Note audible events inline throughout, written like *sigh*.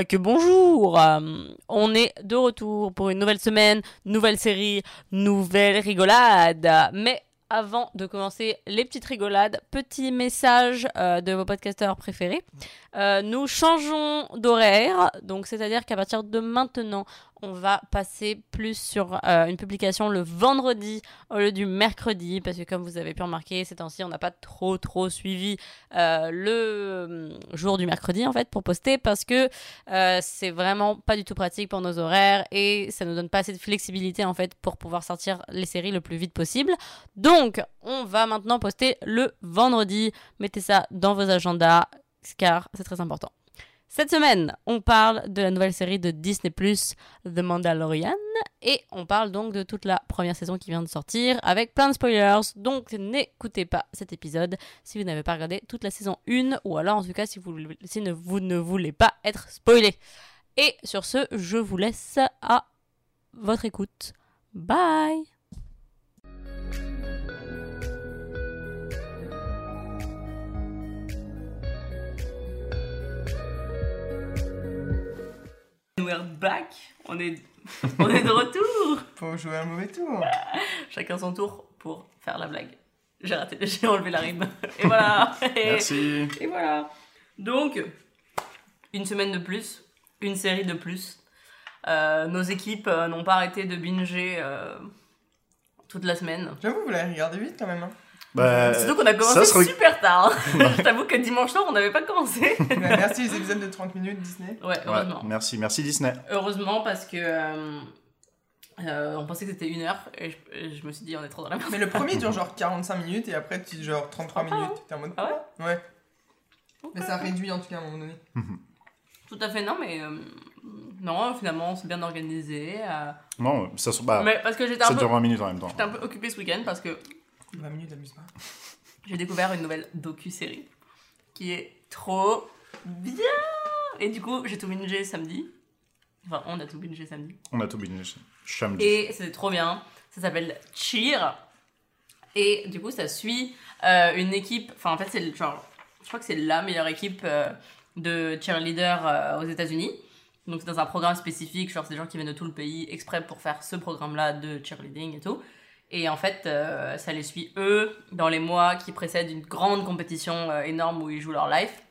Ah, que bonjour Euh, On est de retour pour une nouvelle semaine, nouvelle série, nouvelle rigolade. Mais avant de commencer les petites rigolades, petit message euh, de vos podcasteurs préférés. Euh, nous changeons d'horaire, donc c'est-à-dire qu'à partir de maintenant, on va passer plus sur euh, une publication le vendredi au lieu du mercredi, parce que comme vous avez pu remarquer, ces temps-ci, on n'a pas trop trop suivi euh, le euh, jour du mercredi en fait pour poster, parce que c'est vraiment pas du tout pratique pour nos horaires et ça nous donne pas assez de flexibilité en fait pour pouvoir sortir les séries le plus vite possible. Donc, on va maintenant poster le vendredi. Mettez ça dans vos agendas car c'est très important. Cette semaine, on parle de la nouvelle série de Disney ⁇ The Mandalorian, et on parle donc de toute la première saison qui vient de sortir, avec plein de spoilers, donc n'écoutez pas cet épisode si vous n'avez pas regardé toute la saison 1, ou alors en tout cas si vous, si ne, vous ne voulez pas être spoilé. Et sur ce, je vous laisse à votre écoute. Bye We're back. On est, *laughs* on est de retour. Pour jouer un mauvais tour. *laughs* Chacun son tour pour faire la blague. J'ai raté, *laughs* j'ai enlevé la rime. Et voilà. Merci. Et voilà. Donc, une semaine de plus, une série de plus. Euh, nos équipes euh, n'ont pas arrêté de binger euh, toute la semaine. J'avoue, vous l'avez regardé vite quand même. Hein. Bah, Surtout qu'on a commencé super tard. hein. *laughs* *laughs* Je t'avoue que dimanche soir, on n'avait pas commencé. Mais *laughs* merci les épisodes de 30 minutes Disney. Ouais, Ouais, heureusement. merci, merci Disney. Heureusement parce que euh, euh, on pensait que c'était une heure et je, et je me suis dit on est trop dans la merde. Mais le premier dure genre 45 minutes et après tu genre 33 Ah, minutes. T'es en mode. Ah ouais Ouais. Mais ça réduit en tout cas à un moment donné. Tout à fait non mais euh, non finalement on s'est bien organisé. euh, Non, ça, se- bah, mais parce que j'étais un, ça peu, dure 20 minutes en même temps. j'étais un peu occupée ce week-end parce que 20 minutes d'amuse-pas. *laughs* j'ai découvert une nouvelle docu-série qui est trop bien et du coup j'ai tout bingé samedi. Enfin on a tout bingé samedi. On a tout bingé. Samedi. Et c'était trop bien. Ça s'appelle Cheer. Et du coup, ça suit euh, une équipe. Enfin, en fait, c'est genre. Je crois que c'est la meilleure équipe euh, de cheerleaders euh, aux États-Unis. Donc, c'est dans un programme spécifique. Genre, c'est des gens qui viennent de tout le pays exprès pour faire ce programme-là de cheerleading et tout. Et en fait, euh, ça les suit eux dans les mois qui précèdent une grande compétition euh, énorme où ils jouent leur life.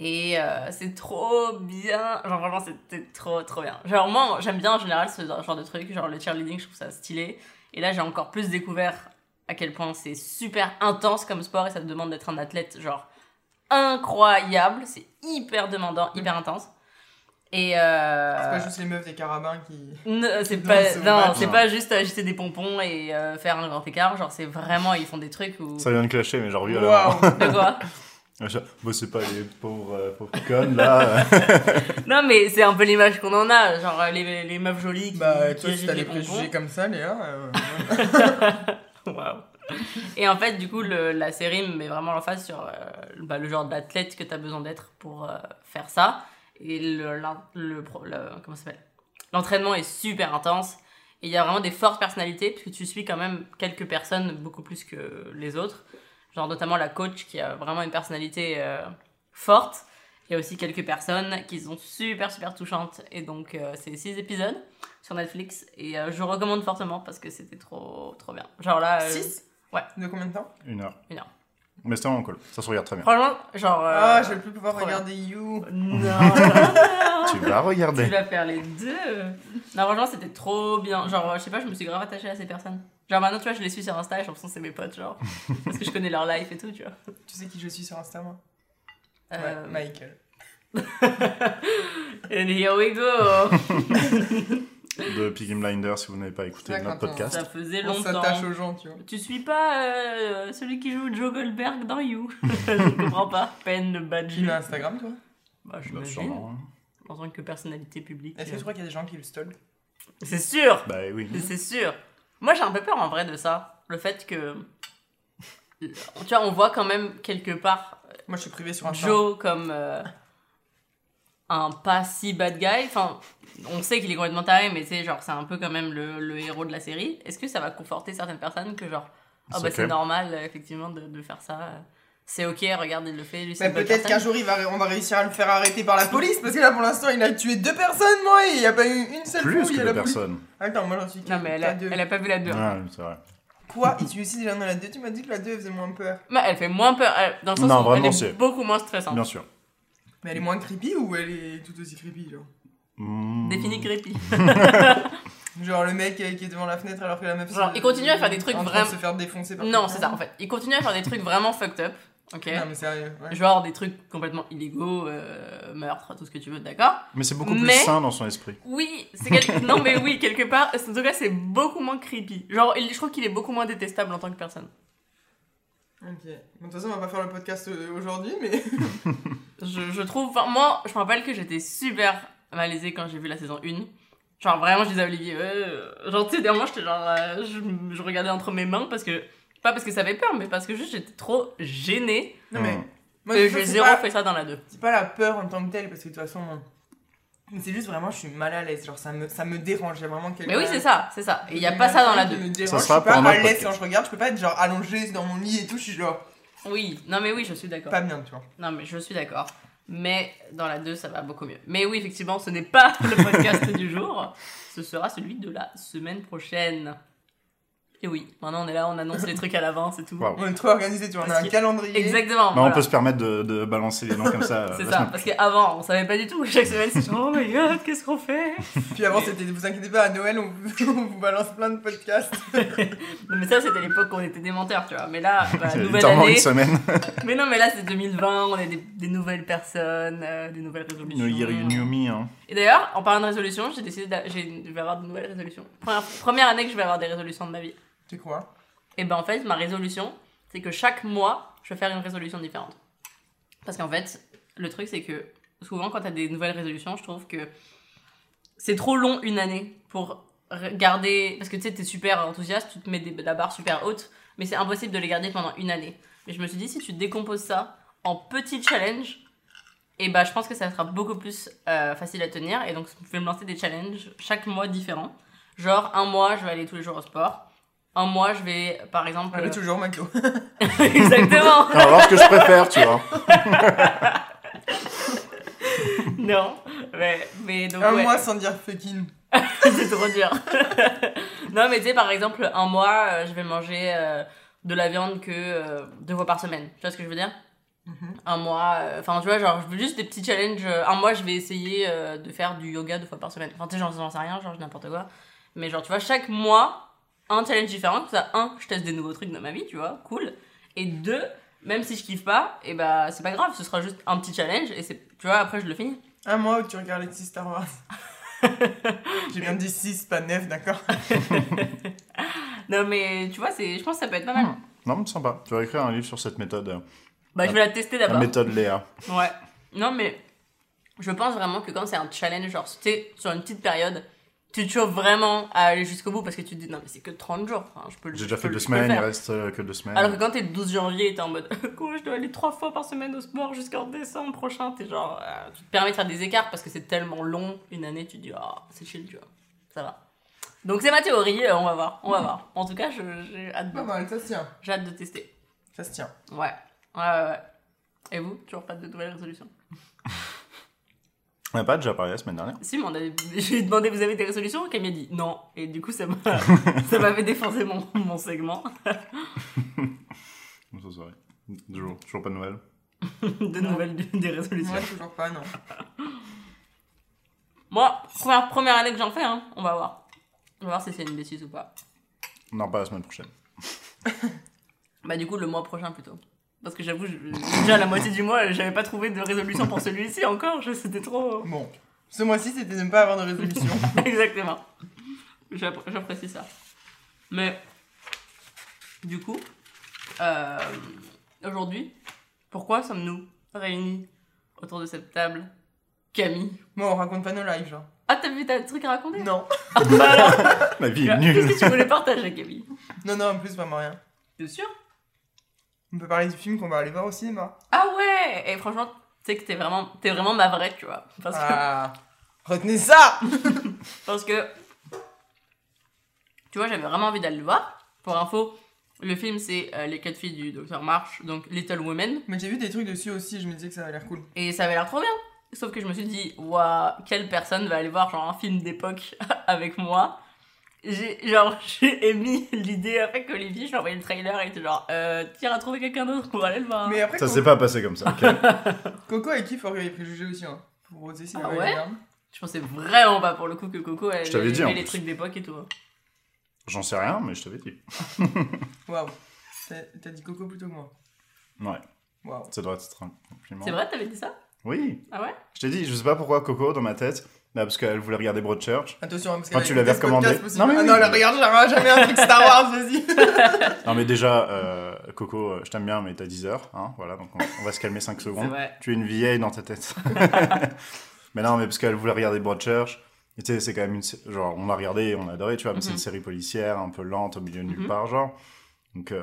Et euh, c'est trop bien. Genre vraiment, c'était trop trop bien. Genre moi, j'aime bien en général ce genre de truc. Genre le cheerleading, je trouve ça stylé. Et là, j'ai encore plus découvert à quel point c'est super intense comme sport et ça te demande d'être un athlète genre incroyable. C'est hyper demandant, hyper intense. Et euh... C'est pas juste les meufs des carabins qui. *laughs* Non, c'est pas, non, c'est pas juste agiter des pompons et euh, faire un grand écart. Genre, c'est vraiment, ils font des trucs où. Ça vient de clasher, mais genre violemment. Waouh! De quoi *laughs* Je- Bah, c'est pas les pauvres, euh, pauvres connes là. *laughs* Non, mais c'est un peu l'image qu'on en a. Genre, euh, les, les meufs jolies qui, Bah, qui toi, si agitent t'as des préjugés pompons. comme ça, Léa. euh, Waouh. Et en fait, du coup, le- la série met vraiment l'emphase sur euh, bah, le genre d'athlète que tu as besoin d'être pour euh, faire ça. Et le, l'in- le, pro- le- comment ça s'appelle? L'entraînement est super intense. Et il y a vraiment des fortes personnalités, puisque tu suis quand même quelques personnes beaucoup plus que les autres. Genre notamment la coach qui a vraiment une personnalité euh, forte. Il y a aussi quelques personnes qui sont super super touchantes. Et donc, euh, c'est six épisodes sur Netflix. Et euh, je recommande fortement parce que c'était trop trop bien. Genre là. euh, 6 Ouais. De combien de temps? Une heure. Une heure. Mais c'était vraiment cool. Ça se regarde très bien. Franchement, genre. euh, Ah, je vais plus pouvoir bien. regarder You. Non, *laughs* Tu vas tu regarder. vas faire les deux. Non, franchement, c'était trop bien. Genre, je sais pas, je me suis grave attachée à ces personnes. Genre, maintenant, tu vois, je les suis sur Insta et j'ai l'impression que c'est mes potes, genre. *laughs* parce que je connais leur life et tout, tu vois. Tu sais qui je suis sur Insta, moi? Euh, Ouais, Michael. *laughs* And here we go. De Piggy Blinder, si vous n'avez pas écouté notre podcast. Ça faisait On s'attache longtemps. aux gens, tu vois. Tu suis pas euh, celui qui joue Joe Goldberg dans You? *laughs* Je comprends pas. Peine de Tu badger. as Instagram, toi? Bah, Bah, j'imagine. sûrement. hein. En tant que personnalité publique. Est-ce que euh, tu crois qu'il y a des gens qui le stalk? C'est sûr Bah oui. C'est sûr. Moi, j'ai un peu peur en vrai de ça. Le fait que. Tu vois, on voit quand même quelque part Moi, je suis privé sur Insta. Joe comme euh, un pas si bad guy. Enfin, on sait qu'il est complètement taré, mais sais, genre, c'est un peu quand même le, le héros de la série. Est-ce que ça va conforter certaines personnes que, genre, ah C'est bah c'est normal, euh, effectivement, de, de faire ça euh. c'est ok, regarde, il le fait, lui, c'est peut-être qu'un jour il va, on va réussir à le faire arrêter par la police parce que là pour l'instant il a tué deux personnes moi et il n'y a pas eu une seule Plus que deux personnes. Attends moi j'en suis Non, mais elle a, deux. elle a pas vu la 2. Ouais, c'est vrai. Quoi? Il tue aussi gens dans la 2 Tu m'as dit que la 2 faisait moins peur. Mais elle fait moins peur, dans le sens Non, où vraiment, elle est c'est- beaucoup moins stressante. Bien sûr. Mais elle est moins creepy ou elle est tout aussi creepy genre Mm. Défini creepy. *laughs* Genre le mec qui est devant la fenêtre alors que la meuf Genre, se- il continue à faire des trucs vraiment- se faire défoncer par Non, c'est ça en fait. Il continue à faire des trucs vraiment fucked up. Ok? Non mais sérieux. Ouais. Genre des trucs complètement illégaux, euh, meurtre, tout ce que tu veux, d'accord? Mais c'est beaucoup plus sain dans son esprit. Oui, c'est quel- *laughs* non mais oui, quelque part, en tout cas c'est beaucoup moins creepy. Genre, il- je trouve qu'il est beaucoup moins détestable en tant que personne. Ok. De toute façon on va pas faire le podcast euh, aujourd'hui mais. *laughs* Je, je trouve, enfin, moi, je me rappelle que j'étais super malaisée quand j'ai vu la saison 1. Genre vraiment, je disais à Olivier, euh, genre tu sais, derrière moi, j'étais genre, euh, je, je regardais entre mes mains parce que, pas parce que ça avait peur, mais parce que juste j'étais trop gênée. Non mais. Moi, j'ai zéro pas- fait ça dans la 2. C'est pas la peur en tant que telle, parce que de toute façon, c'est juste vraiment, je suis mal à l'aise. Genre, ça me, ça me dérange. Il y a vraiment quelque Mais oui, c'est ça, c'est ça. Et il y a pas ça dans la 2. Me dérange. Ça je sera suis pas un à l'aise quand je regarde. Je peux pas être genre allongée dans mon lit et tout. Je suis genre Oui, non mais oui, je suis d'accord. pas bien, tu vois. Non mais je suis d'accord. Mais dans la 2, ça va beaucoup mieux. Mais oui, effectivement, ce n'est pas *laughs* le podcast du jour. Ce sera celui de la semaine prochaine. Et oui, maintenant on est là, on annonce les trucs à l'avance et tout. On est trop organisé, tu vois. On a un calendrier. Exactement. Mais voilà. on peut se permettre de, de balancer les noms comme ça. *laughs* euh, C'est ça, semaine parce qu'avant, on savait pas du tout. Chaque semaine, c'est genre, oh my god, qu'est-ce qu'on fait? Puis avant, c'était, vous inquiétez pas, à Noël, on vous, *laughs* on vous balance plein de podcasts. *laughs* Non, mais ça, c'était l'époque où on était des menteurs, tu vois. Mais là, bah, C'est nouvelle année. une semaine. Mais non, mais là, c'est 2020, on est des, des nouvelles personnes, euh, des nouvelles résolutions. New Year, New Me. Hein. Et d'ailleurs, en parlant de résolution, j'ai décidé de, j'ai- je vais avoir de nouvelles résolutions. Première, première année que je vais avoir des résolutions de ma vie. Tu crois Et ben en fait, ma résolution, c'est que chaque mois, je vais faire une résolution différente. Parce qu'en fait, le truc, c'est que souvent, quand tu as des nouvelles résolutions, je trouve que c'est trop long une année pour garder. Parce que tu sais, t'es super enthousiaste, tu te mets des- la barre super haute, mais c'est impossible de les garder pendant une année. Mais je me suis dit, si tu décomposes ça en petits challenges, et bah je pense que ça sera beaucoup plus euh, facile à tenir. Et donc, je vais me lancer des challenges chaque mois différents. Genre, un mois, je vais aller tous les jours au sport. Un mois, je vais, par exemple. On est toujours McDo. *laughs* Exactement. *laughs* Alors, ce que je préfère, tu vois. *laughs* non. Mais, mais donc, Un ouais. mois sans dire fucking. c'est trop dur. non, mais tu sais, par exemple, un mois, euh, je vais manger euh, de la viande que euh, deux fois par semaine. Tu vois ce que je veux dire? Mhm. Un mois, euh, enfin, tu vois, genre, je veux juste des petits challenges. euh, Un mois, je vais essayer euh, de faire du yoga deux fois par semaine. Enfin, tu sais, j'en sais rien, genre, n'importe quoi. Mais genre, tu vois, chaque mois, un challenge différent. Comme ça, un, je teste des nouveaux trucs dans ma vie, tu vois, cool. Et deux, même si je kiffe pas, et bah, c'est pas grave, ce sera juste un petit challenge. Et c'est, tu vois, après, je le finis. Un mois où tu regardes les 6 Star Wars. *laughs* J'ai bien dit 6, pas 9, d'accord *laughs* Non, mais tu vois, c'est, je pense que ça peut être pas mal. Non, mais sympa. Tu vas écrire un livre sur cette méthode. euh, Bah, je vais la tester La d'abord. méthode Léa. Ouais. Non, mais je pense vraiment que quand c'est un challenge, genre, tu sais, sur une petite période, tu te chauffes vraiment à aller jusqu'au bout parce que tu te dis, non, mais c'est que 30 jours. Enfin, je peux le J'ai déjà fait deux semaines, il reste euh, que deux semaines. Alors que quand t'es le 12 janvier, t'es en mode, *laughs* quoi, je dois aller trois fois par semaine au sport jusqu'en décembre prochain. T'es genre, euh, tu te permets de faire des écarts parce que c'est tellement long, une année, tu te dis, oh, c'est chill, tu vois. Ça va. Donc c'est ma théorie, euh, on va voir, on va voir. En tout cas, j'ai hâte, de- Pas mal, ça se tient. j'ai hâte de tester. Ça se tient. Ouais, ouais, ouais. ouais. Et vous, toujours pas de nouvelles résolutions? *laughs* On n'a pas déjà parlé la semaine dernière Si, mais on avait... j'ai demandé vous avez des résolutions Camille a dit non. Et du coup, ça m'a *laughs* ça m'avait défoncé mon, mon segment I'm so sorry. Toujours, toujours pas de nouvelles. de nouvelles du- des résolutions. Moi, toujours pas, non. *laughs* Moi, première, première année que j'en fais, hein, on va voir. On va voir si c'est une bêtise ou pas. Non, pas la semaine prochaine. Bah, du coup, le mois prochain plutôt. Parce que j'avoue, déjà à la moitié du mois, j'avais pas trouvé de résolution pour celui-ci encore. C'était trop. Bon. Ce mois-ci, c'était de ne pas avoir de résolution. *laughs* Exactement. J'app- J'apprécie ça. Mais, du coup, euh, aujourd'hui, pourquoi sommes-nous réunis autour de cette table Camille? Moi, on raconte pas nos lives, genre. Ah, t'as vu, t'as des trucs à raconter? Non. Ah, bah alors *laughs* La vie est Qu'est-ce nulle. que tu voulais partager, Camille? Non, non, en plus, vraiment rien. T'es sûr On peut parler du film qu'on va aller voir au cinéma. Ah ouais Et franchement, tu sais que t'es vraiment, t'es vraiment ma vraie, tu vois. Parce que, Ah. Retenez ça *laughs* parce que, tu vois, j'avais vraiment envie d'aller le voir. Pour info, Le film, c'est euh, Les quatre filles du docteur March, donc Little Women. Mais j'ai vu des trucs dessus aussi, je me disais que ça avait l'air cool. Et ça avait l'air trop bien. Sauf que je me suis dit, waouh, quelle personne va aller voir genre un film d'époque *laughs* avec moi J'ai genre *laughs* j'ai émis l'idée avec Olivier, je lui ai envoyé le trailer et il était genre, euh, t'iras trouver quelqu'un d'autre pour aller le voir. Mais après, Ça s'est pas passé comme ça, ok *laughs* Coco avec qui faut regarder les préjugés aussi, hein. Pour oser s'il Ah ouais. Je pensais vraiment pas pour le coup que Coco elle Je t'avais dit, les plus. trucs d'époque et tout. J'en sais rien, mais je t'avais dit. *laughs* Waouh. T'as t'as dit Coco plutôt que moi. Ouais, Waouh. ça doit être un compliment. C'est vrai, t'avais dit ça? Oui, Ah ouais? Je t'ai dit, je sais pas pourquoi Coco dans ma tête, bah, parce qu'elle voulait regarder Broadchurch. Attention, hein, parce tu a l'avais recommandé. Non, mais ah oui. non, elle regarde jamais, jamais un truc *laughs* Star Wars, vas-y. *laughs* Non mais déjà, euh, Coco, euh, je t'aime bien, mais t'as 10 heures, hein, voilà, donc on, on va se calmer 5 C'est secondes. Tu es une vieille dans ta tête. *laughs* mais non, mais parce qu'elle voulait regarder Broadchurch. Et tu sais, c'est quand même une. Genre, on l'a regardé et on a adoré, tu vois, mais c'est Mhm. une série policière, un peu lente, au milieu de nulle Mhm. part, genre. Donc, euh,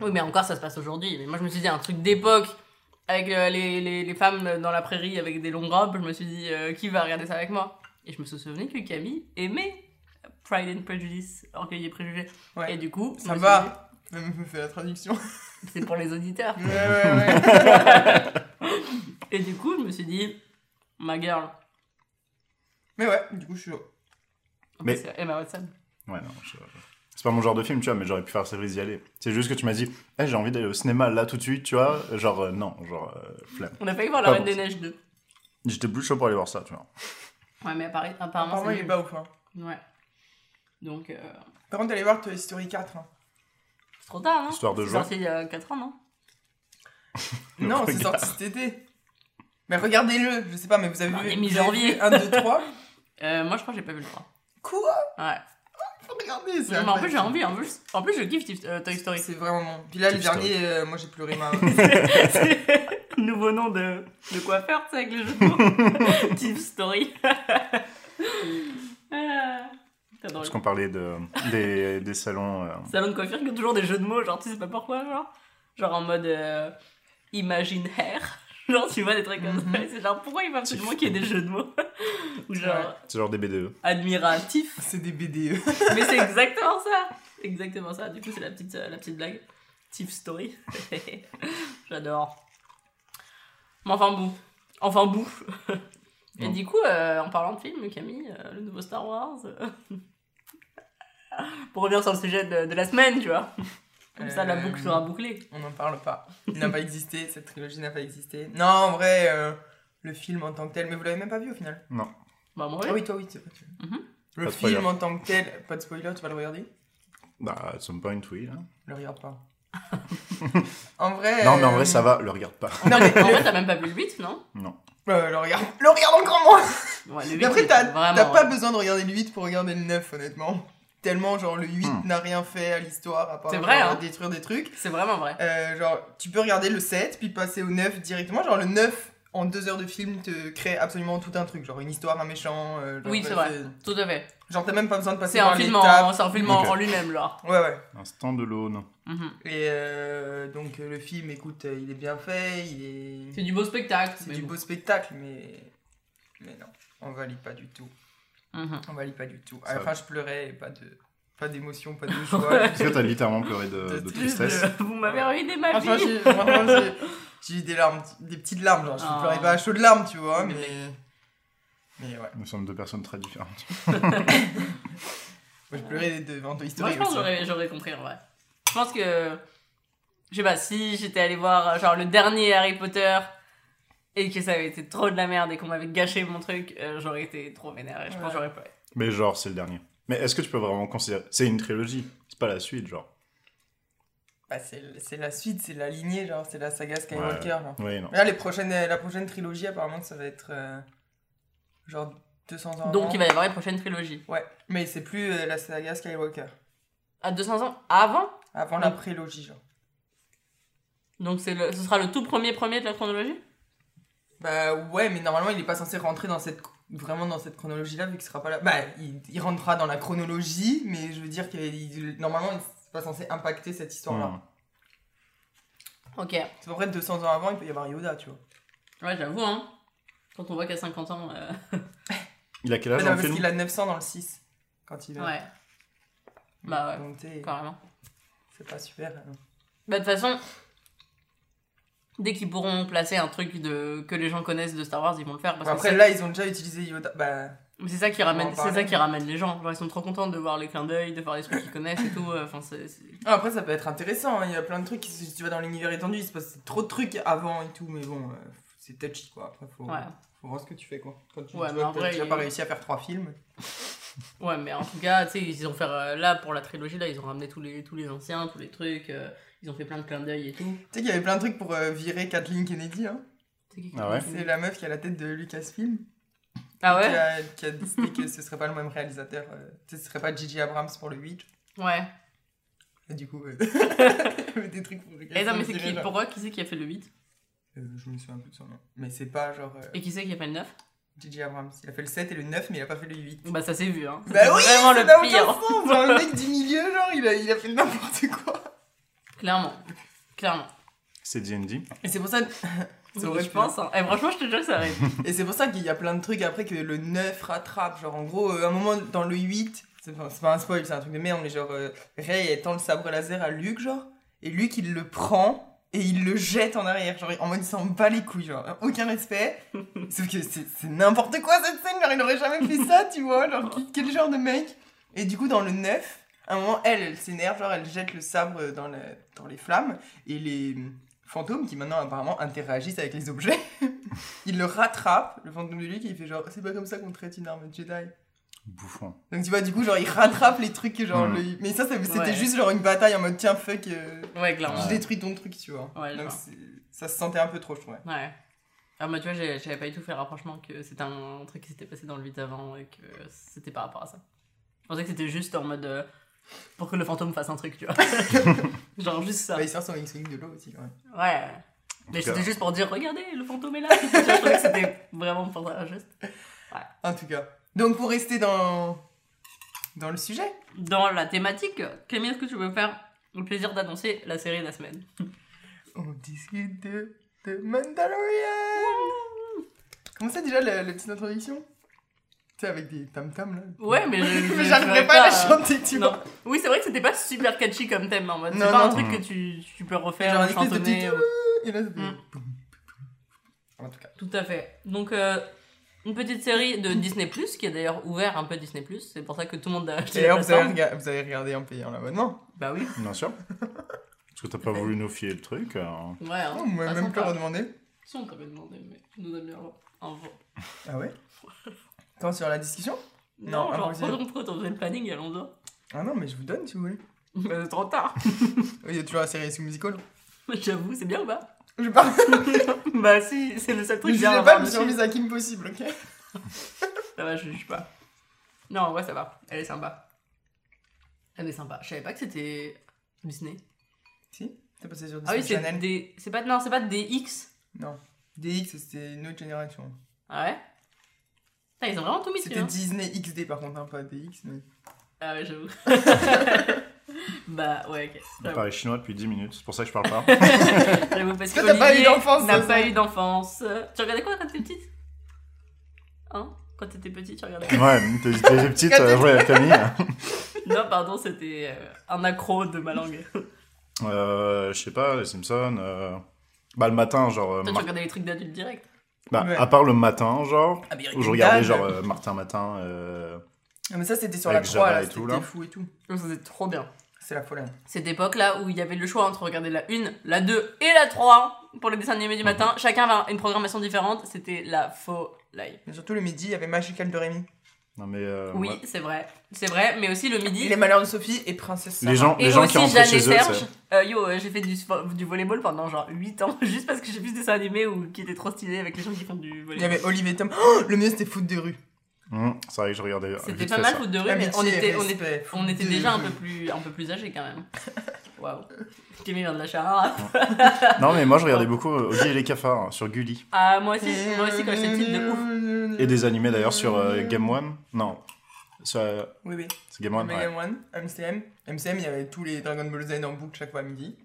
Oui, mais encore ça se passe aujourd'hui. Mais moi je me suis dit un truc d'époque avec euh, les, les, les femmes dans la prairie avec des longues robes. Je me suis dit euh, qui va regarder ça avec moi? Et je me suis souvenu que Camille aimait Pride and Prejudice, Orgueil et Préjugés. Ouais. Et du coup, je Ça me suis va. Même me fait la traduction. dit, *laughs* c'est pour les auditeurs. Ouais, ouais, ouais. *laughs* Et du coup, je me suis dit, ma girl. mais ouais, du coup, je suis Mais- Emma Watson. Ouais, non, je- c'est pas mon genre de film, tu vois, mais j'aurais pu faire série d'y aller. C'est juste que tu m'as dit, Eh, j'ai envie d'aller au cinéma là tout de suite, tu vois. Genre, euh, non, genre, euh, flemme. On a failli voir La Pas Reine bon. des Neiges 2. J'étais plus chaud pour aller voir ça, tu vois. Ouais, mais appara- apparemment, Apparemment, c'est il est nul. pas ouf. Hein. Ouais. Donc, euh, Par contre, allez voir Toy Story 4. Hein. c'est trop tard, non Histoire de C'est jouer. sorti il y a 4 ans, non Non, *laughs* c'est sorti cet été. Mais regardez-le, je sais pas, mais vous avez On vu. est mi-janvier. avez vu 1, 2, 3. euh, Moi, je crois que j'ai pas vu le 3. Quoi? Ouais. Regarder, c'est Non, mais en plus, j'ai envie. En plus, en plus je kiffe euh, Toy Story. C'est vraiment bon. Puis là, le dernier, euh, moi j'ai pleuré ma. *laughs* *laughs* C'est nouveau nom de, de coiffeur, tu sais, avec le jeu de mots. *laughs* Story. Ah, t'as drôle. Parce qu'on parlait de, des, des salons. euh, Salon de coiffure qui ont toujours des jeux de mots, genre tu sais pas pourquoi, genre. Genre en mode euh, Imagine Hair. Genre tu vois des trucs comme ça. Mhm. et C'est genre pourquoi il faut absolument qu'il y ait des jeux de mots? *laughs* Ou genre Ouais. c'est genre des. BDE. admiratif. C'est des BDE. *laughs* Mais c'est *laughs* exactement ça. Exactement ça. Du coup c'est la petite, euh, la petite blague. Tif Story. J'adore. Mais enfin bout. Enfin bout. Et Non. du coup, euh, en parlant de film, Camille, euh, le nouveau Star Wars. euh, Pour revenir sur le sujet de, de la semaine, tu vois. Comme ça, la Euh, boucle sera bouclée. On n'en parle pas. Il n'a pas existé, *laughs* cette trilogie n'a pas existé. Non, en vrai, euh, le film en tant que tel, mais vous l'avez même pas vu au final. Non. Bah, moi, Ah oui. toi, oui, c'est vrai. tu- Mhm. Le spoiler. film en tant que tel, pas de spoiler, tu vas le regarder? Bah, at some point, oui. hein. Le regarde pas. *laughs* en vrai. Non, mais en euh, vrai, ça va, le regarde pas. Non, mais *laughs* En le, vrai, t'as même pas vu le 8, non? Non. euh, le regarde. Le regarde encore moins Ouais, le 8, Mais après, t'as pas besoin de regarder le 8 pour regarder le 9, honnêtement. Tellement, genre, le 8 Hmm. n'a rien fait à l'histoire à part C'est vrai, genre, hein. détruire des trucs. C'est vraiment vrai. Euh, genre, tu peux regarder le 7, puis passer au 9 directement. Genre, le 9, en deux heures de film, te crée absolument tout un truc. Genre, une histoire, un méchant. euh, genre, Oui, c'est bah, vrai. Tout à fait. Genre, t'as même pas besoin de passer C'est un par film, l'étape. en, c'est un film en- lui-même, là. Ouais, ouais. Un stand-alone. Mhm. Et euh, donc, le film, écoute, il est bien fait, il est. C'est du beau spectacle. C'est du bon. beau spectacle, mais. Mais non, on valide pas du tout. Mhm. On valide pas du tout. À Ça la va. fin, je pleurais, et pas de. Pas d'émotion, pas de *laughs* joie. Est-ce que t'as littéralement pleuré de, de De- tristesse *laughs* Vous m'avez ruiné ma vie. j'ai franchement, j'ai- eu des larmes, des petites larmes, genre je Ah. pleurais pas à chaudes larmes, tu vois, mais. Mais- ouais. Nous sommes deux personnes très différentes. *laughs* Moi, je pleurais devant Toy Moi, Story je pense que j'aurais, j'aurais compris, en vrai. Je pense que... Je sais pas, si j'étais allée voir, genre, le dernier Harry Potter et que ça avait été trop de la merde et qu'on m'avait gâché mon truc, euh, j'aurais été trop vénère et je pense Ouais. que j'aurais pleuré. Mais genre, c'est le dernier. Mais est-ce que tu peux vraiment considérer. C'est une trilogie, c'est pas la suite, genre. Bah, c'est c'est la suite, c'est la lignée, genre, c'est la saga Skywalker. genre. Oui, non. Là, les prochaines, la prochaine trilogie, apparemment, ça va être. euh, genre 200 ans. Donc avant. il va y avoir une prochaine trilogie. Ouais, mais c'est plus euh, la saga Skywalker. À 200 ans? Avant? Avant la prélogie, genre. Donc c'est le, ce sera le tout premier premier de la chronologie? Bah ouais, mais normalement, il est pas censé rentrer dans cette vraiment dans cette chronologie-là, vu qu'il sera pas là. Bah, il, il rentrera dans la chronologie, mais je veux dire que normalement, il n'est pas censé impacter cette histoire-là. Hmm. Ok. C'est à peu près 200 ans avant, il peut y avoir Yoda, tu vois. Ouais, j'avoue, hein. Quand on voit qu'à 50 ans... euh, *laughs* Il a quel âge Ouais, dans non, le parce film qu'il a 900 dans le 6 quand il est. Ouais, Bah ouais. Donc, carrément. c'est pas super. hein. Bah, de toute façon, dès qu'ils pourront placer un truc de... que les gens connaissent de Star Wars, ils vont le faire. Parce Après, là, ils ont déjà utilisé Yoda. Bah, Mais c'est ça qui ramène, c'est ça qui ramène les gens. Genre, ils sont trop contents de voir les clins d'œil, de voir les trucs qu'ils connaissent et tout. euh, ah, après, ça peut être intéressant. hein. Il y a plein de trucs. qui- Si tu vas dans l'univers étendu, il se passe trop de trucs avant et tout. Mais bon, euh, c'est touchy quoi. Après, faut, Ouais. faut voir ce que tu fais quoi. Quand tu, Ouais, tu vois vrai, il- pas réussi à faire trois films. Ouais, mais en tout cas, tu sais, ils ont fait euh, là pour la trilogie là, ils ont ramené tous les tous les anciens, tous les trucs. euh, ils ont fait plein de clins d'œil et tout. Tu sais qu'il y avait plein de trucs pour euh, virer Kathleen Kennedy. Hein. C'est qui qui- Ah ouais C'est la meuf qui a la tête de Lucasfilm. Ah Qui ouais. a, qui a décidé que ce serait pas le même réalisateur. euh, tu sais, ce serait pas J.J. Abrams pour le 8. Ouais. Et du coup, euh, *laughs* il y avait des trucs pour lesquels Et non, mais c'est qui genre- Pourquoi Qui c'est qui a fait le 8 Euh, Je me souviens un peu de son nom. Mais c'est pas genre euh, Et qui c'est qui a fait le 9 J.J. Abrams. Il a fait le 7 et le 9, mais il a pas fait le 8. Bah, ça s'est vu, hein. Bah oui, vraiment le pire. sens. Genre, le *laughs* mec du milieu, genre, il a, il a fait n'importe quoi. Clairement. Clairement. C'est D&D. Et c'est pour ça. *laughs* Ça aurait je pense. Hein. Et franchement, je te jure que ça arrive. *laughs* Et c'est pour ça qu'il y a plein de trucs après que le 9 rattrape. Genre, en gros, euh, à un moment dans le 8, c'est pas, c'est pas un spoil, c'est un truc de merde, mais genre, euh, Rey elle tend le sabre laser à Luke, genre, et Luke il le prend et il le jette en arrière, genre, en mode il s'en bat les couilles, genre, aucun respect. *laughs* Sauf que c'est c'est n'importe quoi cette scène, genre, il aurait jamais fait ça, tu vois, genre, qui- quel genre de mec. Et du coup, dans le 9, à un moment, elle, elle s'énerve, genre, elle jette le sabre dans, la- dans les flammes, et les fantômes, qui maintenant apparemment interagissent avec les objets, *laughs* il le rattrape, le fantôme de et il fait genre, c'est pas comme ça qu'on traite une arme Jedi. Bouffon. Donc tu vois, du coup, genre, il rattrape les trucs que genre. Mm. le- Mais ça, ça- c'était Ouais. juste genre une bataille en mode tiens, fuck, euh, Ouais, clairement. je détruis ton truc, tu vois. Ouais, Donc ça se sentait un peu trop, je trouvais. Ouais. Ah, moi, tu vois, j'avais pas du tout fait le rapprochement que c'était un truc qui s'était passé dans le 8 avant et que c'était par rapport à ça. Je pensais que c'était juste en mode. euh, pour que le fantôme fasse un truc, tu vois. *laughs* Genre juste ça. Bah, il sort son X-Wing de l'eau aussi, quand même. Ouais. Mais c'était juste pour dire, regardez, le fantôme est là. Je trouvais que c'était vraiment pour ça, juste. En tout cas. Donc pour rester dans. dans le sujet. Dans la thématique, Camille, est-ce que tu veux me faire le plaisir d'annoncer la série de la semaine? On discute de, de Mandalorian Comment c'est déjà la, la petite introduction? Sais, avec des tam-tams là Ouais, mais je. *laughs* Mais je- j'arriverais pas à la euh, chanter, tu non. vois. Oui, c'est vrai que c'était pas super catchy comme thème en mode. C'est Non, pas un truc que tu, tu peux refaire, Genre chantonner. ou- Et là. Mm. En tout cas. Tout à fait. Donc, euh, une petite série de Disney Plus qui a d'ailleurs ouvert un peu Disney Plus. C'est pour ça que tout le monde a acheté alors, vous avez, vous avez regardé en payant l'abonnement Bah oui. Bien sûr. Parce que t'as pas voulu nous fier le truc. euh, Ouais, hein. On m'a même pas redemandé. Si on t'avait demandé, mais tu nous un, un vote. Ah ouais? *laughs* Quand sur la discussion Non, Non, genre, on le planning et allons-y. Ah non, mais je vous donne si vous voulez. Mais *laughs* c'est trop tard. *laughs* Il y a toujours la série sous musical. J'avoue, c'est bien ou pas Je parle. *laughs* Bah si, c'est le seul Je truc sais bien à pas, voir je me suis remise à Kim possible, ok Ça va, je juge pas. Non, ouais, ça va. Elle est sympa. Elle est sympa. Je savais pas que c'était Disney. Si C'est passé sur Ah oui, Disney c'est Channel. des... C'est pas... Non, c'est pas des X. Non. DX, c'était une autre génération. Ah ouais? Putain, ils ont vraiment tout mis C'était hein. Disney XD par contre, hein, pas DX. Mais... Ah ouais, j'avoue. *laughs* *laughs* bah ouais, ok. On parle chinois depuis 10 minutes, c'est pour ça que je parle pas. *laughs* J'avoue, parce que Toi, t'as pas eu d'enfance, n'a pas eu d'enfance. Tu regardais quoi quand t'étais petite? Hein? Quand t'étais petite, tu regardais ouais, t'es t'es petite, euh, jouer avec Camille. Non, pardon, c'était euh, un accro de ma langue. Euh, je sais pas, les Simpsons. euh, Bah, le matin, genre. euh, Toi, tu Mar- regardais les trucs d'adultes direct. Bah, Ouais. à part le matin, genre. American Où je regardais, genre, euh, Martin Matin. euh, Ah, mais ça, c'était sur la 3, Java là, et tout, c'était là. fou et tout. Ça, C'était trop bien. C'est la folie. Cette époque-là où il y avait le choix entre regarder la 1, la 2 et la 3 pour les dessins animés du matin. Chacun avait une programmation différente. C'était la folie. Mais surtout le midi, il y avait Magical de Rémi. Non, mais. euh, Oui, ouais. c'est vrai. C'est vrai, mais aussi le midi. Les malheurs de Sophie et Princesse Sarah. Les gens, Et les gens aussi qui et chez eux, Euh, yo, euh, j'ai fait du, du volleyball pendant genre 8 ans, *laughs* juste parce que j'ai vu ce dessin animé ou qui était trop stylé avec les gens qui font du Il y volleyball. avait Olive et Tom. Oh, le mieux, c'était foot de rue. Hum, c'est vrai que je regardais. C'était pas mal ça. foot de rue, mais on était, on était, on était déjà un peu plus, un peu plus âgés quand même. *laughs* Waouh. *laughs* Vient de lâcher un rap. Non, mais moi, je regardais beaucoup euh, Oggy et les cafards hein, sur Gulli. Ah, moi aussi, moi aussi quand j'étais petite, de ouf. Et des animés d'ailleurs sur euh, Game One. Non. Sur, euh, Oui, oui. c'est Game One, ouais. One, MCM. MCM, il y avait tous les Dragon Ball Z en boucle chaque fois à midi.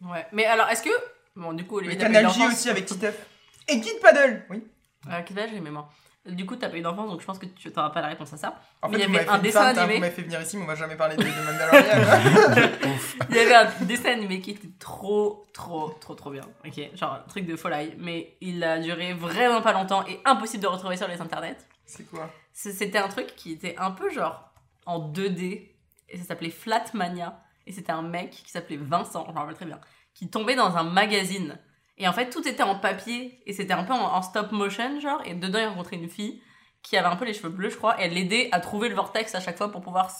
Ouais. Mais alors, est-ce que. Bon, du coup, Le Olivier, t'as pas eu Canal J d'enfance. aussi *laughs* avec Titeuf. Et Kid Paddle Oui. À quel âge j'ai moi Du coup, t'as pas eu d'enfance, donc je pense que tu n'auras pas la réponse à ça. En Mais fait, il y avait un dessin animé. Vous m'avez fait venir ici, mais on va jamais parler de, de Mandalorian. *laughs* *laughs* Il y avait un dessin animé qui était trop, trop, trop, trop bien. Ok, genre un truc de folie, mais il a duré vraiment pas longtemps et impossible de retrouver sur les internets. c'est quoi? C'était un truc qui était un peu genre en 2D et ça s'appelait Flatmania et c'était un mec qui s'appelait Vincent, je me rappelle très bien, qui tombait dans un magazine et en fait tout était en papier et c'était un peu en, en stop motion genre et dedans il rencontrait une fille qui avait un peu les cheveux bleus je crois et elle l'aidait à trouver le vortex à chaque fois pour pouvoir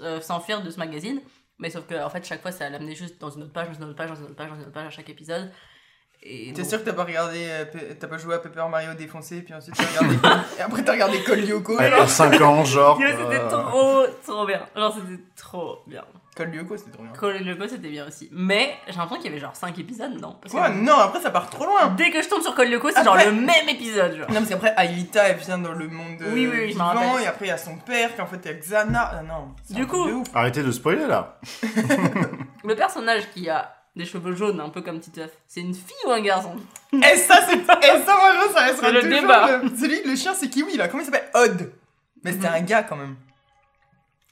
euh, s'enfuir de ce magazine mais sauf que en fait chaque fois ça l'amenait juste dans une autre page, dans une autre page, dans une autre page, dans une autre page à chaque épisode. Et T'es donc- sûr que t'as pas regardé, euh, t'as pas joué à Paper Mario défoncé, puis ensuite t'as regardé. *laughs* et après t'as regardé Col Lyoko. Ouais, à 5 ans, genre. *laughs* C'était euh, trop, trop bien. Genre, c'était trop bien. Col Lyoko, c'était trop bien. Call Lyoko, c'était bien aussi. Mais j'ai l'impression qu'il y avait genre 5 épisodes, non Parce que Quoi Non, après ça part trop loin. Dès que je tombe sur Call Lyoko, c'est genre le même épisode, genre. Non, parce qu'après, Aelita, elle vient dans le monde euh, Oui, oui, oui, je vivant, rappelle. et après il y a son père, qui en fait est Xana. Ah non. c'est Du coup- de ouf. Arrêtez de spoiler là. *laughs* *laughs* Le personnage qui a des cheveux jaunes, un peu comme Titeuf, c'est une fille ou un garçon? Et ça, c'est. Et ça, moi, ça restera C'est le toujours débat. le- Celui, le chien, c'est Kiwi, là. Comment il s'appelle? Odd. Mais c'était Mhm. un gars quand même.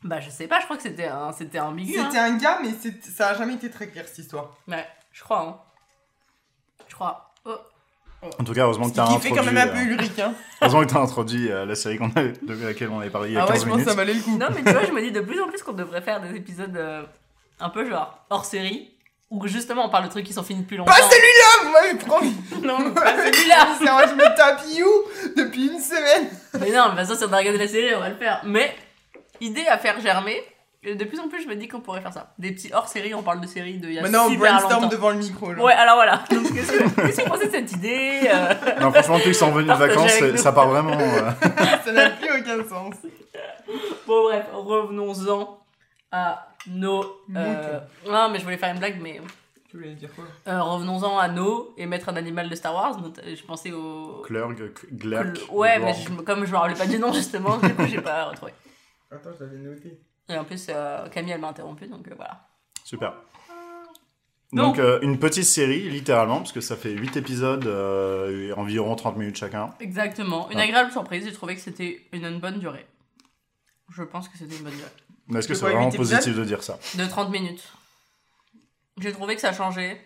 Bah, je sais pas, je crois que c'était un, c'était ambigu. Hein. C'était un gars, mais c'est- ça a jamais été très clair cette histoire. Ouais, je crois, hein. Je crois. Oh. En tout cas, heureusement que t'as qui introduit. fait quand même un peu euh, ulrique, hein. *laughs* Heureusement que t'as introduit euh, la série qu'on avait, de laquelle on avait parlé il y a Ah ouais, 15 je pense que ça valait le coup. Non, mais tu vois, je me dis de plus en plus qu'on devrait faire des épisodes euh, un peu genre hors série, où justement on parle de trucs qui sont finis depuis longtemps. Pas celui-là, vous m'avez promis. *laughs* Non, pas celui-là C'est vrai, je me tape You depuis une semaine. Mais non, mais de toute façon, si on a regardé la série, on va le faire. Mais, idée à faire germer. Et de plus en plus, je me dis qu'on pourrait faire ça. Des petits hors-série, on parle de séries de il y a Maintenant, on brainstorm longtemps. devant le micro. Ouais, alors voilà. Donc, *laughs* qu'est-ce que vous pensez de cette idée euh, *laughs* Non, franchement, qu'ils sont revenus de *laughs* vacances, ça part vraiment. euh, Ça n'a plus aucun sens. Bon, bref, revenons-en à nos. euh, Non, mais je voulais faire une blague, mais. Tu voulais dire quoi? Euh, revenons-en à nos et mettre un animal de Star Wars. Donc, Je pensais au. Klurg, Glurk. Ouais, mais je- comme je me rappelais pas du nom, justement, du coup, j'ai pas retrouvé. Attends, je l'avais noté. Et en plus, euh, Camille, elle m'a interrompu, donc euh, voilà. Super. Donc- Donc, euh, une petite série, littéralement, parce que ça fait 8 épisodes, euh, et environ 30 minutes chacun. Exactement. Une Ah. agréable surprise. J'ai trouvé que c'était une, une bonne durée. Je pense que c'était une bonne durée. Mais est-ce que C'est c'est quoi, vraiment huit positif de dire ça? De 30 minutes. J'ai trouvé que ça changeait.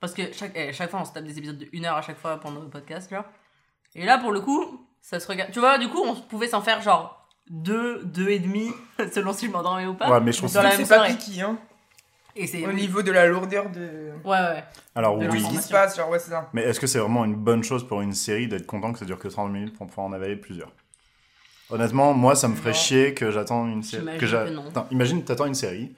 Parce que chaque, eh, chaque fois, on se tape des épisodes de 1 heure à chaque fois pendant le podcast, genre. Et là, pour le coup, ça se regarde. Tu vois, du coup, on pouvait s'en faire genre 2, 2 et demi, *laughs* selon si je m'endormais ou pas. Ouais, mais je trouve Dans la C'est même pas piqué, hein. Et c'est. Au niveau de la lourdeur de. Ouais, ouais. Alors, de oui. Ce qui se l'information. passe, genre, ouais, c'est ça. Mais est-ce que c'est vraiment une bonne chose pour une série d'être content que ça dure que 30 minutes pour pouvoir en avaler plusieurs? Honnêtement, moi, ça me ferait Non. chier que j'attends une série. Que j'a- que non. Attends, imagine, t'attends une série.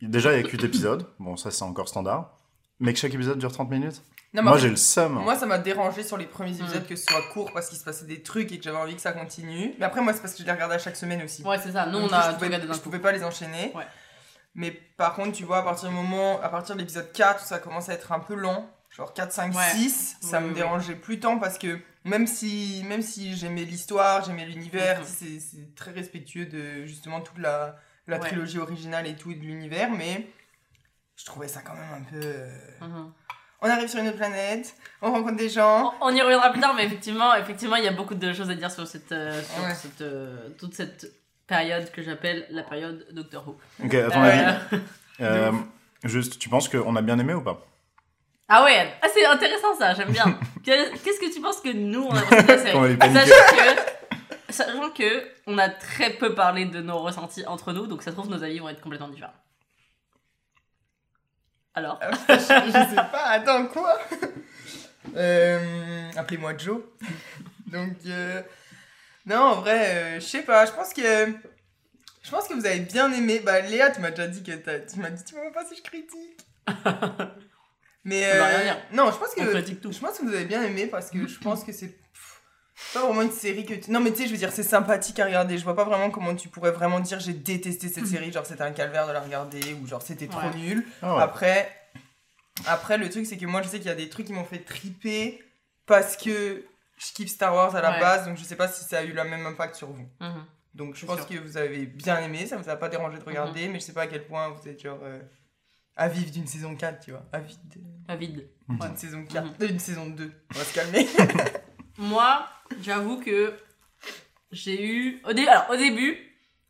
Déjà, il y a 8 épisodes. Bon, ça, c'est encore standard. Mais que chaque épisode dure 30 minutes? Non, Moi, j'ai le seum. moi, ça m'a dérangé sur les premiers épisodes Mm. que ce soit court parce qu'il se passait des trucs et que j'avais envie que ça continue. Mais après, moi, c'est parce que je les regardais à chaque semaine aussi. Ouais, c'est ça. Nous, Donc, on a je pouvais, je pouvais pas les enchaîner. Ouais. Mais par contre, tu vois, à partir du moment, à partir de l'épisode 4, ça commence à être un peu lent. Genre 4, 5, Ouais. 6, ça Oui, me oui, dérangeait plus tant parce que même si, même si j'aimais l'histoire, j'aimais l'univers, Mhm. c'est très respectueux de justement toute la, la Ouais. trilogie originale et tout, et de l'univers, mais je trouvais ça quand même un peu. euh, Mhm. On arrive sur une autre planète, on rencontre des gens. On on y reviendra plus tard, mais effectivement, effectivement, il y a beaucoup de choses à dire sur cette, euh, sur Ouais. cette, euh, toute cette période que j'appelle la période Doctor Who. Ok, à ton Euh, avis, euh, juste, tu penses qu'on a bien aimé ou pas? Ah ouais, ah, c'est intéressant ça, j'aime bien. *laughs* Qu'est-ce que tu penses que nous on a pensé de la série. Sachant que, sachant que on a très peu parlé de nos ressentis entre nous, donc ça se trouve nos avis vont être complètement différents. Alors Ah, putain, je, je sais pas, attends, quoi? Euh, Appelez-moi Joe. Donc, euh, non, en vrai, euh, je sais pas, je pense que. Je pense que vous avez bien aimé. Bah, Léa, tu m'as déjà dit que tu m'as dit, tu m'as pas si je critique. *laughs* Mais. Euh, rien non, je pense que. On critique tout. Je pense que vous avez bien aimé parce que je pense que c'est. Pas vraiment une série que tu... Non mais tu sais, je veux dire, c'est sympathique à regarder. Je vois pas vraiment comment tu pourrais vraiment dire j'ai détesté cette série, genre c'était un calvaire de la regarder ou genre c'était trop Ouais. nul. Ah ouais. Après, après, le truc, c'est que moi, je sais qu'il y a des trucs qui m'ont fait triper parce que je kiffe Star Wars à la Ouais. base, donc je sais pas si ça a eu le même impact sur vous. Mhm. Donc je pense sûr. que vous avez bien aimé, ça vous a pas dérangé de regarder, mais je sais pas à quel point vous êtes genre euh, avide d'une saison 4, tu vois. Avide Avide. d'une saison 4, Mhm. euh, d'une saison 2. On va se calmer. *laughs* *laughs* Moi, j'avoue que j'ai eu. Au, dé- Alors, au début,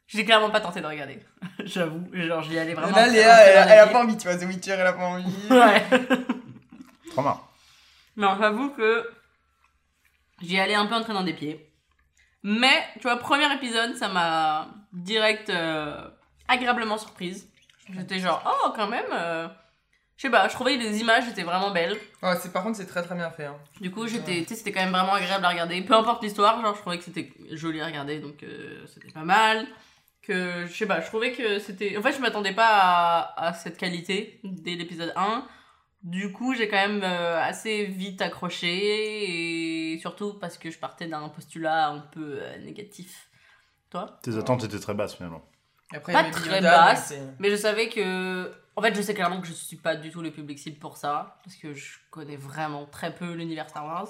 j'ai clairement pas tenté de regarder. *laughs* J'avoue. Genre, j'y allais vraiment. Là, Léa, elle, elle a pas envie, tu vois. The Witcher, elle a pas envie. *laughs* Ouais. Trop marrant. Non, j'avoue que j'y allais un peu en train dans des pieds. Mais, tu vois, premier épisode, ça m'a direct euh, agréablement surprise. J'étais genre, oh, quand même. euh, Je sais pas, je trouvais que les images étaient vraiment belles. Ouais, c'est, par contre, c'est très très bien fait. Hein. Du coup, j'étais, tu sais, c'était quand même vraiment agréable à regarder. Peu importe l'histoire, genre, je trouvais que c'était joli à regarder, donc euh, c'était pas mal. Que, je sais pas, je trouvais que c'était. En fait, je m'attendais pas à, à cette qualité dès l'épisode 1. Du coup, j'ai quand même euh, assez vite accroché, et surtout parce que je partais d'un postulat un peu euh, négatif. Toi? Tes attentes étaient très basses finalement. Après, Pas très Yoda, basse. donc c'est- Mais je savais que. En fait, je sais clairement que je suis pas du tout le public cible pour ça. Parce que je connais vraiment très peu l'univers Star Wars.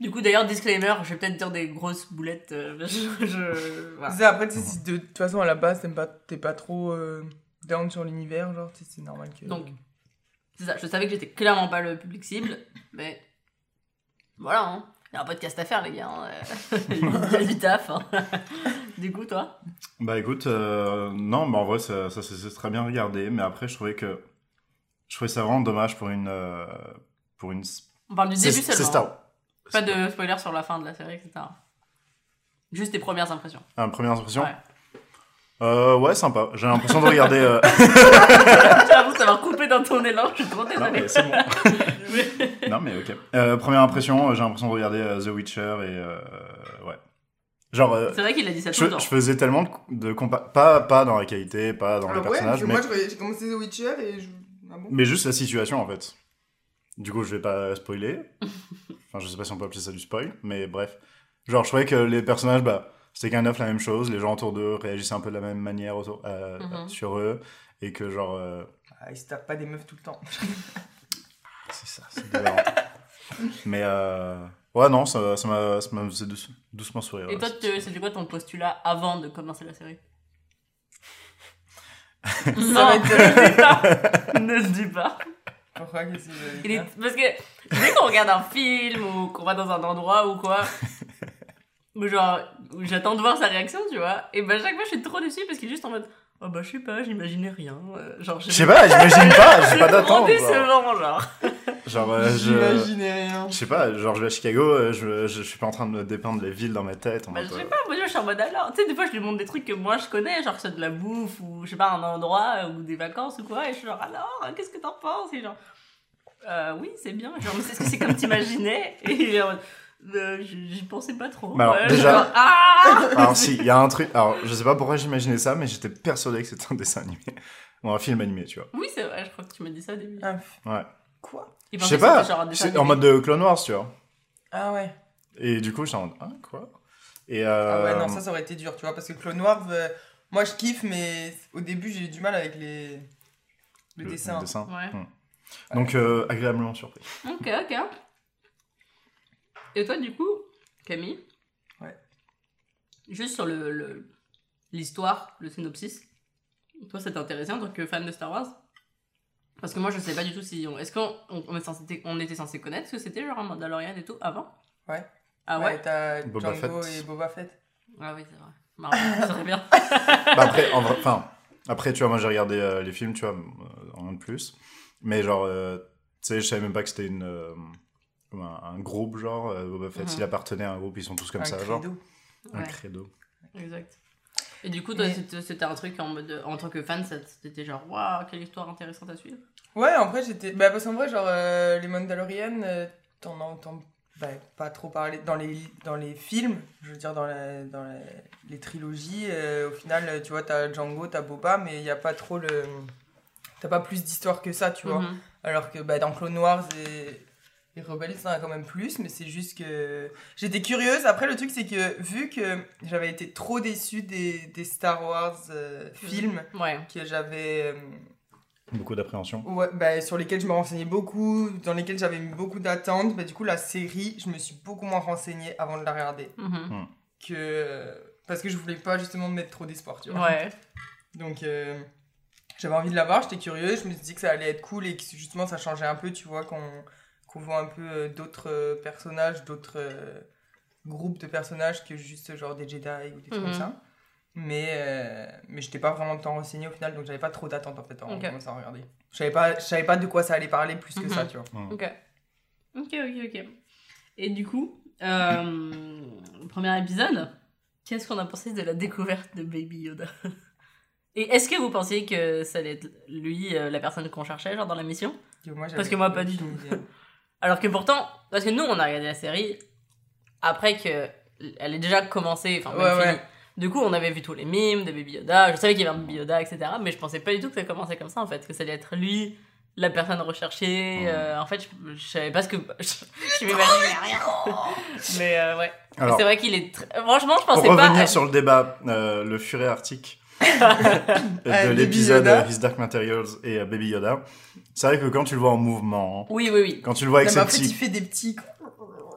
Du coup, d'ailleurs, disclaimer, je vais peut-être dire des grosses boulettes. euh, je, je- voilà. Ça, après, tu sais, si de toute façon, à la base, t'aimes pas, t'es pas trop euh, down sur l'univers, genre, c'est normal que. Donc, C'est ça, je savais que j'étais clairement pas le public cible. Mais. Voilà, hein. Il y a un podcast à faire, les gars. hein. *laughs* Il y a du taf. hein. Du coup, toi Bah écoute, euh, non, mais en vrai, ça, ça, s'est très bien regardé. Mais après, je trouvais que. Je trouvais ça vraiment dommage pour une. euh, pour une. On parle du C'est début c'est seulement. Star Pas de spoiler sur la fin de la série, etc. Juste tes premières impressions. Ah, première impression Ouais. Euh, ouais, sympa. J'ai l'impression de regarder. euh, *laughs* J'avoue t'avoir coupé dans ton élan, je suis trop non, désolée. mais c'est bon. *laughs* non, mais ok. Euh, première impression, euh, j'ai l'impression de regarder euh, The Witcher et. euh, ouais. Genre. euh, C'est vrai qu'il a dit ça tout je, le temps. je faisais tellement de, compa- pas, pas dans la qualité, pas dans Ah les ouais, personnages, mais, moi, j'ai commencé The Witcher et je. Ah bon? mais juste la situation en fait. Du coup, je vais pas spoiler. *laughs* Enfin, je sais pas si on peut appeler ça du spoil, mais bref. Genre, je trouvais que les personnages, bah, c'était kind of la même chose. Les gens autour d'eux réagissaient un peu de la même manière autour, euh, Mhm. sur eux. Et que, genre, euh, Ah, ils se tapent pas des meufs tout le temps. c'est ça, c'est *laughs* mais, euh, ouais, non, ça ça m'a ça m'a douce- doucement sourire. Et ouais. toi, c'était quoi ton postulat avant de commencer la série? *laughs* Non, *laughs* ne le dis pas. ne le dis pas. Pourquoi qu'est-ce que Il est- Parce que dès qu'on regarde un film ou qu'on va dans un endroit ou quoi, *laughs* ou genre, où j'attends de voir sa réaction, tu vois, et ben chaque fois je suis trop déçue parce qu'il est juste en mode, oh bah je sais pas, j'imaginais rien. euh, Genre, Je sais pas, j'imagine pas, j'ai pas *laughs* C'est d'attente. trop décevant, genre. Genre, euh, je. J'imaginais rien. Je sais pas, genre je vais à Chicago, euh, je, je, suis pas en train de me dépeindre les villes dans ma tête. en Bah, je sais pas, moi je suis en mode alors, tu sais, des fois je lui montre des trucs que moi je connais, genre c'est de la bouffe ou je sais pas, un endroit ou des vacances ou quoi, et je suis genre alors, qu'est-ce que t'en penses Et genre, euh, oui, c'est bien, genre, mais c'est ce que c'est comme t'imaginais *laughs* Et il est en mode, Euh, j'y pensais pas trop. Bah alors, Ouais, déjà- ah *laughs* Alors si, il y a un truc, alors je sais pas pourquoi j'imaginais ça, mais j'étais persuadé que c'était un dessin animé. *laughs* Ou un film animé, tu vois. Oui, c'est vrai, je crois que tu m'as dit ça au début. Ah, Ouais. quoi? Je sais pas, dessin en mode de Clone Wars, tu vois. Ah ouais. Et du coup, j'étais en mode, ah quoi? Et Ah euh... ouais, non, ça, ça aurait été dur, tu vois, parce que Clone Wars, euh, moi je kiffe, mais au début j'ai eu du mal avec les. Le, dessin. Ouais. Hmm. Donc euh, agréablement surpris. Ok, ok. Et toi, du coup, Camille Ouais. Juste sur le le- l'histoire, le, synopsis. Toi, ça t'intéressait en tant que fan de Star Wars? Parce que moi, je sais pas du tout si. on- Est-ce qu'on on, était censé connaître ce que c'était, genre un Mandalorian et tout, avant? Ouais. Ah ouais, ouais, t'as Boba Django Fett. et Boba Fett. Ah oui, c'est vrai. Marrant, ça serait bien. *laughs* Bah après, en vrai, enfin, après, tu vois, moi j'ai regardé euh, les films, tu vois, euh, en un de plus. Mais genre, euh, tu sais, je savais même pas que c'était une. euh, un, un groupe, genre, euh, Boba Fett, Mhm. il appartenait à un groupe, ils sont tous comme un ça, genre. credo. Un Ouais, credo. exact. Et du coup, toi, Mais- c'était- un truc en mode. En tant que fan, c'était genre, waouh, quelle histoire intéressante à suivre. Ouais, en vrai, j'étais. Bah, parce qu'en vrai, genre, euh, les Mandalorian, euh, t'en entends bah, pas trop parler dans les, dans les films, je veux dire, dans, la- dans la- les trilogies. euh, au final, tu vois, t'as Django, t'as Boba, mais il y a pas trop le. T'as pas plus d'histoire que ça, tu vois. Mhm. Alors que bah, dans Clone Wars et, et Rebels, ça en a quand même plus, mais c'est juste que. J'étais curieuse. Après, le truc, c'est que vu que j'avais été trop déçue des, des Star Wars euh, films, Ouais. que j'avais. euh, Beaucoup d'appréhension. Ouais, bah, sur lesquels je me renseignais beaucoup, dans lesquels j'avais mis beaucoup d'attentes. Bah, du coup, la série, je me suis beaucoup moins renseignée avant de la regarder. Mhm. Que... Parce que je voulais pas justement me mettre trop d'espoir, tu vois. Ouais. Donc, euh, j'avais envie de la voir, j'étais curieuse, je me suis dit que ça allait être cool et que justement ça changeait un peu, tu vois, qu'on qu'on voit un peu euh, d'autres euh, personnages, d'autres. euh, groupe de personnages que juste genre des Jedi ou des trucs Mhm. comme ça. Mais, euh, mais j'étais pas vraiment tant renseigné au final, donc j'avais pas trop d'attente en fait en Ok. commençant à regarder. Je savais pas, je savais pas de quoi ça allait parler plus que Mhm. ça, tu vois. Ok. Ok, ok, ok. Et du coup, euh, premier épisode, qu'est-ce qu'on a pensé de la découverte de Baby Yoda? *laughs* Et est-ce que vous pensiez que ça allait être lui, euh, la personne qu'on cherchait, genre dans la mission? Moi, Parce que moi, pas du tout. Alors que pourtant, parce que nous, on a regardé la série après que elle est déjà commencée, enfin, Ouais. Du coup, on avait vu tous les mimes de Baby Yoda. Je savais qu'il y avait un Baby Yoda, etc. Mais je pensais pas du tout que ça commençait comme ça, en fait. Que ça allait être lui, la personne recherchée. Ouais. Euh, en fait, je, je savais pas ce que. *laughs* Je, je rien. mais euh, ouais. C'est vrai qu'il est. très- Franchement, je pour pensais revenir pas. sur le débat, euh, le furet arctique de Baby l'épisode euh, His Dark Materials et euh, Baby Yoda, c'est vrai que quand tu le vois en mouvement, Oui, oui, oui. quand tu le vois avec Non, ses en fait, il fait des petits.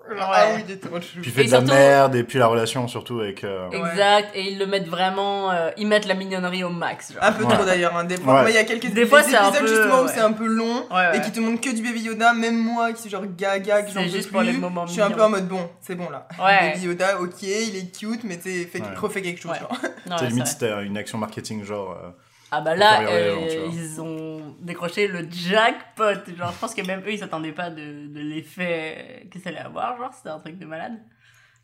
Ouais. Ah oui, des trop chou. Puis il fait Et de la merde, et puis la relation surtout avec. euh, Ouais. Exact. Et ils le mettent vraiment. euh, ils mettent la mignonnerie au max. Genre. Un peu Ouais. trop d'ailleurs, hein. des fois. Ouais. Il y a quelques Des des fois, c'est un épisodes peu, justement où ouais. c'est un peu long Ouais, ouais. et qui te montrent que du Baby Yoda. Même moi qui suis genre gaga, que C'est j'en peux juste plus. pour les moments je suis un mignons. peu en mode bon, c'est bon là. Ouais. Baby Yoda, ok, il est cute, mais tu sais, fait- Ouais. refait quelque chose. Ouais. genre. Non, c'est limite c'est vrai. c'était une action marketing genre. euh, Ah bah là, euh, ils ont décroché le jackpot. Genre, je pense que même eux, ils s'attendaient pas de, de l'effet que ça allait avoir. Genre, c'était un truc de malade.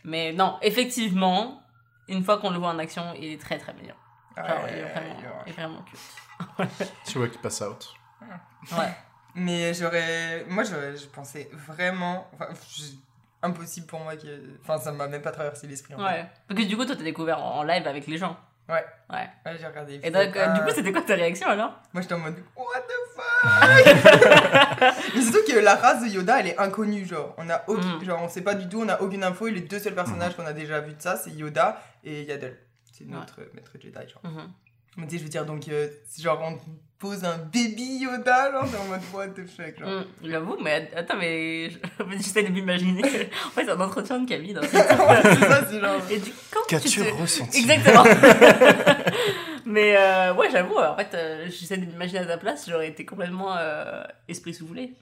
Mais non, effectivement, une fois qu'on le voit en action, il est très très mignon. Genre, Ouais, il, est vraiment, il est il est vraiment cute. *laughs* Tu vois qu'il passe out. Ouais. Mais j'aurais. Moi, je pensais vraiment. Enfin, je- impossible pour moi que. Enfin, ça m'a même pas traversé l'esprit. En ouais. Parce que du coup, toi, t'as découvert en live avec les gens. Ouais. Ouais. Ouais, j'ai regardé. Et donc, euh, du coup, c'était quoi ta réaction alors? Moi, j'étais en mode What the fuck? *laughs* Mais surtout que la race de Yoda, elle est inconnue. Genre, on a aucun- Mm. genre, on sait pas du tout, on a aucune info. Et les deux seuls personnages qu'on a déjà vu de ça, c'est Yoda et Yaddle. C'est notre maître Jedi, genre. Mais tu sais, je veux dire, donc, euh, genre, on pose un baby Yoda, genre, t'es en mode What the fuck, genre. J'avoue, mais attends, mais je- *laughs* j'essaie de m'imaginer. en fait, c'est un entretien de Camille dans cette... *laughs* Ça, c'est genre. Et du quand tu Qu'as-tu te- ressenti Exactement. *laughs* Mais euh, ouais, j'avoue, en fait, euh, j'essaie de m'imaginer à ta place, j'aurais été complètement euh, esprit soufflé.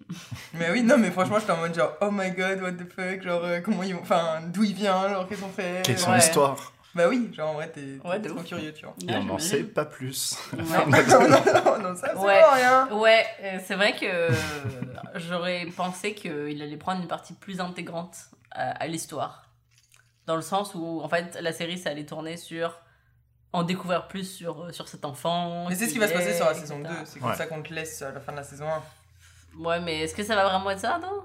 Mais oui, non, mais franchement, j'étais en mode genre, oh my god, what the fuck, genre, euh, comment ils vont. Enfin, d'où il vient, genre, qu'est-ce qu'on fait Quelle est son Ouais. histoire? Bah oui, genre, en vrai, t'es Ouais, trop ouf. curieux, tu vois. Et on n'en sait pas plus. Ouais. *laughs* non, non, non, non, ça, c'est Ouais. pas rien. Ouais, euh, c'est vrai que j'aurais pensé qu'il allait prendre une partie plus intégrante à, à l'histoire. Dans le sens où, en fait, la série, ça allait tourner sur en découvrir plus sur, sur cet enfant. Mais c'est ce qui est, va se passer sur la saison 2, etc. c'est comme Ouais. ça qu'on te laisse à la fin de la saison 1. Ouais, mais est-ce que ça va vraiment être ça, non?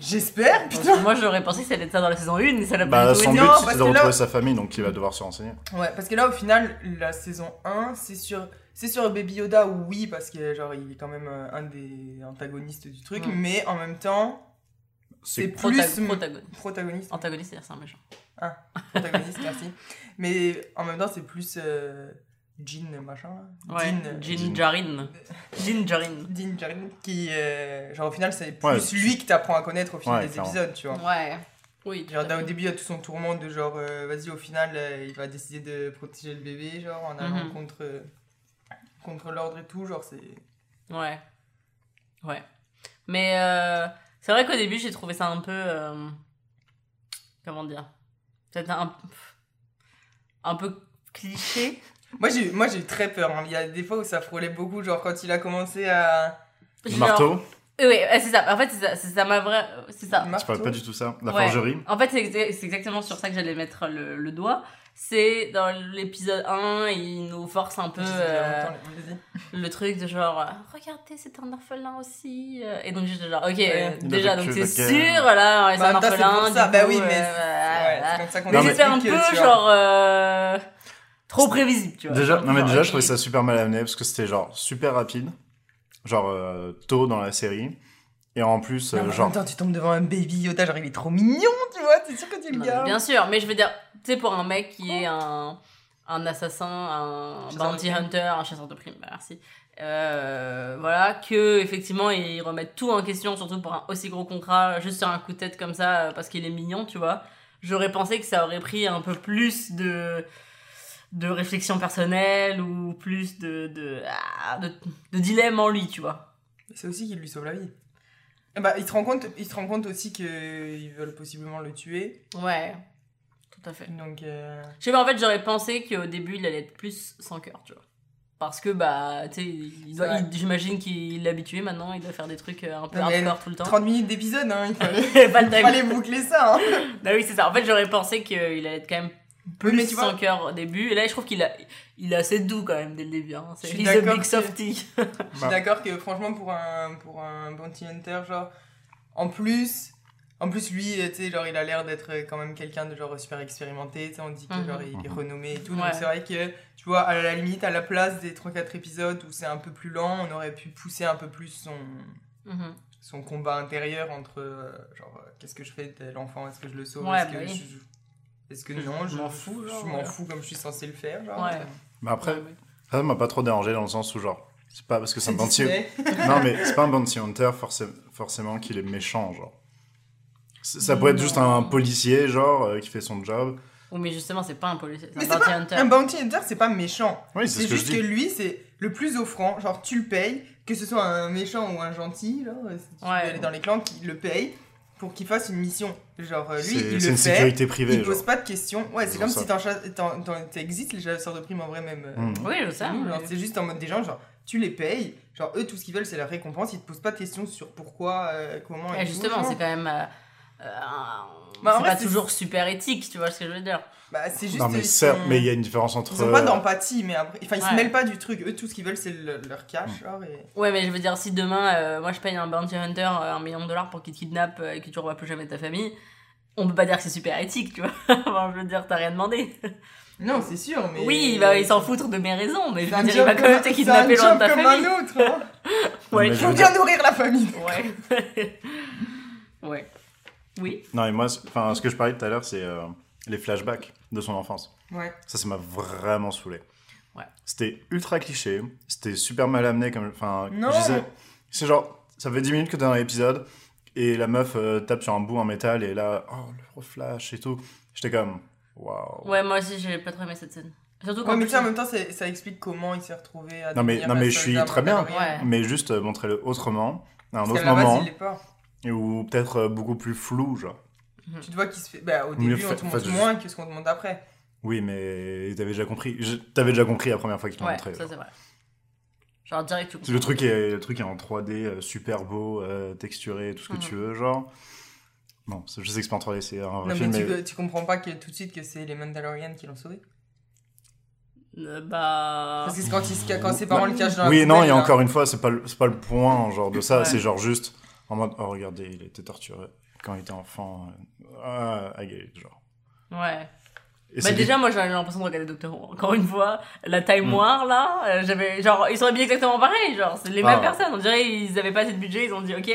J'espère, putain Moi, j'aurais pensé que ça allait être ça dans la saison 1, et ça l'a Bah, pas du tout son été. but, Non, c'était parce de que là- retrouver sa famille, donc il va devoir se renseigner. Ouais, parce que là, au final, la saison 1, c'est sur, c'est sur Baby Yoda, oui, parce que genre, il est quand même euh, un des antagonistes du truc, mais en même temps, c'est C'est plus. Prota- protagoniste. Protagoniste. Antagoniste, c'est-à-dire c'est un méchant. Protagoniste, *laughs* merci. Mais en même temps, c'est plus. euh, Jean, machin. là. Ouais, Jean, euh, Jin *laughs* Jin. Jarin. Jin Jarin. Dean Djarin, qui, euh, genre au final, c'est plus Ouais. lui que t'apprends à connaître au fil Ouais, des clairement. épisodes, tu vois. Ouais. Oui, Genre, au début, il y a tout son tourment de genre, euh, vas-y, au final, euh, il va décider de protéger le bébé, genre, en allant Mhm. contre, contre l'ordre et tout, genre, c'est. Ouais. Ouais. Mais euh, c'est vrai qu'au début, j'ai trouvé ça un peu. euh, comment dire Peut-être un, un peu cliché. Moi, j'ai eu- moi, j'ai eu très peur. hein. Il y a des fois où ça frôlait beaucoup, genre, quand il a commencé à. Le Genre- marteau, Oui, oui, c'est ça. En fait, c'est ça, c'est ça ma vraie. C'est ça. je parle pas du tout ça. La Ouais. forgerie. En fait, c'est exa- c'est exactement sur ça que j'allais mettre le, le doigt. C'est dans l'épisode 1, il nous force un peu euh, le truc de genre, euh, regardez, c'est un orphelin aussi. euh, Et donc, j'étais genre, ok, Ouais. Il déjà, a donc c'est la guerre. sûr, là, c'est Bah, un c'est orphelin. pour ça. du Bah coup, oui, euh, mais. voilà, Ouais, voilà. c'est comme ça qu'on Mais Non, mais- c'était un peu tu genre. euh, trop prévisible, tu vois. Déjà, non mais genre, déjà, je trouvais ça super mal amené parce que c'était genre super rapide, genre euh, tôt dans la série, et en plus, Non, euh, genre, même temps, tu tombes devant un baby Yoda, genre, il est trop mignon, tu vois, t'es sûr que tu le gardes. Bien sûr, mais je veux dire, tu sais, pour un mec qui est un, un assassin, un Chasseur bounty hunter, un chasseur de primes, bah, merci. Euh, voilà, que effectivement ils remettent tout en question, surtout pour un aussi gros contrat, juste sur un coup de tête comme ça, parce qu'il est mignon, tu vois. J'aurais pensé que ça aurait pris un peu plus de de réflexion personnelle ou plus de de, ah, de, de dilemme en lui, tu vois. C'est aussi qu'il lui sauve la vie. Eh Bah, il se rend compte, il se rend compte aussi qu'ils veulent possiblement le tuer. Ouais, tout à fait. Donc, euh, Je sais pas, en fait, j'aurais pensé qu'au début, il allait être plus sans cœur, tu vois. Parce que, bah, tu sais, j'imagine qu'il est habitué maintenant, il doit faire des trucs euh, un peu hardcore tout le temps. 30 minutes d'épisode, hein, il *laughs* fallait, il fallait boucler ça. Hein. *laughs* Bah oui, c'est ça. En fait, j'aurais pensé qu'il allait être quand même plus mais tu vois, sans cœur au début. Et là, je trouve qu'il a, il est assez doux quand même dès le début. Hein. C'est *laughs* he's a big que- softy. je suis d'accord que franchement, pour un, pour un bounty hunter, genre, en plus, en plus, lui, tu sais, genre, il a l'air d'être quand même quelqu'un de genre super expérimenté, tu sais, on dit que genre, il est Mhm. renommé et tout. Ouais. Donc, c'est vrai que, tu vois, à la limite, à la place des 3-4 épisodes où c'est un peu plus lent, on aurait pu pousser un peu plus son, Mhm. son combat intérieur entre euh, genre euh, qu'est-ce que je fais de l'enfant est-ce que je le sauve? Ouais, est-ce bah que oui. je est-ce que non Je m'en fous, genre, je m'en ouais. fous comme je suis censé le faire genre Ouais. Mais après, Ouais, ouais. ça m'a pas trop dérangé dans le sens où, genre, c'est pas parce que c'est *laughs* un bounty. Non, mais c'est pas un bounty hunter forcé- forcément qu'il est méchant, genre. Ça pourrait être juste un policier, genre, euh, qui fait son job. Oui, mais justement, c'est pas un policier, mais c'est c'est un bounty hunter. un bounty hunter c'est pas méchant Oui, c'est c'est ce que je juste que lui c'est le plus offrant genre tu le payes que ce soit un méchant ou un gentil là si tu veux Ouais. aller dans les clans qui le paye pour qu'il fasse une mission genre euh, lui C'est il c'est le une fait sécurité privée, il genre. pose pas de questions ouais c'est C'est comme pour si t'en cha- t'en- t'en- t'existes les chasseurs de primes en vrai même euh, Mm. Oui, je sais. C'est juste en mode des gens, genre, tu les payes, genre, eux, tout ce qu'ils veulent, c'est la récompense, ils te posent pas de questions sur pourquoi, euh, comment. Et et justement, c'est quand même. euh, euh, un- Bah, c'est pas c'est- toujours super éthique, tu vois ce que je veux dire. Bah, c'est juste. Non, mais certes, sont- mais il y a une différence entre. Ils ont pas euh, d'empathie, mais après. Enfin, ils se Ouais. mêlent pas du truc. Eux, tout ce qu'ils veulent, c'est le- leur cash, Mm. genre. Et... Ouais, mais je veux dire, si demain, euh, moi je paye un bounty hunter euh, un million de dollars pour qu'il te kidnappe euh, et que tu revois plus jamais ta famille, on peut pas dire que c'est super éthique, tu vois. *laughs* Enfin, je veux dire, t'as rien demandé. Non, c'est sûr, mais. Oui, bah, il s'en foutre de mes raisons, mais je veux dire, il va quand même te kidnapper loin de ta comme famille. un autre. hein. *laughs* Ouais, je Faut veux bien nourrir la famille. Ouais. *laughs* ouais. Oui. Non, et moi, enfin, ce que je parlais tout à l'heure, c'est euh, les flashbacks de son enfance. Ouais. Ça, ça m'a vraiment saoulé. Ouais. C'était ultra cliché, c'était super mal amené, comme. Enfin, Non. je disais. C'est genre, ça fait 10 minutes que t'es dans l'épisode, et la meuf euh, tape sur un bout en métal, et là, oh, le reflash et tout. J'étais comme, waouh. Ouais, moi aussi, j'ai pas trop aimé cette scène. Surtout quand Ouais, mais tu sais, en même temps, ça explique comment il s'est retrouvé à Non, mais- non, mais je suis très bien. Ouais. Mais juste euh, montrer-le autrement, à un Parce autre base, moment, il l'est pas. et ou peut-être euh, beaucoup plus flou, genre. Tu te vois qu'il se fait. Bah, au début, on te montre moins que ce qu'on te montre après. Oui, mais t'avais déjà compris. Je- T'avais déjà compris la première fois qu'il te l'a Ouais, montré. ça c'est vrai. Genre direct, tu le truc est le truc est en 3D, euh, super beau, euh, texturé, tout ce que Mhm. tu veux, genre. Non, je sais que c'est pas en 3D, c'est un vrai Non, mais film. tu, mais- tu comprends pas que tout de suite que c'est les Mandalorians qui l'ont sauvé? Euh, bah. Parce que c'est quand, il quand ses parents le cachent dans la Oui, non, et là. encore une fois, c'est pas le, c'est pas le point genre de ça, Ouais. c'est genre juste en mode oh regardez, il a été torturé quand il était enfant. euh, Ah, it, genre. Ouais. Bah déjà moi j'avais l'impression de regarder Doctor Who. Encore une fois, la Time War là, euh, j'avais genre ils sont habillés exactement pareil, genre c'est les Ah mêmes ouais. personnes. On dirait ils avaient pas assez de budget, ils ont dit ok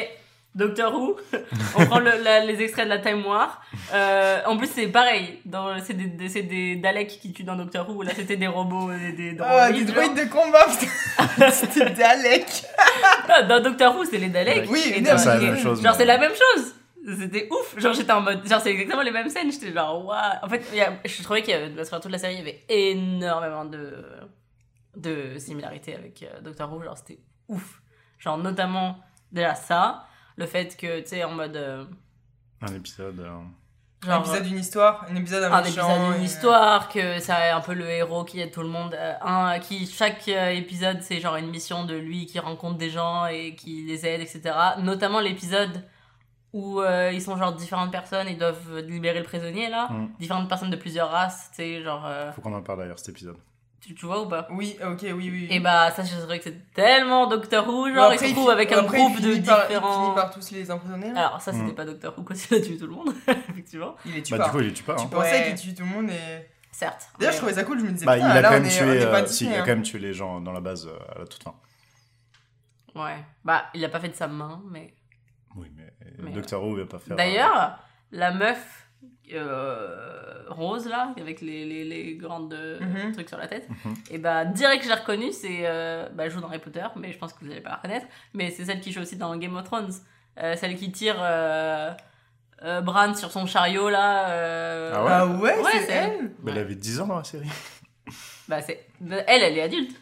Doctor Who, *laughs* on prend le- la- les extraits de la Time War. Euh, en plus c'est pareil, dans c'est des, des- c'est des Daleks qui tuent dans Doctor Who. Là c'était des robots, des, des Ah, droïdes, des genre. droïdes de combat, putain *laughs* C'était Dalek Non, dans Doctor Who c'est les Daleks. Oui, Et non, dans- c'est la même chose, Genre c'est la même chose. C'était ouf. Genre j'étais en mode, genre c'est exactement les mêmes scènes. J'étais genre waouh. En fait, il y a- je trouvais qu'il y avait sur toute la série, il y avait énormément de de similarités avec euh, Doctor Who. Genre c'était ouf. Genre notamment déjà ça, le fait que tu sais en mode euh, un épisode. euh, Un genre épisode d'une histoire, un épisode d'un un épisode d'une et- histoire, que c'est un peu le héros qui aide tout le monde. un, qui, chaque épisode, c'est genre une mission de lui qui rencontre des gens et qui les aide, etc. Notamment l'épisode où euh, ils sont genre différentes personnes, ils doivent libérer le prisonnier là. Mm. Différentes personnes de plusieurs races, tu sais, genre. euh, Faut qu'on en parle d'ailleurs cet épisode. tu, tu vois ou pas? Oui, ok, oui, oui. Et bah, ça, je dirais que c'est tellement Doctor Who, genre, après, ils se il retrouvent fi- avec un après, groupe il de par- Il différents. finit par tous les emprisonner, là. Alors, ça, c'était Mm. pas Doctor Who, quand il a tué tout le monde, *laughs* effectivement. Il les tue Bah, pas. du coup, il les tue pas. tu hein. pensais Ouais. qu'il tue tout le monde et... Certes. D'ailleurs, mais- je trouvais ça cool, je me disais, Bah, il a là, quand même tué. euh, si, il a hein. quand même tué les gens dans la base euh, à la toute fin. Ouais. Bah, il a pas fait de sa main, mais. Oui, mais, Mais Doctor Who, il va pas faire. euh, D'ailleurs, la meuf euh, rose là, avec les, les, les grandes euh, Mhm. trucs sur la tête, Mhm. et bah direct je l'ai reconnue, c'est. Euh, bah, elle joue dans Harry Potter, mais je pense que vous allez pas la reconnaître. Mais c'est celle qui joue aussi dans Game of Thrones. Euh, celle qui tire euh, euh, Bran sur son chariot là. euh, Ah ouais? Ah ouais, Ouais, c'est elle Mais elle avait 10 ans dans la série. Bah, c'est. Elle, elle est adulte.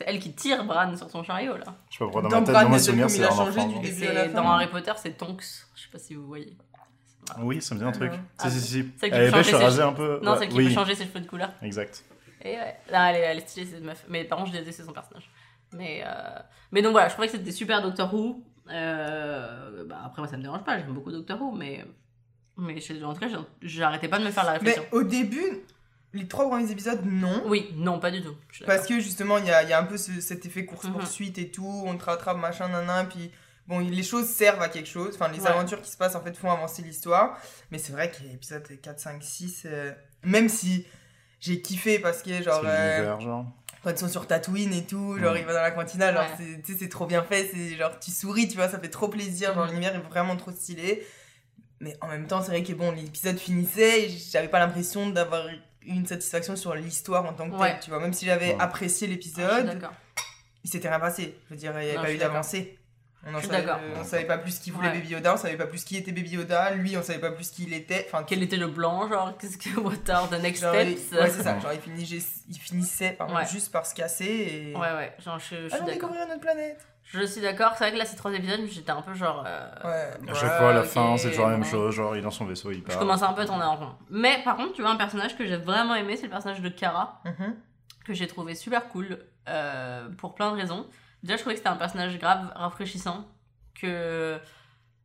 C'est elle qui tire Bran sur son chariot là. Je sais pas pourquoi dans, Dans ma tête, Bran, dans mes souvenirs, c'est non c'est dans. Harry Potter, c'est Tonks. Je sais pas si vous voyez. Oui, ça me dit un truc. Ah Si, Elle est changer ses rasée un peu. Non, Ouais, celle qui oui, peut changer ses cheveux de couleur. Exact. Et ouais, là, elle est, elle est stylée cette meuf. Mais par contre, je détestais son personnage. Mais, euh... mais donc voilà, je trouvais que c'était super Doctor Who. Euh... Bah, après, moi, ça me dérange pas, j'aime beaucoup Doctor Who, mais. Mais je- en tout cas, j'arrêtais pas de me faire la Mais réflexion. au début, les trois premiers épisodes, non. Oui, non, pas du tout. Parce que justement, il y a, il y a un peu ce- cet effet Mhm. course-poursuite et tout, on te rattrape, machin, nanan, puis bon, les choses servent à quelque chose, enfin, les Ouais. aventures qui se passent en fait font avancer l'histoire, mais c'est vrai que l'épisode 4, 5, 6, euh, même si j'ai kiffé parce que C'est genre, euh, genre. quand ils sont sur Tatooine et tout, genre Ouais. il va dans la cantina, genre Ouais. c'est- tu sais, c'est trop bien fait, c'est genre tu souris, tu vois, ça fait trop plaisir, genre Mhm. l'univers est vraiment trop stylé. Mais en même temps, c'est vrai que bon, l'épisode finissait, et j'avais pas l'impression d'avoir une satisfaction sur l'histoire en tant que Ouais. telle, tu vois, même si j'avais Ouais. apprécié Ah, l'épisode, il s'était rien passé. Je veux dire, il n'y avait Non, pas eu d'avancée. On, en Je suis savait, d'accord. on savait pas plus qui voulait Ouais. Baby Yoda, on savait pas plus qui était Baby Yoda, lui on savait pas plus qui il était. Enfin, Quel était le blanc, genre, qu'est-ce que. *laughs* What are the next genre, il- steps? ouais, c'est ça, genre il, finissait, il finissait pardon, Ouais. juste par se casser et. Ouais, ouais, genre, je, je suis Allons d'accord. découvrir notre planète. Je suis d'accord, c'est vrai que là, ces trois épisodes, j'étais un peu genre. euh, Ouais. À chaque fois, à la fin, c'est toujours la même chose. Genre, il est dans son vaisseau, il Je part. commence un peu à tourner en rond. Mais par contre, tu vois, un personnage que j'ai vraiment aimé, c'est le personnage de Kara. Mhm. que j'ai trouvé super cool euh, pour plein de raisons. Déjà, je trouvais que c'était un personnage grave rafraîchissant, que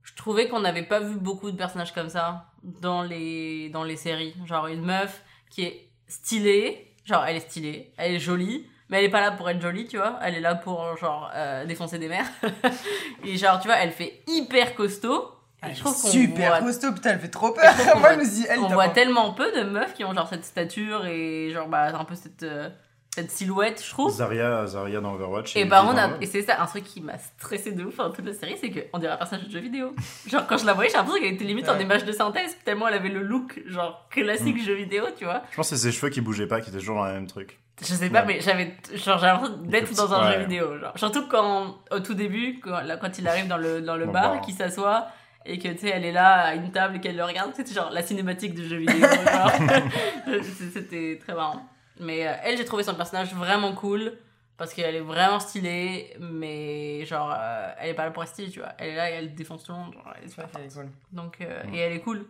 je trouvais qu'on n'avait pas vu beaucoup de personnages comme ça dans les, dans les séries. Genre une meuf qui est stylée, genre elle est stylée, elle est jolie, mais elle est pas là pour être jolie, tu vois. Elle est là pour genre euh, défoncer des mères. *laughs* Et genre, tu vois, elle fait hyper costaud. Et je trouve Super voit costaud, putain, elle fait trop peur. *laughs* Moi, je me dis, elle, on voit pas- tellement peu de meufs qui ont genre cette stature et genre bah un peu cette euh, cette silhouette je trouve Zaria, Zaria dans Overwatch. et dans un- et c'est ça un truc qui m'a stressé de ouf dans toute la série c'est qu'on dirait un personnage de jeu vidéo genre quand je la voyais j'ai l'impression qu'elle était limite en Ouais. image de synthèse tellement elle avait le look genre classique Mm. jeu vidéo tu vois Je pense que c'est ses cheveux qui bougeaient pas, qui étaient toujours dans le même truc. je sais pas Ouais. mais j'avais genre j'ai l'impression d'être dans un jeu vidéo genre surtout quand au tout début quand, là, quand il arrive dans le dans le Bon, bar bah. qui s'assoit et que tu sais elle est là à une table et qu'elle le regarde c'était genre la cinématique de jeu vidéo *laughs* *laughs* c'était très marrant mais euh, elle j'ai trouvé son personnage vraiment cool parce qu'elle est vraiment stylée mais genre euh, elle est pas là pour être stylée tu vois elle est là et elle défonce tout le monde genre, elle est C'est super est cool. donc euh, et elle est cool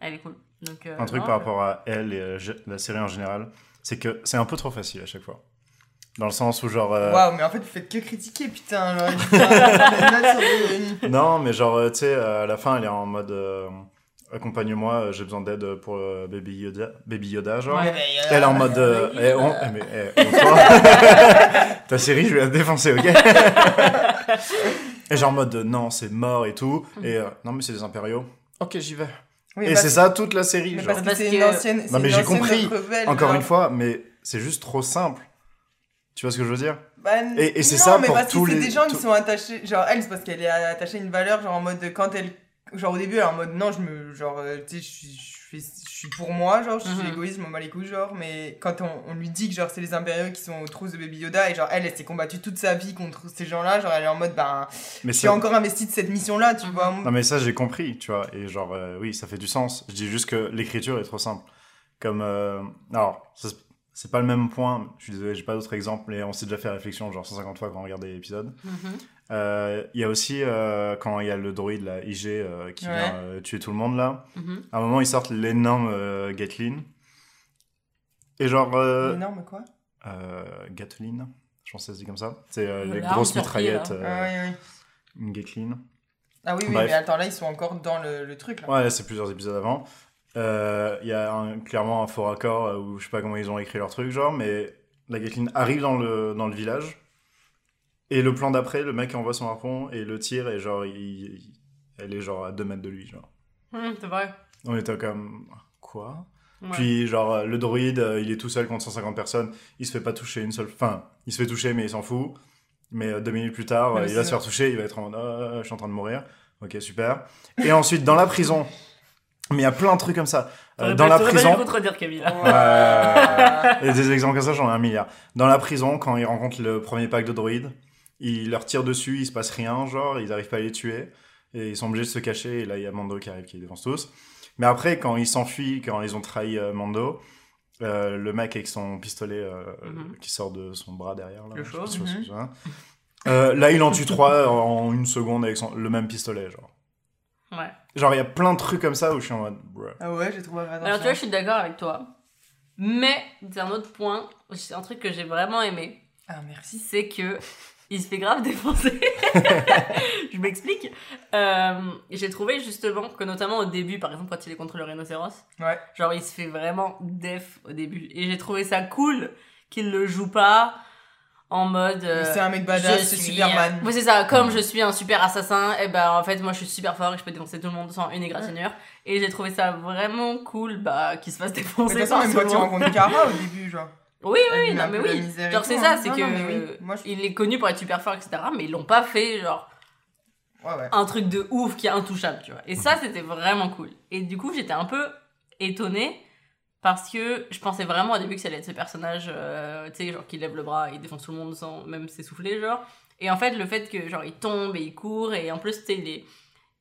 elle est cool donc euh, Un truc non, par je- rapport à elle et euh, la série en général, c'est que c'est un peu trop facile à chaque fois. Dans le sens où, genre. euh, Waouh, mais en fait, vous faites que critiquer, putain. genre, *laughs* Non, mais genre, euh, tu sais, euh, à la fin, elle est en mode. Accompagne-moi, euh, j'ai besoin d'aide pour euh, Baby Yoda, Baby Yoda, genre. Ouais. Mais, euh, Elle est en mode. euh, eh, on- eh, mais, eh, *laughs* Ta série, je vais la défoncer, ok? *laughs* Et genre en mode, non, c'est mort et tout. Et euh, non, mais c'est des impériaux. Ok, j'y vais. oui, et c'est ça toute la série. Mais genre. parce que c'est que- une ancienne. c'est Non, mais une j'ai compris. rebelle, Encore genre. une fois, mais c'est juste trop simple. Tu vois ce que je veux dire? Bah, Et- et c'est ça mais pour parce que tous c'est les- des gens qui tous- sont attachés. Genre, elle, c'est parce qu'elle est attachée à une valeur, genre en mode quand elle. Genre au début, elle est en mode non, je me. Genre, euh, tu sais, je suis. Je suis, je suis pour moi, genre, je suis Mhm. égoïste, je m'en les couilles, genre, mais quand on, on lui dit que, genre, c'est les impériaux qui sont aux trousses de Baby Yoda, et genre, elle, elle s'est combattue toute sa vie contre ces gens-là, genre, elle est en mode, ben, Mais je suis ça- encore investie de cette mission-là, tu Mhm. vois. Non mais ça j'ai compris, tu vois, et genre euh, oui ça fait du sens. Je dis juste que l'écriture est trop simple. Comme euh, alors c'est- pas le même point. Je suis désolé, j'ai pas d'autres exemples, mais on s'est déjà fait réflexion genre 150 fois quand on regardait l'épisode. Mhm. Euh, Il y a aussi euh, quand il y a le droïde la IG euh, qui Ouais. vient euh, tuer tout le monde là. Mhm. À un moment ils sortent l'énorme euh, Gatling et genre euh, Énorme, quoi? euh, Gatling, je pense que ça se dit comme ça. C'est euh, Euh, les grosses là. mitraillettes, euh, Ah, oui, oui. une Gatling. Ah oui, oui, Bref. mais attends, là, ils sont encore dans le, le truc, là. Ouais, là, c'est plusieurs épisodes avant. Euh, Il y a un- clairement un faux raccord euh, où je sais pas comment ils ont écrit leur truc, genre, mais la Gatling arrive dans le, dans le village. Et le plan d'après, le mec envoie son harpon et le tire, et genre, il, il- elle est genre à 2 mètres de lui, genre. Mhm, c'est vrai On était comme. Quoi? Ouais. Puis, genre, le droïde, euh, il est tout seul contre 150 personnes, il se fait pas toucher une seule. Enfin, il se fait toucher, mais il s'en fout. Mais euh, deux minutes plus tard, Ouais, euh, il va se faire toucher, il va être en mode Ah, je suis en train de mourir. Ok, super. Et ensuite, dans la prison, mais il y a plein de trucs comme ça. Euh, dans la prison. contredire Camille Ouais. Et des exemples comme ça, j'en ai un milliard. Dans la prison, quand ils rencontrent le premier pack de droïdes, ils leur tirent dessus, il se passe rien, genre, ils arrivent pas à les tuer. Et ils sont obligés de se cacher, et là, il y a Mando qui arrive, qui les défonce tous. Mais après, quand ils s'enfuient, quand ils ont trahi euh, Mando, Euh, le mec avec son pistolet euh, Mhm. qui sort de son bras derrière. Là, Le là, il en tue trois en une seconde avec son- le même pistolet, genre. Ouais. Genre, il y a plein de trucs comme ça où je suis en mode, bruh. Ah ouais, j'ai trouvé Alors tu vois, je suis d'accord avec toi. Mais c'est un autre point, c'est un truc que j'ai vraiment aimé, Ah merci. c'est que il se fait grave défoncer. *laughs* je m'explique. Euh, j'ai trouvé justement que notamment au début, par exemple quand il est contre le rhinocéros, Ouais. genre il se fait vraiment def au début. Et j'ai trouvé ça cool qu'il le joue pas en mode... euh, c'est un mec badass, c'est Superman. Oui, c'est ça. Comme je suis un super assassin, et ben en fait, moi je suis super fort et je peux défoncer tout le monde sans une égratignure. Et j'ai trouvé ça vraiment cool bah, qu'il se fasse Mais défoncer de toute façon, même quand le il monde. rencontre Kara au début, genre. Oui, oui, non, mais oui. et Genre, c'est hein. ça, c'est que non, mais oui. Moi, je- il est connu pour être super fort, etc. Mais ils l'ont pas fait, genre, Ouais, ouais. un truc de ouf qui est intouchable, tu vois. Et ça, c'était vraiment cool. Et du coup, j'étais un peu étonnée parce que je pensais vraiment au début que ça allait être ce personnage, euh, tu sais, genre qui lève le bras, il défonce tout le monde sans même s'essouffler, genre. Et en fait, le fait que, genre, il tombe et il court, et en plus, tu sais, il est,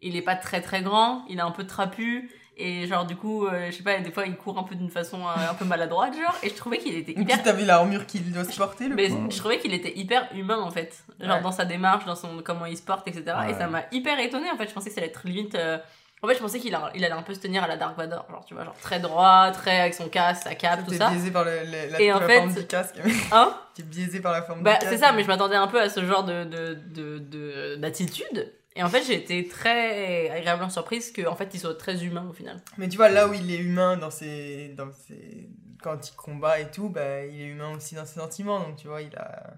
il est pas très très grand, il est un peu trapu, et genre, du coup, euh, je sais pas, des fois, il court un peu d'une façon euh, un peu maladroite, genre, et je trouvais qu'il était hyper t'as vu l'armure qu'il doit se porter, le mais je trouvais qu'il était hyper humain en fait, genre Ouais. dans sa démarche, dans son comment il se porte, etc. Et ça m'a hyper étonné en fait. Je pensais que ça allait être limite. euh, En fait, je pensais qu'il il allait un peu se tenir à la Dark Vador, genre tu vois, genre très droit, très avec son casque, sa cape, tout ça. biaisé par le- le- la, Et en la fait- forme du casque. Hein *laughs* T'es biaisé par la forme Bah du casque. c'est ça, mais je m'attendais un peu à ce genre de de de- de- d'attitude. Et en fait, j'ai été très agréablement surprise qu'en fait, il soit très humain au final. Mais tu vois, là où il est humain dans ses, dans ses... quand il combat et tout, bah, il est humain aussi dans ses sentiments. Donc tu vois, il a...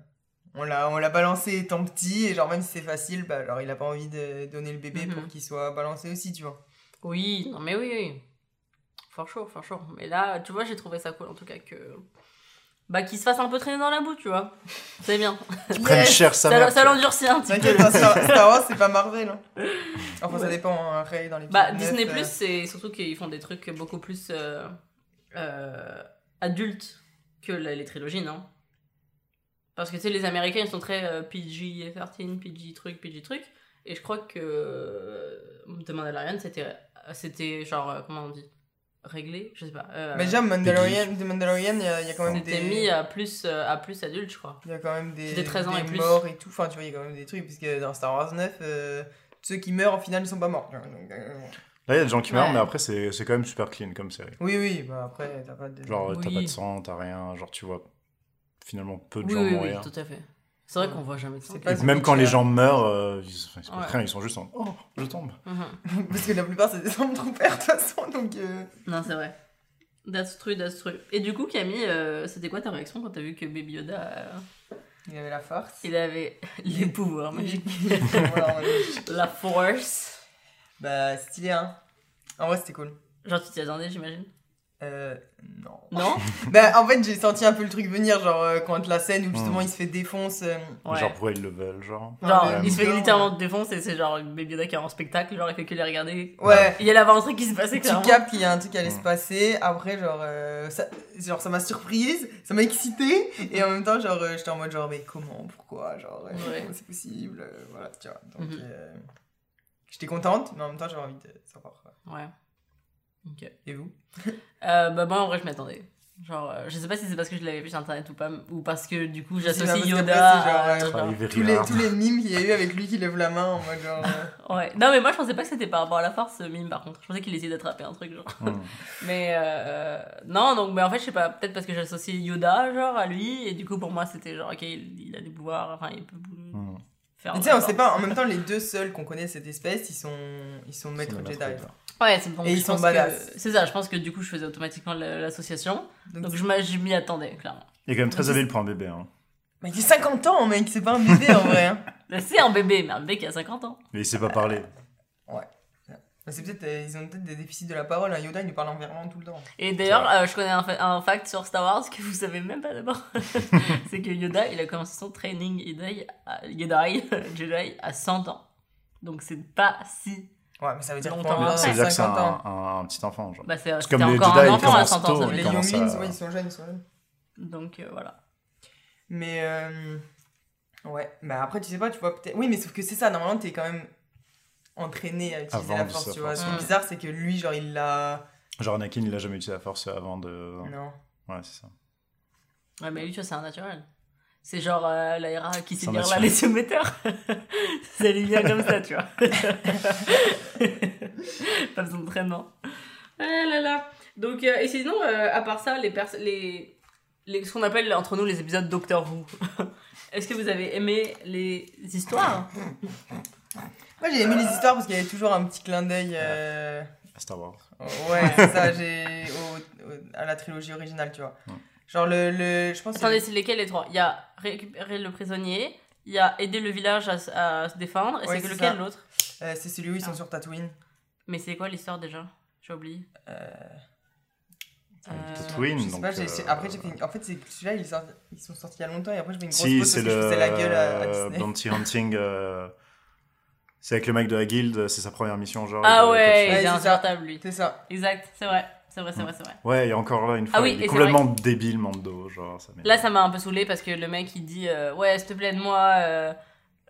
On l'a, on l'a balancé étant petit, et genre même si c'est facile, bah, alors il a pas envie de donner le bébé Mhm. pour qu'il soit balancé aussi, tu vois. Oui, non mais oui, oui. Fort chaud, fort chaud. Mais là, tu vois, j'ai trouvé ça cool en tout cas que. Bah, qu'il se fasse un peu traîner dans la boue, tu vois. C'est bien. Prenne cher sa Ça, mère. ça l'endurcit un petit peu. T'inquiète, *laughs* hein, Star, Wars, c'est pas Marvel. Hein. Enfin, ça dépend, hein, Ray dans les Bah, Disney Plus, c'est surtout qu'ils font des trucs beaucoup plus euh, euh, adultes que la- les trilogies, non? Parce que tu sais, les Américains ils sont très euh, PG-13, PG truc, PG truc. Et je crois que euh, The Mandalorian, c'était, c'était genre, euh, comment on dit? Réglé Je sais pas. euh, Mais déjà, Mandalorian, The Mandalorian, il y, a- il y a quand même des... mis à plus, euh, à plus adulte, je crois. Il y a quand même des, C'était 13 ans des et plus. morts et tout. Enfin, tu vois, il y a quand même des trucs, parce que dans Star Wars 9, euh, ceux qui meurent, au final, ils sont pas morts. Donc, euh, Là, il y a des gens qui meurent, Ouais. mais après, c'est c'est quand même super clean comme série. Oui, oui, bah après, t'as pas de... Genre, t'as Oui. pas de sang, t'as rien, genre, tu vois finalement peu de Oui, gens oui, oui, mourir. tout à fait. C'est vrai qu'on voit jamais de ça. C'est pas- même quand les gens meurent, euh, ils, enfin, ils se passent Ouais. rien, ils sont juste en Oh, je tombe. Mhm. *laughs* parce que la plupart, c'est des Stormtroopers, de toute façon, donc... euh, Non, c'est vrai. That's true, that's true. Et du coup, Camille, euh, c'était quoi ta réaction quand t'as vu que Baby Yoda, euh, Il avait la force. il avait *laughs* les pouvoirs magiques Voilà, on est- La force. bah, stylé, hein. En vrai, c'était cool. Genre, tu t'y attendais, j'imagine? Euh, non. Non *laughs* Bah, en fait, j'ai senti un peu le truc venir, genre, euh, quand la scène où justement Hmm. il se fait défonce... euh, Ouais. Genre, pourquoi ils le veulent, genre. Genre, Ouais, il se fait littéralement défoncer, c'est genre Baby Yoda qui est en spectacle, genre il fait que les regarder. Ouais. Il y allait avoir un truc qui se passait, Tu clairement. captes qu'il y a un truc qui allait se Mm. passer. Après, genre, euh, ça, genre, ça m'a surprise, ça m'a excité. Et en même temps, genre, euh, j'étais en mode, genre, mais comment, pourquoi, genre, euh, Ouais. comment c'est possible, euh, voilà, tu vois. Donc, Mhm. euh, j'étais contente, mais en même temps, j'avais envie de savoir. quoi. Ouais. Ok. Et vous? *laughs* Euh, bah, moi, en vrai, je m'attendais. Genre, euh, je sais pas si c'est parce que je l'avais vu sur internet ou pas, ou parce que du coup j'associe Yoda. genre, genre- tous les, Hard. tous les mimes qu'il y a eu avec lui qui lève la main en mode, genre. euh, *laughs* Ouais. Non, mais moi je pensais pas que c'était par rapport à la force, ce mime par contre. Je pensais qu'il essayait d'attraper un truc, genre. Hmm. *laughs* Mais euh, non, donc mais en fait, je sais pas, peut-être parce que j'associe Yoda, genre, à lui, et du coup pour moi c'était genre, ok, il, il a des pouvoirs, enfin, il peut Hmm. Faire. Mais tu sais, on sait pas, en même temps, les deux seuls qu'on connaît de cette espèce, ils sont, ils sont maîtres Jedi. Ouais, c'est bon. Et ils sont badass. C'est ça, je pense que du coup je faisais automatiquement la- l'association. Donc, Donc je m'y attendais, clairement. Il est quand même très habile pour un bébé. Hein. Mais il a 50 ans, mec, c'est pas un bébé en vrai. Hein. *laughs* C'est un bébé, mais un bébé qui a 50 ans. Mais il sait pas parler. Bah, c'est peut-être, euh, ils ont peut-être des déficits de la parole. Hein. Yoda, il nous parle en verlan tout le temps. Et d'ailleurs, euh, je connais un, fa- un fact sur Star Wars que vous savez même pas d'abord. *laughs* c'est que Yoda, il a commencé son training Jedi à, Jedi, *laughs* Jedi à 100 ans. Donc c'est pas si. Ouais, mais ça veut dire Longtemps combien après. Ça veut dire que c'est 50 ans. un, un- un petit enfant. Genre. Bah, c'est Parce c'était que comme les encore Jedi, un ils enfant à commencent 100 ans. tôt, Les Younglings, à- ouais, ils sont jeunes, ils sont jeunes. Donc euh, voilà. Mais euh, ouais, bah après tu sais pas, tu vois peut-être. Oui, mais sauf que c'est ça. Normalement, t'es quand même entraîné à utiliser Avant la de force, tu vois. force. Ce qui est bizarre, c'est que lui, genre, il l'a. Genre Anakin, il a jamais utilisé la force avant de. Non. Ouais, c'est ça. Ouais, mais lui, tu vois, c'est un naturel. C'est genre euh, la qui sait lire la naturel. lésiométeur. ça lui vient comme ça, tu vois. *laughs* Pas besoin d'entraînement. Ah là là. Donc, euh, et sinon, euh, à part ça, les, pers- les, les ce qu'on appelle entre nous les épisodes Doctor Who. *laughs* Est-ce que vous avez aimé les histoires? Moi j'ai aimé les histoires parce qu'il y avait toujours un petit clin d'œil. euh, À Star Wars. Ouais, c'est ça, *laughs* j'ai. au- au- à la trilogie originale, tu vois. Ouais. Genre le. le je pense que Attendez, c'est lesquels les trois? Il y a récupérer le prisonnier, il y a aider le village à, se défendre, et Ouais, c'est lequel l'autre? Euh, c'est celui où ils sont Ah. sur Tatooine. Mais c'est quoi l'histoire déjà? J'ai oublié. Euh, Euh, Tatooine, je sais donc, euh, après j'ai fait. une- En fait, c'est celui-là, ils, ils sont sortis il y a longtemps et après je fais une grosse Si, pause c'est parce que le je faisais la gueule à, à Disney. Bounty Hunting. euh, C'est avec le mec de la guilde, c'est sa première mission, genre. Ah ouais, il est insupportable lui. C'est ça. Exact, c'est vrai. C'est vrai, c'est vrai, c'est vrai. Ouais, et encore là, une fois, Ah oui, il est complètement débile, Mando, genre. Ça. Là, ça m'a un peu saoulé parce que le mec il dit euh, Ouais, s'il te plaît, aide-moi, euh,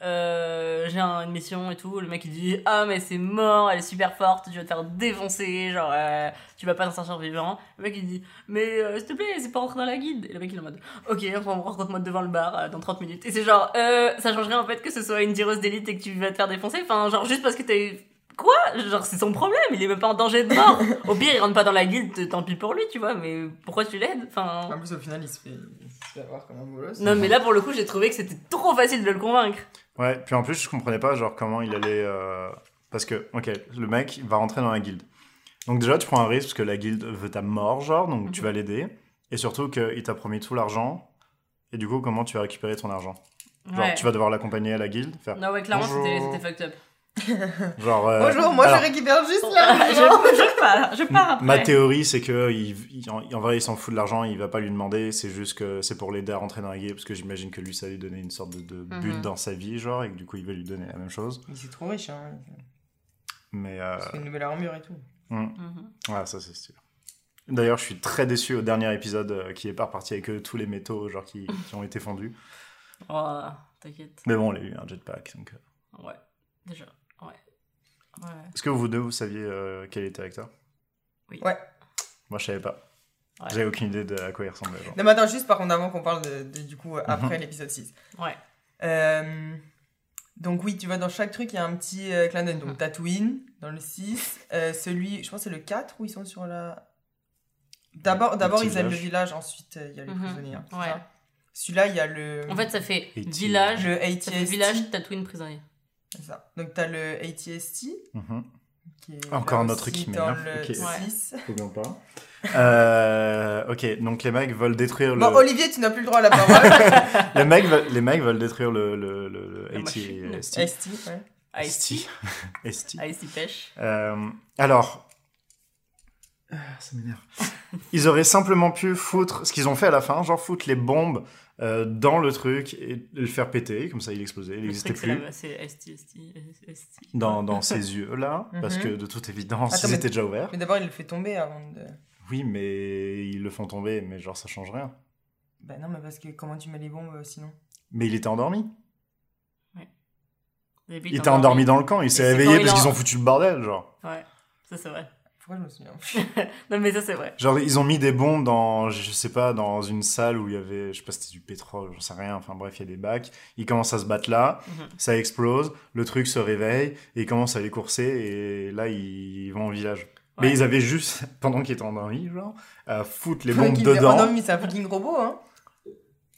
euh, j'ai un- une mission et tout. Le mec il dit Ah, mais c'est mort, elle est super forte, tu vas te faire défoncer, genre euh, tu vas pas t'en sortir vivant. Le mec il dit Mais euh, s'il te plaît, c'est pas rentrer dans la guide. Et le mec il est en mode Ok, rencontre-moi devant le bar euh, dans 30 minutes. Et c'est genre euh, Ça changerait en fait que ce soit une tireuse d'élite et que tu vas te faire défoncer. Enfin, genre juste parce que t'es. Quoi? Genre, c'est son problème, il est même pas en danger de mort. Au pire, il rentre pas dans la guilde, tant pis pour lui, tu vois, mais pourquoi tu l'aides? Enfin. En plus, au final, il se fait, il se fait avoir comme un bolos. Non, mais là, pour le coup, j'ai trouvé que c'était trop facile de le convaincre. Ouais, puis en plus, je comprenais pas, genre, comment il allait. euh, Parce que, ok, le mec va rentrer dans la guilde. Donc, déjà, tu prends un risque parce que la guilde veut ta mort, genre, donc tu Mhm. vas l'aider. Et surtout qu'il t'a promis tout l'argent. Et du coup, comment tu vas récupérer ton argent? Genre, Ouais. tu vas devoir l'accompagner à la guilde faire. Non, ouais, clairement, Bonjour. c'était c'était fucked up. *laughs* Genre. euh, Bonjour, moi alors, je récupère juste je, là. je pars, je pars après. Ma théorie, c'est que il, il- en, en vrai, il s'en fout de l'argent, il va pas lui demander. C'est juste que c'est pour l'aider à rentrer dans la guilde, parce que j'imagine que lui, ça lui donner une sorte de, de but Mhm. dans sa vie, genre, et que du coup, il va lui donner la même chose. Il est trop riche, hein. Mais euh, une nouvelle armure et tout. hmm. Mhm. Ouais, ça c'est stylé. D'ailleurs, je suis très déçu au dernier épisode euh, qui est pas reparti avec euh, tous les métaux genre qui, qui ont été fondus. Oh, t'inquiète. Mais bon, on a eu un jetpack. Donc, euh. Ouais, déjà. Ouais. Est-ce que vous deux, vous saviez euh, quel était l'acteur? Oui. Ouais. Moi, je savais pas. Ouais. J'avais aucune idée de à quoi il ressemblait. Genre. Non, mais attends, juste par contre, avant qu'on parle de, de- du coup, euh, après l'épisode 6. Ouais. Euh, donc, oui, tu vois, dans chaque truc, il y a un petit euh, clin d'œil. Mhm. Donc, Tatooine, dans le 6. euh, celui, je pense que c'est le 4 où ils sont sur la. D'abord, Le d'abord petit ils aiment le village. ensuite euh, il y a les Mhm. prisonniers. hein, c'est Ouais. ça? Celui-là, il y a le. En fait, ça fait village. le Ça fait village Tatooine prisonnier. C'est ça. Donc, t'as le ATST. Mhm. Qui est Encore un autre qui dans m'énerve. Ok. Ouais. 6. pas. Euh, ok, donc les mecs veulent détruire le. Bon, Olivier, tu n'as plus le droit à la parole. *laughs* les, mecs veulent, les mecs veulent détruire le, le, le, le AT. ST. ST, ouais. Ice ST. Ice pêche. Euh, alors, ah, ça m'énerve. Ils auraient simplement pu foutre ce qu'ils ont fait à la fin, genre foutre les bombes euh, dans le truc et le faire péter, comme ça il explosait, il n'existait plus C'est ST, ST, ST. dans, dans ses yeux là, *laughs* parce Mhm. que de toute évidence Attends, ils étaient déjà ouverts. Mais d'abord, il le fait tomber avant de. Oui, mais ils le font tomber, mais genre ça change rien. Bah non, mais parce que comment tu mets les bombes euh, sinon? Mais il était endormi. Puis, Il était endormi dans le camp, il s'est réveillé parce qu'ils ont foutu le bordel, genre. Ouais, ça c'est vrai. Pourquoi je me souviens *laughs* Non, mais ça c'est vrai. Genre, ils ont mis des bombes dans, je sais pas, dans une salle où il y avait, je sais pas si c'était du pétrole, j'en sais rien, enfin bref, il y a des bacs. Ils commencent à se battre là, Mhm. ça explose, le truc se réveille, et ils commencent à les courser, et là, ils vont au village. Mais ils avaient juste, *laughs* pendant qu'ils étaient endormis, genre, à foutre les bombes dedans. Oh non, mais c'est un fucking robot, hein.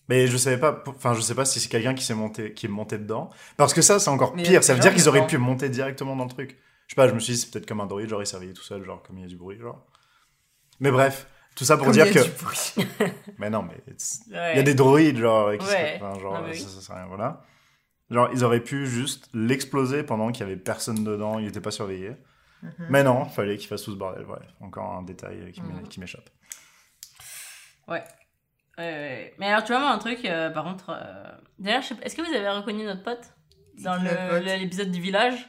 Mais je savais pas, enfin, je sais pas si c'est quelqu'un qui s'est monté, qui est monté dedans. Parce que ça, c'est encore Mais pire. Ça veut dire qu'ils auraient pu monter directement dans le truc. Je sais pas, je me suis dit, c'est peut-être comme un droïde, genre, il s'est réveillé tout seul, genre, comme il y a du bruit, genre. Mais bref, tout ça pour Comme dire il y a que. du bruit. *laughs* Mais non, mais Ouais. il y a des droïdes, genre, qui Ouais. se... enfin, genre, Ah, oui. ça, ça sert à rien, voilà. Genre, ils auraient pu juste l'exploser pendant qu'il y avait personne dedans, il était pas surveillé. Mhm. Mais non, il fallait qu'il fasse tout ce bordel, ouais. Encore un détail qui Mhm. m'échappe. Ouais. Mais alors, tu vois, moi, un truc, euh, par contre. euh, D'ailleurs, est-ce que vous avez reconnu notre pote Dans le- l'épisode du village?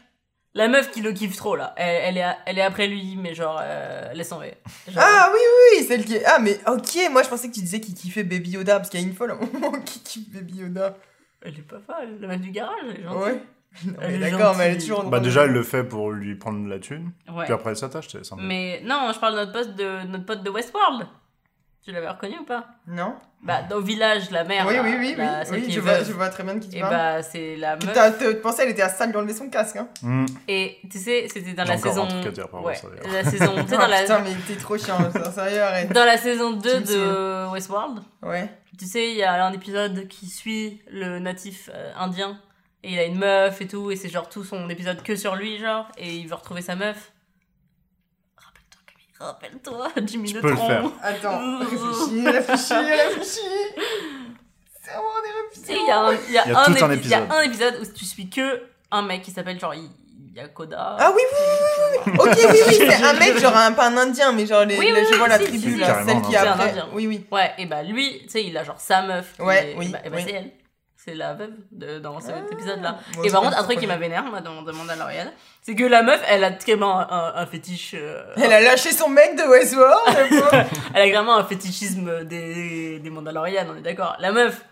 La meuf qui le kiffe trop, là. Elle, elle est, elle est après lui, mais genre, euh, laisse tomber. Genre- Ah oui, oui, oui, celle qui est. Ah, mais ok, moi je pensais que tu disais qu'il kiffait Baby Yoda, parce qu'il y a une folle à un *laughs* moment qui kiffe Baby Yoda. Elle est pas folle, la meuf du garage, elle est gentille. Ouais. *laughs* Non, mais d'accord, mais elle est toujours. Bah, déjà, elle le fait pour lui prendre la thune, Ouais. puis après, elle s'attache, c'est sympa. Mais non, je parle de notre pote de, notre pote de Westworld. Tu l'avais reconnu ou pas? Non Bah, au village, la mère. Oui, là, oui, oui, oui, celle oui, qui je, vois, je vois très bien de qui tu Et parles. bah, c'est la meuf. Putain, tu pensais, elle était à salle d'enlever son casque, hein Hmm. Et tu sais, c'était dans la saison. un truc à dire par rapport ouais, la saison. *laughs* Tu sais, Ah, dans la. Putain, mais t'es trop chiant, ça, sérieux, arrête. Dans la saison 2 Tu me de Westworld, Ouais. tu sais, il y a un épisode qui suit le natif euh, indien. Et il a une meuf et tout, et c'est genre tout son épisode que sur lui, genre, et il veut retrouver sa meuf. Rappelle-toi, Jimmy Tu Neutron. peux le faire. Attends, *laughs* réfléchis, réfléchis, réfléchis. C'est vraiment des sais, il y a un, il y a Il y a un tout un épi- il y a épisode. un épisode où tu suis que un mec qui s'appelle genre Y- Yakoda. Ah oui, oui, oui, oui, oui. Ok, oui, oui, c'est un mec, genre un, pas un indien, mais genre, les, Oui, les- oui, je vois oui, la si, tribu, si, là, carrément, celle qui un après. indien. Oui, oui. Ouais, et bah lui, tu sais, il a genre sa meuf. Ouais, est- oui, Et bah, et bah, oui. c'est elle. C'est la veuve de, dans cet Ah. épisode-là. Et par contre, un truc qui m'a vénère, moi, dans, dans Mandalorian, c'est que la meuf, elle a carrément un, un- fétiche. euh, Elle a lâché son mec de Westworld, *laughs* elle a vraiment un fétichisme des, des Mandalorian, on est d'accord. La meuf,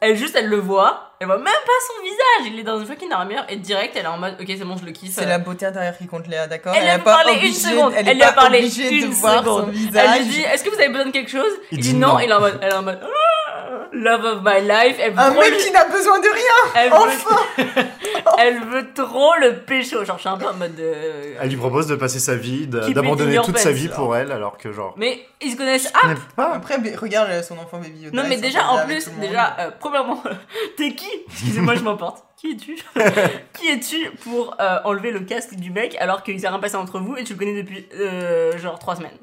elle juste, elle le voit, elle voit même pas son visage, il est dans une fucking armure, et direct, elle est en mode, ok, c'est bon, je le kiffe. C'est la beauté intérieure qui compte Léa, d'accord? Elle lui est a pas parlé une seconde, Elle, elle est lui a pas parlé obligée de une voir son seconde. visage. Elle lui dit, est-ce que vous avez besoin de quelque chose? Il Il dit non, non. il est en mode, elle est en mode, Ah, *laughs* love of my life, elle veut Un mec le- qui n'a besoin de rien elle Enfin veut... *laughs* elle veut trop le pécho, genre je suis un peu en mode de... Elle lui propose de passer sa vie, d'abandonner toute sa vie genre. pour elle, alors que genre. Mais ils se connaissent ah connais pas. Après, mais regarde euh, son enfant Baby Yoda. Non mais déjà en plus, déjà, euh, premièrement, *laughs* t'es qui? Excusez-moi je m'emporte. Qui es-tu? *laughs* Qui es-tu pour euh, enlever le casque du mec alors qu'il s'est rien passé entre vous et tu le connais depuis euh, genre trois semaines?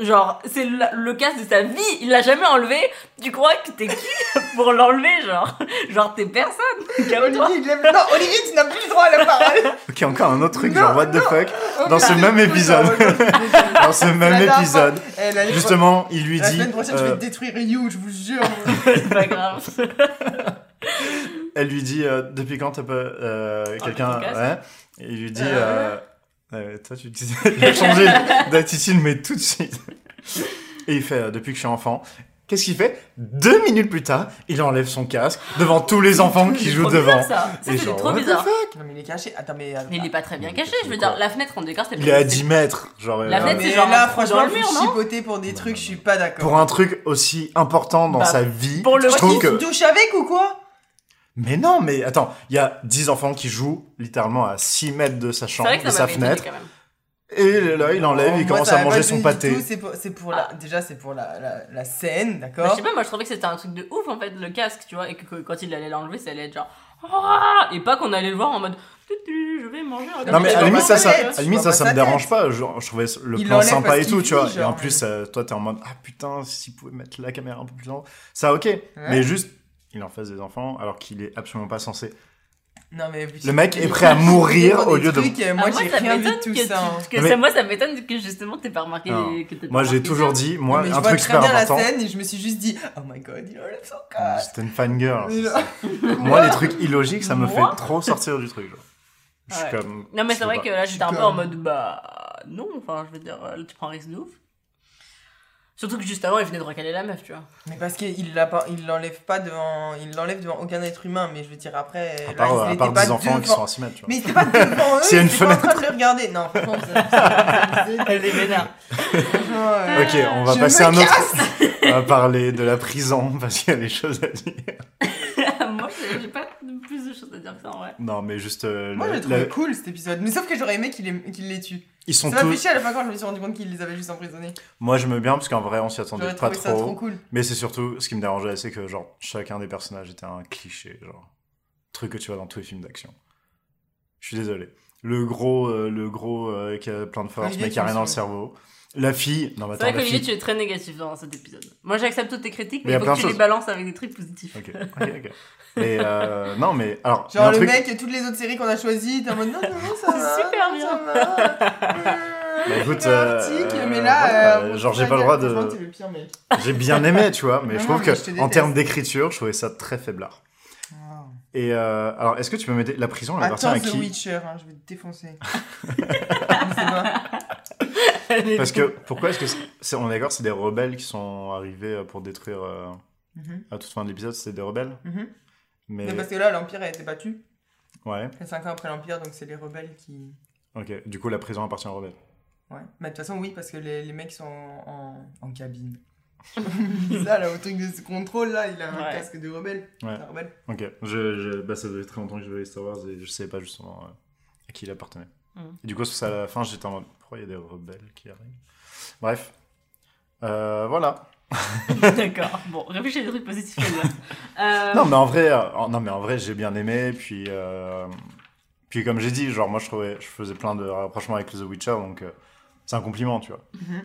Genre, c'est le, le casque de sa vie, il l'a jamais enlevé. Tu crois que t'es qui *laughs* pour l'enlever, genre? Genre, t'es personne. Calme-toi. Olivier, il lève- Non, Olivier, tu n'as plus le droit à la parole Ok, encore un autre truc, Non, genre what the fuck? Dans ce même épisode. *laughs* Dans ce même dernière épisode, fois- Eh, l'année justement, il lui La dit. semaine prochaine, je euh, vais détruire You, je vous jure. *laughs* C'est pas grave. Elle lui dit euh, depuis quand t'as pas euh, quelqu'un ton casque ouais et il lui dit Euh. euh, euh, toi tu dis *laughs* il a changé d'attitude mais tout de suite et il fait euh, depuis que je suis enfant qu'est-ce qu'il fait? Deux minutes plus tard il enlève son casque devant tous les enfants qui C'est jouent trop devant bizarre, ça. Ça, Et c'est genre, trop bizarre. Non, mais il est caché. Attends, mais. euh, Mais il est pas très bien caché, c'est je veux dire, la fenêtre en décor, c'était il est à 10 mètres genre La euh, fenêtre, c'est genre là, franchement, dans le mur, non chipoter pour des trucs, je suis pas d'accord. pour un truc aussi important dans Bah, sa vie pour le je trouve il que se douche avec ou quoi? Mais non mais attends il y a 10 enfants qui jouent littéralement à 6 mètres de sa chambre de sa fenêtre quand même. et là il enlève Oh, il moi, commence à m'a manger son pâté C'est pour, c'est pour la, déjà, c'est pour la, la, la scène, Bah, d'accord je sais pas, moi je trouvais que c'était un truc de ouf en fait, le casque, tu vois, et que, que quand il allait l'enlever, ça allait être genre. Ah et pas qu'on allait le voir en mode. Je vais manger. Non mais à la limite ça, ça, à limite, ça, me dérange pas. Je trouvais le Il plan sympa et tout, tu vois. Et en genre. plus, euh, toi, t'es en mode ah putain, s'il pouvait mettre la caméra un peu plus loin, ça ok. Mais juste, il en face des enfants alors qu'il est absolument pas censé. Non, mais. Le mec est prêt à mourir au lieu de. Trucs, euh, Ah, moi, j'ai ça rien vu de m'étonne tout que, ça. hein. tu- que mais- ça- moi ça m'étonne que justement t'aies pas remarqué les- que Moi, j'ai toujours dit, Non, moi, mais je un vois truc très super bien important. la scène et je me suis juste dit, oh my god, il enlève son casque. C'était une fangirl. *laughs* Moi, les trucs illogiques, ça me Moi fait trop sortir du truc. Genre. Je suis Ouais. comme. Non mais c'est vrai pas. que là j'étais un peu en mode bah non, enfin je veux dire, là, tu prends un risque de ouf. Surtout que juste avant il venait de recaler la meuf, tu vois. Mais parce qu'il l'a pas, il l'enlève pas devant, il l'enlève devant aucun être humain, mais je veux dire après. À là, part, il à était part pas des enfants qui sont à 6 mètres, tu vois. Mais il était pas devant *laughs* eux, il une pas en train de les regarder. Non, franchement, c'est- c'est- *laughs* Elle est vénère. franchement, Ok, on va je passer un autre. On va parler de la prison *laughs* parce qu'il y a des choses à dire. *laughs* moi j'ai pas plus de choses à dire que ça en vrai. Non, mais juste. euh, Moi, j'ai trouvé la- cool cet épisode. Mais sauf que j'aurais aimé qu'il les, qu'il les tue. Ils sont Ça m'a fait tous. chier à la fin quand je me suis rendu compte qu'ils les avaient juste emprisonnés. Moi, je me bien parce qu'en vrai, on s'y attendait pas ça trop. cool. Mais c'est surtout ce qui me dérangeait, c'est que genre chacun des personnages était un cliché, genre truc que tu vois dans tous les films d'action. Je suis désolé. Le gros, euh, le gros euh, qui a plein de force mais qui a rien dans le cerveau. La fille, non mais C'est vrai la qu'Olivier fille. tu es très négatif dans cet épisode. Moi j'accepte toutes tes critiques Mais mais y a il faut plein que de tu les choses. balances avec des trucs positifs. Ok, ok, ok. Mais euh, *laughs* non mais alors. il y a Genre un le truc- mec, toutes les autres séries qu'on a choisies, t'es en mode non, non, non, ça *laughs* C'est va. super ça bien. va. *laughs* Bah, écoute, C'est euh, arctique, euh, mais là, voilà, euh, genre j'ai pas le droit franchement, de. t'es le pire mec. J'ai bien aimé, tu vois, mais Non, je non, trouve mais je te que en déteste. termes d'écriture, je trouvais ça très faiblard. Et euh, alors, est-ce que tu peux m'aider? La prison, elle appartient Attends, The qui Witcher, hein, je vais te défoncer. Je sais pas. Parce que pourquoi est-ce que c'est- c'est- on est d'accord, c'est des rebelles qui sont arrivés euh, pour détruire euh, Mhm, à toute fin de l'épisode, c'était des rebelles? mhm. Mais Mais parce que là, l'Empire a été battu. ouais, 5 ans après l'Empire, donc c'est les rebelles qui. ok. Du coup, la prison appartient aux rebelles. Ouais. Mais de toute façon, oui, parce que les, les mecs sont en, en cabine. *laughs* ça, là, au truc de ce contrôle, là, il a un Ouais. casque de rebelle. Ouais. Un rebelle. Ok, je, je, bah, ça faisait très longtemps que je voyais Star Wars et je savais pas justement euh, à qui il appartenait. Mm. Et du coup, c'est à la fin, j'étais en mode pourquoi il y a des rebelles qui arrivent? Bref. Euh, voilà. *laughs* D'accord. Bon, réfléchis à des trucs positifs. *laughs* Euh, Non, mais en vrai, euh, non, mais en vrai j'ai bien aimé. Puis, euh, puis comme j'ai dit, genre, moi je, trouvais, je faisais plein de rapprochements avec The Witcher, donc euh, c'est un compliment, tu vois. Mhm.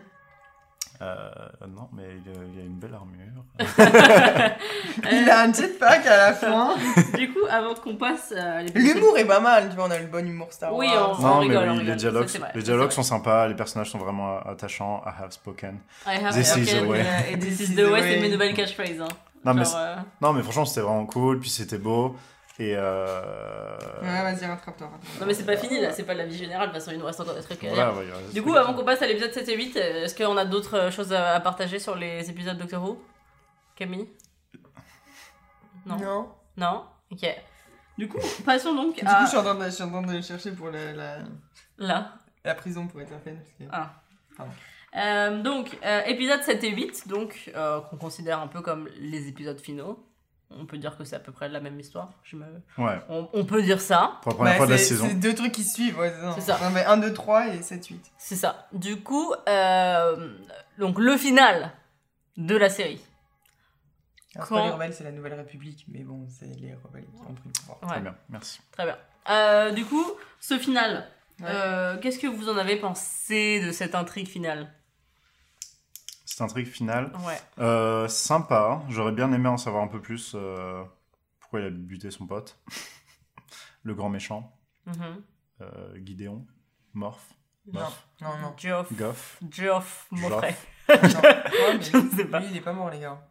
Euh, non, mais il, y a- il a une belle armure. *laughs* *laughs* Il a un jetpack à la fin. *laughs* Du coup, avant qu'on passe à l'épisode- L'humour est pas mal, tu vois, on a le bon humour Star Oui, Wars. on- non, rigole, mais on oui, rigole. les dialogues, Ça, les dialogues sont sympas, les personnages sont vraiment attachants. I have spoken. I have This is spoken, the way. euh, Et This is the way, c'est mes nouvelles catchphrases. Hein. Non, mais Genre, euh, Non, mais franchement, c'était vraiment cool, puis c'était beau. Et. Euh... Ouais, vas-y, rattrape-toi. rattrape-toi. Non, mais c'est pas fini là, c'est pas la vie générale, de toute façon, il nous reste encore des trucs à dire. Ouais, Du coup, avant qu'on passe à l'épisode 7 et 8, euh, est-ce qu'on a d'autres choses à à partager sur les épisodes Doctor Who? Camille? Non. Non. Non? Ok. Du coup, *laughs* passons donc Du coup, à... je suis en train de, je suis en train de chercher pour la, la, Là. la prison pour. Parce que... Ah. Pardon. Euh, donc, euh, épisode 7 et 8, donc, euh, qu'on considère un peu comme les épisodes finaux. On peut dire que c'est à peu près la même histoire. Je me... Ouais, on, on peut dire ça. pour la première Ouais, fois de la c'est- saison. C'est deux trucs qui suivent, ouais, C'est ça. On avait 1, 2, 3 et 7, 8. C'est ça. Du coup, euh, donc le final de la série. Alors, Quand- c'est pas les rebelles, c'est la Nouvelle République, mais bon, c'est les rebelles qui ont pris le pouvoir. Ouais, Très bien, merci. très bien. Euh, du coup, ce final, Ouais. euh, qu'est-ce que vous en avez pensé de cette intrigue finale? C'est un truc final. Ouais. Euh, sympa, j'aurais bien aimé en savoir un peu plus euh, pourquoi il a buté son pote. *laughs* Le grand méchant, Mhm. euh, Gideon, Morph, Non, Morph, non, non. Geoff. Goff. Geoff Moffrey. *laughs* non. Ouais, mais *laughs* Je ne sais pas. Lui, il est pas mort, les gars.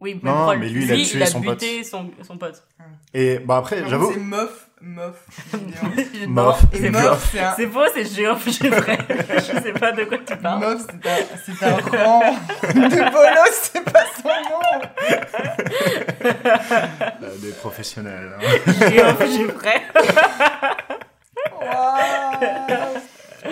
Oui, Non, Paul, mais lui, il a tué son pote. buté son, son pote. Et bah après, Non, j'avoue, C'est Moff, Moff. Gideon. Moff. Et C'est Moff, c'est un. C'est c'est Geoff Geoffrey. Je sais pas de quoi tu parles. Moff, c'est un, c'est un rang de bolos, c'est pas son nom. euh, des professionnels. hein. Geoff Geoffrey. Waouh.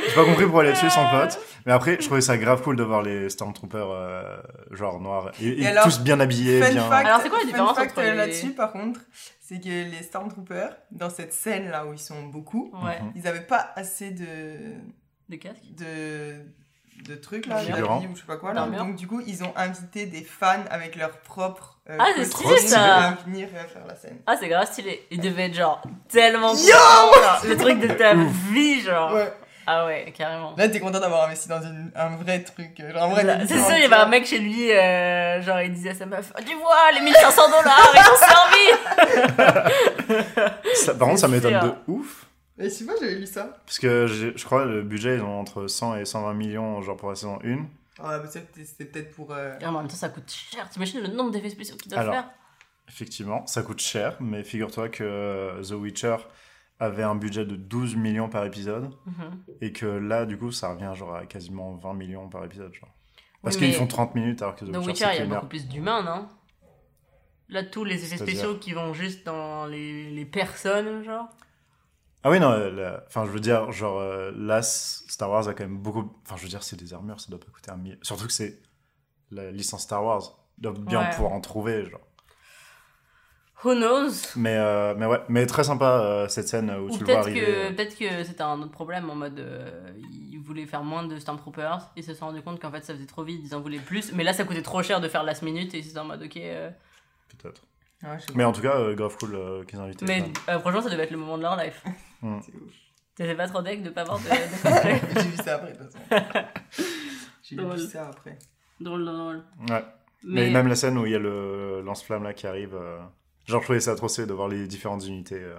J'ai pas compris pourquoi il a tué son pote, mais après, je trouvais ça grave cool de voir les Stormtroopers euh, genre noirs et, et Et alors, tous bien habillés, Fun bien. fact, Alors, c'est quoi la différence fact, entre les- là-dessus, par contre, c'est que les Stormtroopers, dans cette scène là où ils sont beaucoup, Ouais. Mhm. ils avaient pas assez de Des casques. de de trucs là, d'habits ou je sais pas quoi là. Donc du coup, ils ont invité des fans avec leurs propres euh, Ah, c'est stylé, ça. venir euh, faire la scène. Ah, c'est grave stylé. Il devait être genre tellement Yo genre, Le truc de ta vie, genre. Ouais. Ah ouais, carrément. Là, t'es content d'avoir investi dans une, un vrai truc, euh, genre un vrai. C'est sûr, il y avait un mec chez lui, euh, genre il disait à sa meuf Tu vois, les 1500 dollars, ils ont servi Ça- par contre, ça m'étonne de ouf. Et sais pas, j'avais lu ça? Parce que je crois le budget, ils ont entre 100 et 120 millions, genre pour la saison 1. Ah, bah, c'était c'était peut-être pour. euh, Et en même temps, ça coûte cher. T'imagines le nombre d'effets spéciaux qu'ils doivent Alors. faire? Effectivement, ça coûte cher, mais figure-toi que euh, The Witcher avait un budget de 12 millions par épisode, Mhm. et que là, du coup, ça revient genre à quasiment 20 millions par épisode. Genre. Parce Oui, qu'ils mais font 30 minutes alors que The Dans Witcher, Witcher, c'est il y a beaucoup plus d'humains, non? Là, tous les effets spéciaux qui vont juste dans les, les personnes, genre. Ah oui, non, la- enfin, je veux dire, genre, euh, là, Star Wars a quand même beaucoup. Enfin, je veux dire, c'est des armures, ça doit pas coûter un million. Surtout que c'est la licence Star Wars. Doivent bien Ouais. pouvoir en trouver, genre. Who knows? Mais, euh, mais ouais, mais très sympa euh, cette scène où Ou tu le vois peut-être arriver. que, peut-être que c'était un autre problème en mode euh, ils voulaient faire moins de Stormtroopers, ils se sont rendu compte qu'en fait ça faisait trop vite, ils en voulaient plus, mais là ça coûtait trop cher de faire last minute et ils étaient en mode ok. euh, Peut-être. Ouais, Mais en tout cas, euh, grave cool euh, qu'ils ont invité. Mais euh, franchement ça devait être le moment de leur life. pas, c'est ouf. T'étais pas trop deck de pas avoir de, *laughs* de cosplay *laughs* J'ai vu ça après, de toute façon. *laughs* J'ai Drôle. vu ça après. Drôle, drôle, drôle. Ouais. Mais... Mais, même la scène où il y a le lance-flamme là qui arrive. Genre, je trouvais ça trop stylé de voir les différentes unités. euh,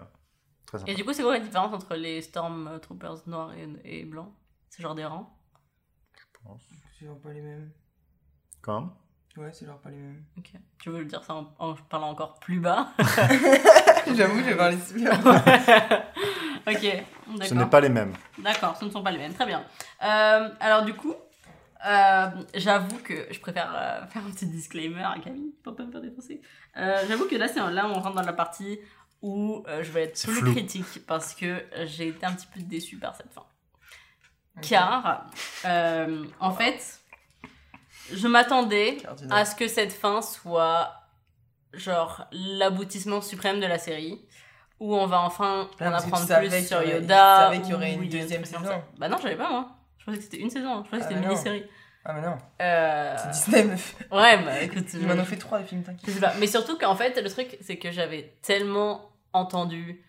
Très sympa. Et du coup c'est quoi la différence entre les Stormtroopers noirs et, et blancs? C'est genre des rangs? C'est genre pas les mêmes. Quand même. Ouais, c'est genre pas les mêmes. Ok. Tu veux le dire ça en, en parlant encore plus bas? *laughs* *laughs* J'avoue, je vais parler super. *laughs* Ok, Ce d'accord. n'est pas les mêmes. D'accord, ce ne sont pas les mêmes. Très bien. Euh, alors du coup, euh, j'avoue que je préfère euh, *laughs* faire un petit disclaimer à Camille pour pas me faire défoncer. Euh, j'avoue que là, c'est là où on rentre dans la partie où euh, je vais être plus flou. critique parce que j'ai été un petit peu déçue par cette fin. Car, euh, en fait, je m'attendais à ce que cette fin soit genre l'aboutissement suprême de la série où on va enfin Ah, en apprendre plus sur Yoda. tu savais qu'il y aurait une deuxième saison. Bah non, je savais pas moi. Je pensais que c'était une saison. Je pensais que Ah, c'était une mini-série. Ah, mais non. Euh... C'est Disney, meuf. Ouais, bah écoute. Ils m'en ont fait trois, les films, t'inquiète. Je sais pas. Mais surtout qu'en fait, le truc, c'est que j'avais tellement entendu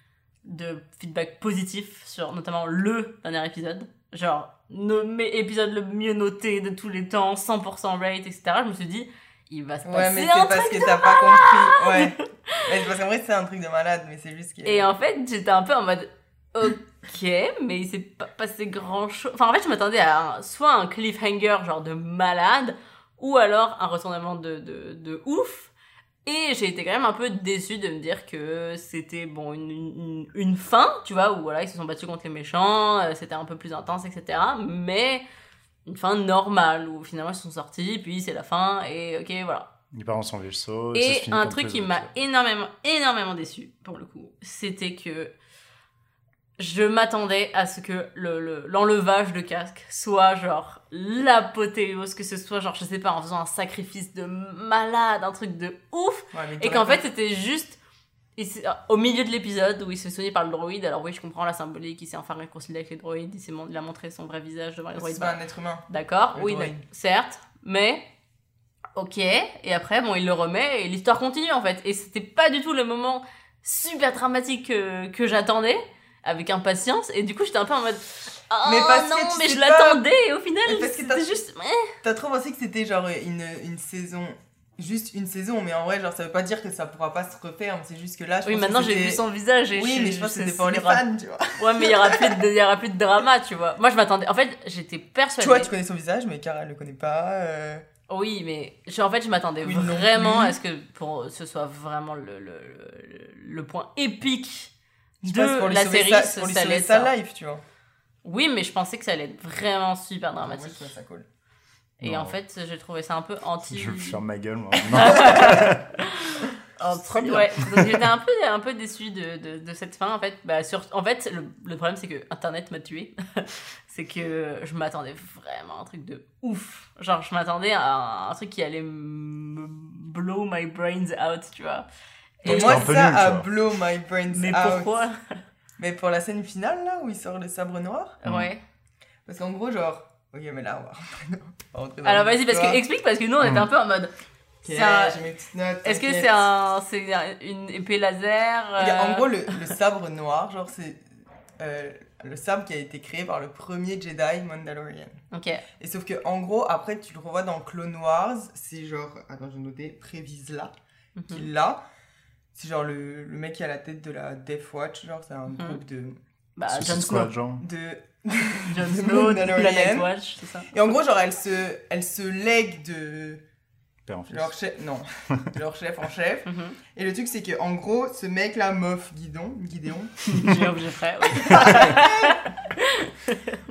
de feedback positif sur notamment le dernier épisode. Genre, nommé épisode le mieux noté de tous les temps, 100% rate, etc. Je me suis dit, il va se Ouais, passer mais un c'est parce que t'as pas compris. Ouais. *laughs* Mais parce qu'en vrai, c'est un truc de malade, mais c'est juste que. Et en fait, j'étais un peu en mode ok, mais il s'est pas passé grand chose. Enfin, en fait, je m'attendais à un- soit un cliffhanger genre de malade, ou alors un retournement de, de, de ouf. Et j'ai été quand même un peu déçue de me dire que c'était bon une, une, une fin, tu vois, où voilà, ils se sont battus contre les méchants, euh, c'était un peu plus intense, etc. Mais une fin normale, où finalement ils sont sortis, puis c'est la fin, et ok, voilà. Il part dans son vaisseau. Et finit un truc qui m'a énormément, énormément déçu, pour le coup, c'était que je m'attendais à ce que le, le- l'enlevage de casque soit genre l'apothéose, que ce soit genre, je sais pas, en faisant un sacrifice de malade, un truc de ouf, Ouais, et qu'en fait c'était juste s'est- au milieu de l'épisode où il se soigner par le droïde, alors oui, je comprends la symbolique, il s'est enfin réconcilié avec les droïdes, il, s'est mon- il a montré son vrai visage devant les droïdes. C'est pas un être humain. D'accord, Le oui, certes, mais ok. Et après, bon, il le remet et l'histoire continue en fait. Et c'était pas du tout le moment super dramatique que, que j'attendais avec impatience. Et du coup, j'étais un peu en mode. Oh Mais parce que non, tu mais je pas- l'attendais et au final, parce que c'était juste. T'as trop pensé que c'était genre une, une saison. Juste une saison, mais en vrai, genre, ça veut pas dire que ça pourra pas se refaire. C'est juste que là, je Oui, pense maintenant que j'ai vu son visage et Oui, mais je pense que c'était pour les fans, tu vois. Ouais, mais il y aura plus de, y aura plus de drama, tu vois. Moi, je m'attendais. En fait, j'étais persuadée. Tu vois, tu connais son visage, mais Cara, elle le connaît pas. euh, Oui, mais je- en fait, je m'attendais Oui, vraiment à ce que pour ce soit vraiment le, le, le, le point épique Je de pense pour lui la série. ce- pour lui ça sauver allait être sa ça. life, tu vois. Oui, mais je pensais que ça allait être vraiment super Moi, dramatique. je trouvais ça cool. Et Non. en fait, j'ai trouvé ça un peu anti. Je ferme ma gueule, moi. *laughs* anti- *laughs* Très bien. Ouais, donc j'étais un peu, un peu déçue de, de, de cette fin. En fait, bah, sur... en fait le, le problème, c'est que Internet m'a tué. *laughs* c'est que je m'attendais vraiment à un truc de ouf. Genre, je m'attendais à un, un truc qui allait me blow my brains out, tu vois. Et moi, ça nul, a blow my brains Mais out. pourquoi Mais pour la scène finale, là, où il sort le sabre noir. Mm. Ouais. Parce qu'en gros, genre. Ok, mais là, on va *laughs* rentrer dans- Alors vas-y, parce que explique, parce que nous, on était Mm. un peu en mode. Ok, c'est un- j'ai mes petites notes, Est-ce que c'est un, c'est un- une épée laser Regarde, euh, En gros, le, *laughs* le sabre noir, genre, c'est euh, le sabre qui a été créé par le premier Jedi Mandalorian. Ok. Et sauf que, en gros, après, tu le revois dans Clone Wars, c'est genre. Attends, je vais noter. Prévisla, Mhm. qui l'a. C'est genre le, le mec qui a la tête de la Death Watch, genre, c'est un Mhm. groupe de. Bah, Jon Squad, Snow. genre. de *laughs* Jon de Snow, de Mandalorian. Planet Watch, c'est ça Et en gros, genre, elle se, elle se lègue de Père en fils. leur chef. Non, de *laughs* leur chef en chef. Mhm. Et le truc, c'est que en gros, ce mec-là, Moff Guidon, Guidéon, *laughs* J'ai frère. oui.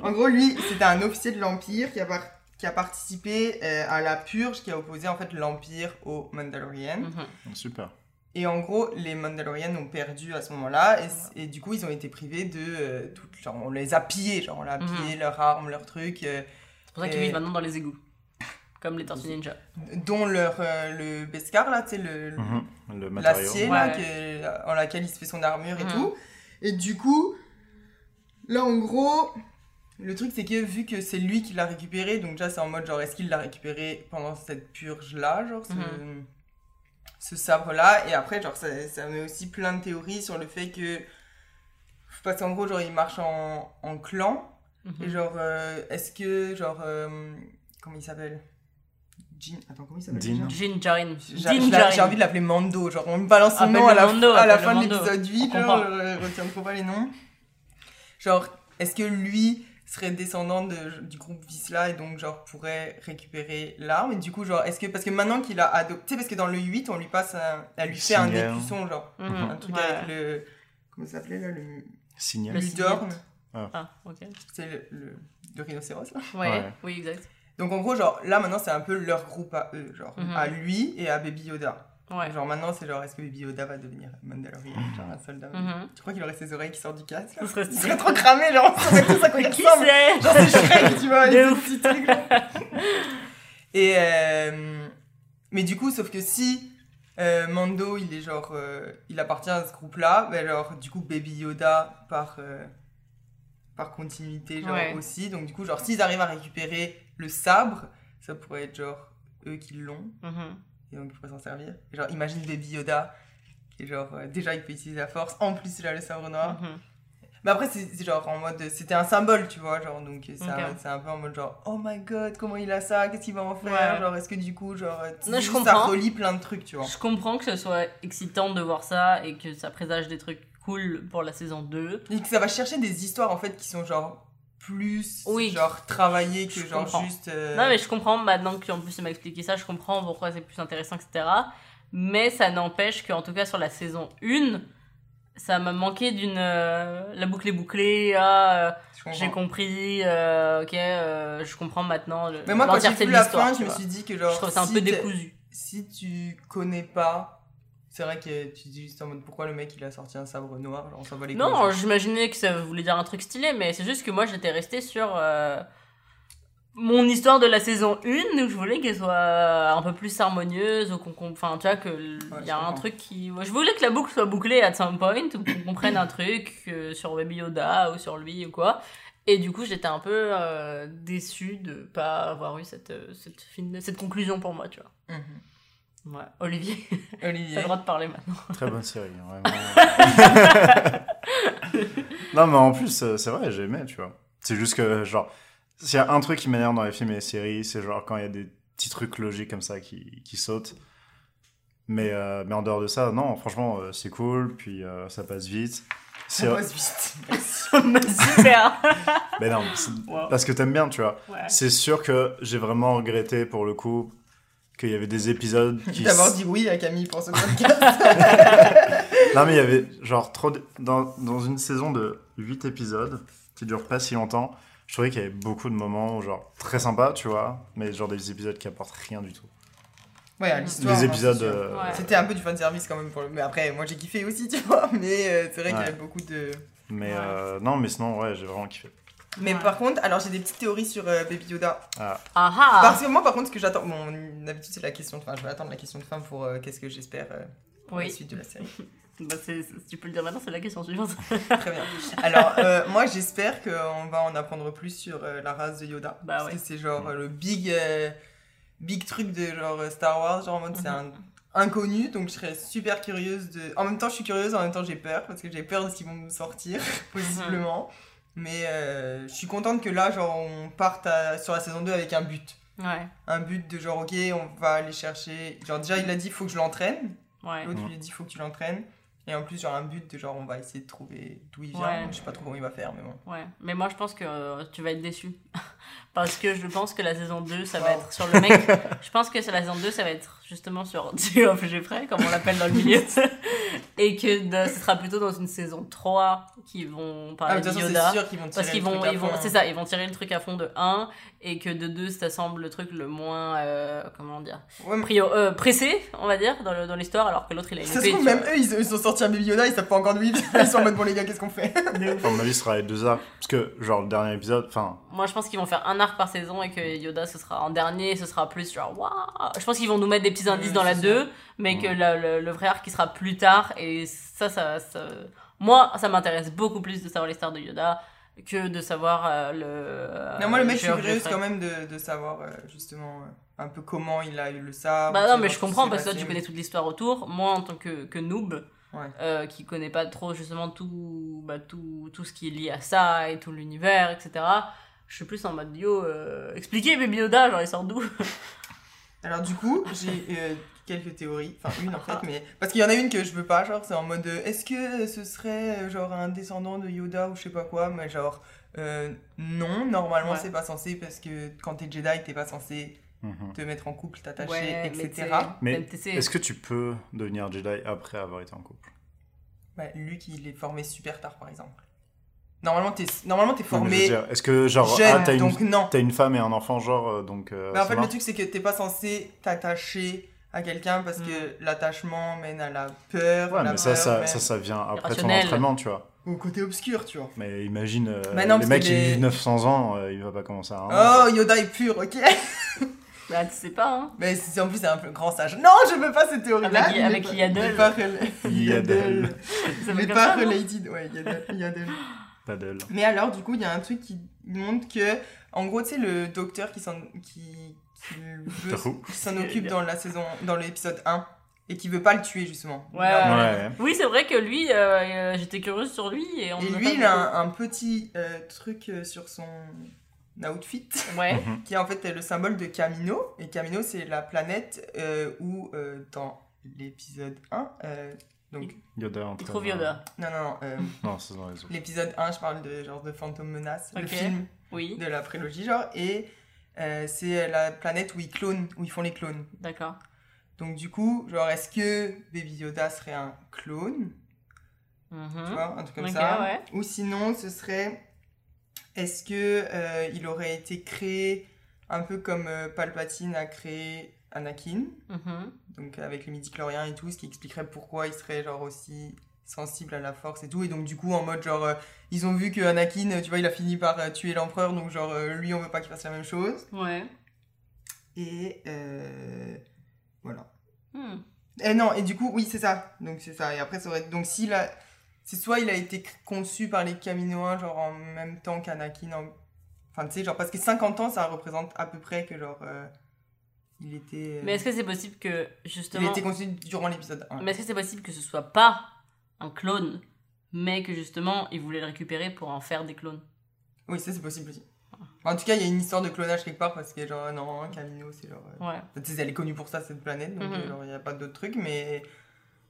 en gros, lui, c'était un officier de l'Empire qui a, par- qui a participé euh, à la purge qui a opposé en fait l'Empire aux Mandalorians. Mhm. Super. Et en gros, les Mandalorians ont perdu à ce moment-là, et, du coup, ils ont été privés de euh, tout. Genre, on les a pillés, genre, on a Mhm. pillé leurs armes, leurs trucs, euh, C'est pour ça qu'ils vivent maintenant dans les égouts. Comme les Tortues Ninja. dont leur, euh, le Beskar, là, tu sais, le, le- Mhm. L'acier, là, Ouais. en laquelle il se fait son armure et Mhm. tout. Et du coup, là, en gros, le truc, c'est que vu que c'est lui qui l'a récupéré, donc déjà, c'est en mode, genre, est-ce qu'il l'a récupéré pendant cette purge-là, genre, ce, Mhm. Ce sabre-là Et après, genre, ça, ça met aussi plein de théories sur le fait que... Parce qu'en gros, genre, il marche en, en clan. Mhm. Et genre, euh, est-ce que, genre, euh, comment il s'appelle? Jean... Attends, comment il s'appelle Din j'ai- Djarin. j'ai envie de l'appeler Mando, genre on me balance son nom à la, Mando, à la fin de l'épisode 8, On genre, je retiens trop pas les noms. Genre, est-ce que lui serait descendant de, du groupe Visla et donc genre pourrait récupérer l'arme et du coup genre est-ce que parce que maintenant qu'il a adopté tu sais parce que dans le 8 on lui passe un, elle lui fait un écusson genre Mhm. un truc Ouais. avec le comment ça s'appelait là le Signal. Le Ludorn Ah, ok. c'est le, le, le rhinocéros là Ouais, Ouais. oui, exact. donc en gros genre là maintenant c'est un peu leur groupe à eux genre Mhm. à lui et à Baby Yoda Ouais. Genre maintenant, c'est genre, est-ce que Baby Yoda va devenir Mandalorian Genre un soldat. Mhm. Tu crois qu'il aurait ses oreilles qui sortent du casque Ce serait serait trop cramé, genre, on saurait tous à quoi il ressemble. Genre, c'est Shrek, tu vois, *laughs* De avec ouf. ce petit truc là. *laughs* Et euh, mais du coup, sauf que si euh, Mando, il est genre, euh, il appartient à ce groupe-là, ben alors du coup Baby Yoda par euh, par continuité genre Ouais. aussi. Donc du coup, genre s'ils arrivent à récupérer le sabre, ça pourrait être genre eux qui l'ont Mhm. Et donc ils pourraient s'en servir. Et genre imagine Baby Yoda qui est genre euh, déjà il peut utiliser la force, en plus il a le sabre noir. Mhm. Mais après, c'est genre en mode. C'était un symbole, tu vois, genre, donc c'est un, peu en mode genre, oh my god, comment il a ça, qu'est-ce qu'il va en faire, Ouais. genre, est-ce que du coup, genre, c'est Non, je ça relie plein de trucs, tu vois. Je comprends que ce soit excitant de voir ça et que ça présage des trucs cool pour la saison 2. Et que ça va chercher des histoires, en fait, qui sont genre plus, Oui. genre, travaillées que Je genre comprends. juste. euh, Non, mais je comprends maintenant qu'en plus, tu m'as expliqué ça, je comprends pourquoi c'est plus intéressant, etc. Mais ça n'empêche qu'en tout cas, sur la saison 1, ça m'a manqué d'une. euh, la boucle est bouclée, ah, euh, j'ai compris, euh, ok, je comprends maintenant le- Mais moi, quand j'ai vu la fin, je me suis dit que genre. Je trouve ça un si peu décousu. Si tu connais pas. C'est vrai que tu dis juste en mode pourquoi le mec il a sorti un sabre noir, genre on s'en va les Non, j'imaginais que ça voulait dire un truc stylé, mais c'est juste que moi j'étais restée sur euh, mon histoire de la saison 1 où je voulais qu'elle soit un peu plus harmonieuse, ou qu'on enfin tu vois que l- Ouais, il y a un truc qui ouais, je voulais que la boucle soit bouclée at some point ou qu'on comprenne un truc euh, sur Baby Yoda ou sur lui ou quoi. Et du coup, j'étais un peu euh, déçue de pas avoir eu cette euh, cette, fin- cette conclusion pour moi, tu vois. Mhm. Ouais. Olivier, t'as Olivier. le droit de parler maintenant. Très bonne série, vraiment. *laughs* non, mais en plus, euh, c'est vrai, j'ai aimé, tu vois. C'est juste que, genre, s'il y a un truc qui m'énerve dans les films et les séries, c'est genre quand il y a des petits trucs logiques comme ça qui, qui sautent. Mais, euh, mais en dehors de ça, non, franchement, euh, c'est cool, puis euh, ça passe vite. Ça passe vite. *laughs* *laughs* Super. Mais non, Wow. parce que t'aimes bien, tu vois. Ouais. C'est sûr que j'ai vraiment regretté pour le coup qu'il y avait des épisodes qui. D'avoir dit oui à Camille pour ce podcast. *laughs* Non, mais il y avait genre trop. de- Dans, dans une saison de 8 épisodes qui dure pas si longtemps, je trouvais qu'il y avait beaucoup de moments, genre très sympas, tu vois, mais genre des épisodes qui apportent rien du tout. Ouais, à l'histoire. Des hein, épisodes. euh, Ouais. C'était un peu du fanservice quand même. Pour le... Mais après, moi j'ai kiffé aussi, tu vois. *laughs* Mais euh, c'est vrai qu'il y avait beaucoup de. Mais Ouais. euh, non, mais sinon, ouais, j'ai vraiment kiffé. Mais Ouais. par contre, alors j'ai des petites théories sur euh, Baby Yoda. Ah, Ah ah. Parce que moi, par contre, ce que j'attends. Bon, d'habitude, c'est la question de fin. Je vais attendre la question de fin pour euh, qu'est-ce que j'espère euh, pour la suite de la série. *laughs* Bah, tu peux le dire maintenant, c'est la question suivante. *laughs* Très bien. Alors, euh, moi, j'espère qu'on va en apprendre plus sur euh, la race de Yoda. Bah parce ouais. que c'est genre euh, le big, euh, big truc de genre Star Wars. Genre en mode, c'est un inconnu. Donc, je serais super curieuse de. En même temps, je suis curieuse, en même temps, j'ai peur. Parce que j'ai peur de ce qu'ils vont me sortir, *laughs* possiblement. Mais euh, je suis contente que là, genre, on parte à- sur la saison 2 avec un but. Ouais, Un but de genre, ok, on va aller chercher. Genre, déjà, il a dit, faut que je l'entraîne. ouais. L'autre lui a dit, faut que tu l'entraînes. Et en plus, genre, un but de genre, on va essayer de trouver d'où il vient. Ouais. Je sais pas trop comment il va faire, mais bon. Ouais, mais moi je pense que euh, tu vas être déçu. *laughs* Parce que je pense que la saison 2, ça va Wow. être sur le mec. *laughs* je pense que la saison 2, ça va être justement sur *laughs* Dieu of Jeffrey, comme on l'appelle dans le milieu. *laughs* Et que de- ce sera plutôt dans une saison 3 qu'ils vont Ah, parler mais de de façon, Yoda. sûr qu'ils vont tirer Parce qu'ils vont, ils vont, c'est ça, ils vont tirer le truc à fond de 1 et que de 2, ça semble le truc le moins, euh, comment dire, Ouais, mais euh, pressé, on va dire, dans le- dans l'histoire, alors que l'autre il a une ça se épée. trouve, même eux, ils, ils sont sortis un Baby Yoda, ils savent pas encore il vient. Ils sont en mode, bon, les gars, qu'est-ce qu'on fait? À mon avis, ce sera les deux arcs. Parce que, genre, le dernier épisode, enfin, Moi, je pense qu'ils vont faire un arc par saison et que Yoda, ce sera en dernier, ce sera plus genre waouh. Je pense qu'ils vont nous mettre des petits indices Oui, dans la c'est 2, mais que le, le- le vrai arc qui sera plus tard. Et ça, ça, ça- moi, ça m'intéresse beaucoup plus de savoir l'histoire de Yoda que de savoir euh, le. Non, moi, le mec, je suis curieuse quand même de, de savoir, euh, justement, euh, un peu comment il a eu le sabre. Bah non, mais je comprends parce que toi, passé. tu connais toute l'histoire autour. Moi, en tant que, que noob, Ouais. euh, qui connaît pas trop justement tout, bah, tout, tout ce qui est lié à ça et tout l'univers, etc. Je suis plus en mode yo, euh, expliquez Baby Yoda, genre il sort d'où Alors, du coup, j'ai euh, quelques théories. Enfin, une en fait, mais. Parce qu'il y en a une que je veux pas, genre, c'est en mode, euh, est-ce que ce serait, genre, un descendant de Yoda ou je sais pas quoi Mais genre, euh, non, normalement, Ouais. c'est pas censé parce que quand t'es Jedi, t'es pas censé mhm. te mettre en couple, t'attacher, Ouais, mais etc. Mais NTC. est-ce que tu peux devenir Jedi après avoir été en couple? Bah, Luke, il est formé super tard, par exemple. Normalement, t'es normalement, t'es mais formé Est-ce que, genre, jeune, ah, t'as une, t'as une femme et un enfant, genre, euh, donc. euh, Mais en fait, le truc, c'est que t'es pas censé t'attacher à quelqu'un parce que l'attachement mène à la peur. Ouais, la mais ça, peur ça, ça, ça vient après ton entraînement, tu vois. Au côté obscur, tu vois. Mais imagine, euh, Bah non, les parce mecs que qui les- vivent 900 ans, euh, il va pas commencer à. Oh, Yoda est pur, ok *laughs* Bah, tu sais pas, hein. Mais en plus, c'est un peu grand sage. Non, je veux pas cette théorie-là. Avec- avec pas- Yaddle. rela- Yaddle. *laughs* Ça pas related. Ouais, Yaddle. Yaddle. Paddle. Mais alors, du coup, il y a un truc qui montre que, en gros, tu sais, le docteur qui s'en qui, qui veut- Doctor Who. qui s'en occupe dans la saison, dans l'épisode 1 et qui veut pas le tuer justement. Ouais. Oui, c'est vrai que lui, euh, euh, j'étais curieuse sur lui et on Et lui, il a un, un petit euh, truc sur son outfit Ouais. Mhm. *laughs* qui est en fait le symbole de Camino. Et Camino, c'est la planète euh, où, euh, dans l'épisode 1, euh, donc, Yoda en train trouve de- Yoda. non, non, non, euh, Non, c'est dans les autres. l'épisode 1, je parle de genre de Phantom Menace, le Ok. film Oui, de la prélogie, genre, et euh, c'est la planète où ils clonent, où ils font les clones. d'accord. Donc, du coup, genre, est-ce que Baby Yoda serait un clone? Mhm. tu vois, un truc comme Ok, ça. ouais. Ou sinon, ce serait, est-ce que euh, il aurait été créé un peu comme euh, Palpatine a créé Anakin, Mhm. Donc avec les midi-chloriens et tout, ce qui expliquerait pourquoi il serait genre aussi sensible à la force et tout. Et donc du coup, en mode genre, euh, ils ont vu que Anakin, tu vois, il a fini par euh, tuer l'empereur, donc genre, euh, lui, on veut pas qu'il fasse la même chose. Ouais. Et euh, voilà. Hmm. Et non, et du coup, oui, c'est ça. Donc, c'est ça. Et après, ça aurait... Donc, s'il a... C'est soit il a été conçu par les Caminoins, genre en même temps qu'Anakin. En... Enfin, tu sais, genre, parce que 50 ans, ça représente à peu près que, genre, euh, il était... euh, Mais est-ce que c'est possible que, Il justement... a été conçu durant l'épisode 1. Mais est-ce que c'est possible que ce soit pas un clone, mais que justement, il voulait le récupérer pour en faire des clones? Oui, ça, c'est possible aussi. En tout cas, il y a une histoire de clonage quelque part, parce que, genre, non, Camino, c'est genre... euh, Ouais. Tu sais, elle est connue pour ça, cette planète, donc Mhm. euh, genre, il n'y a pas d'autres trucs, mais...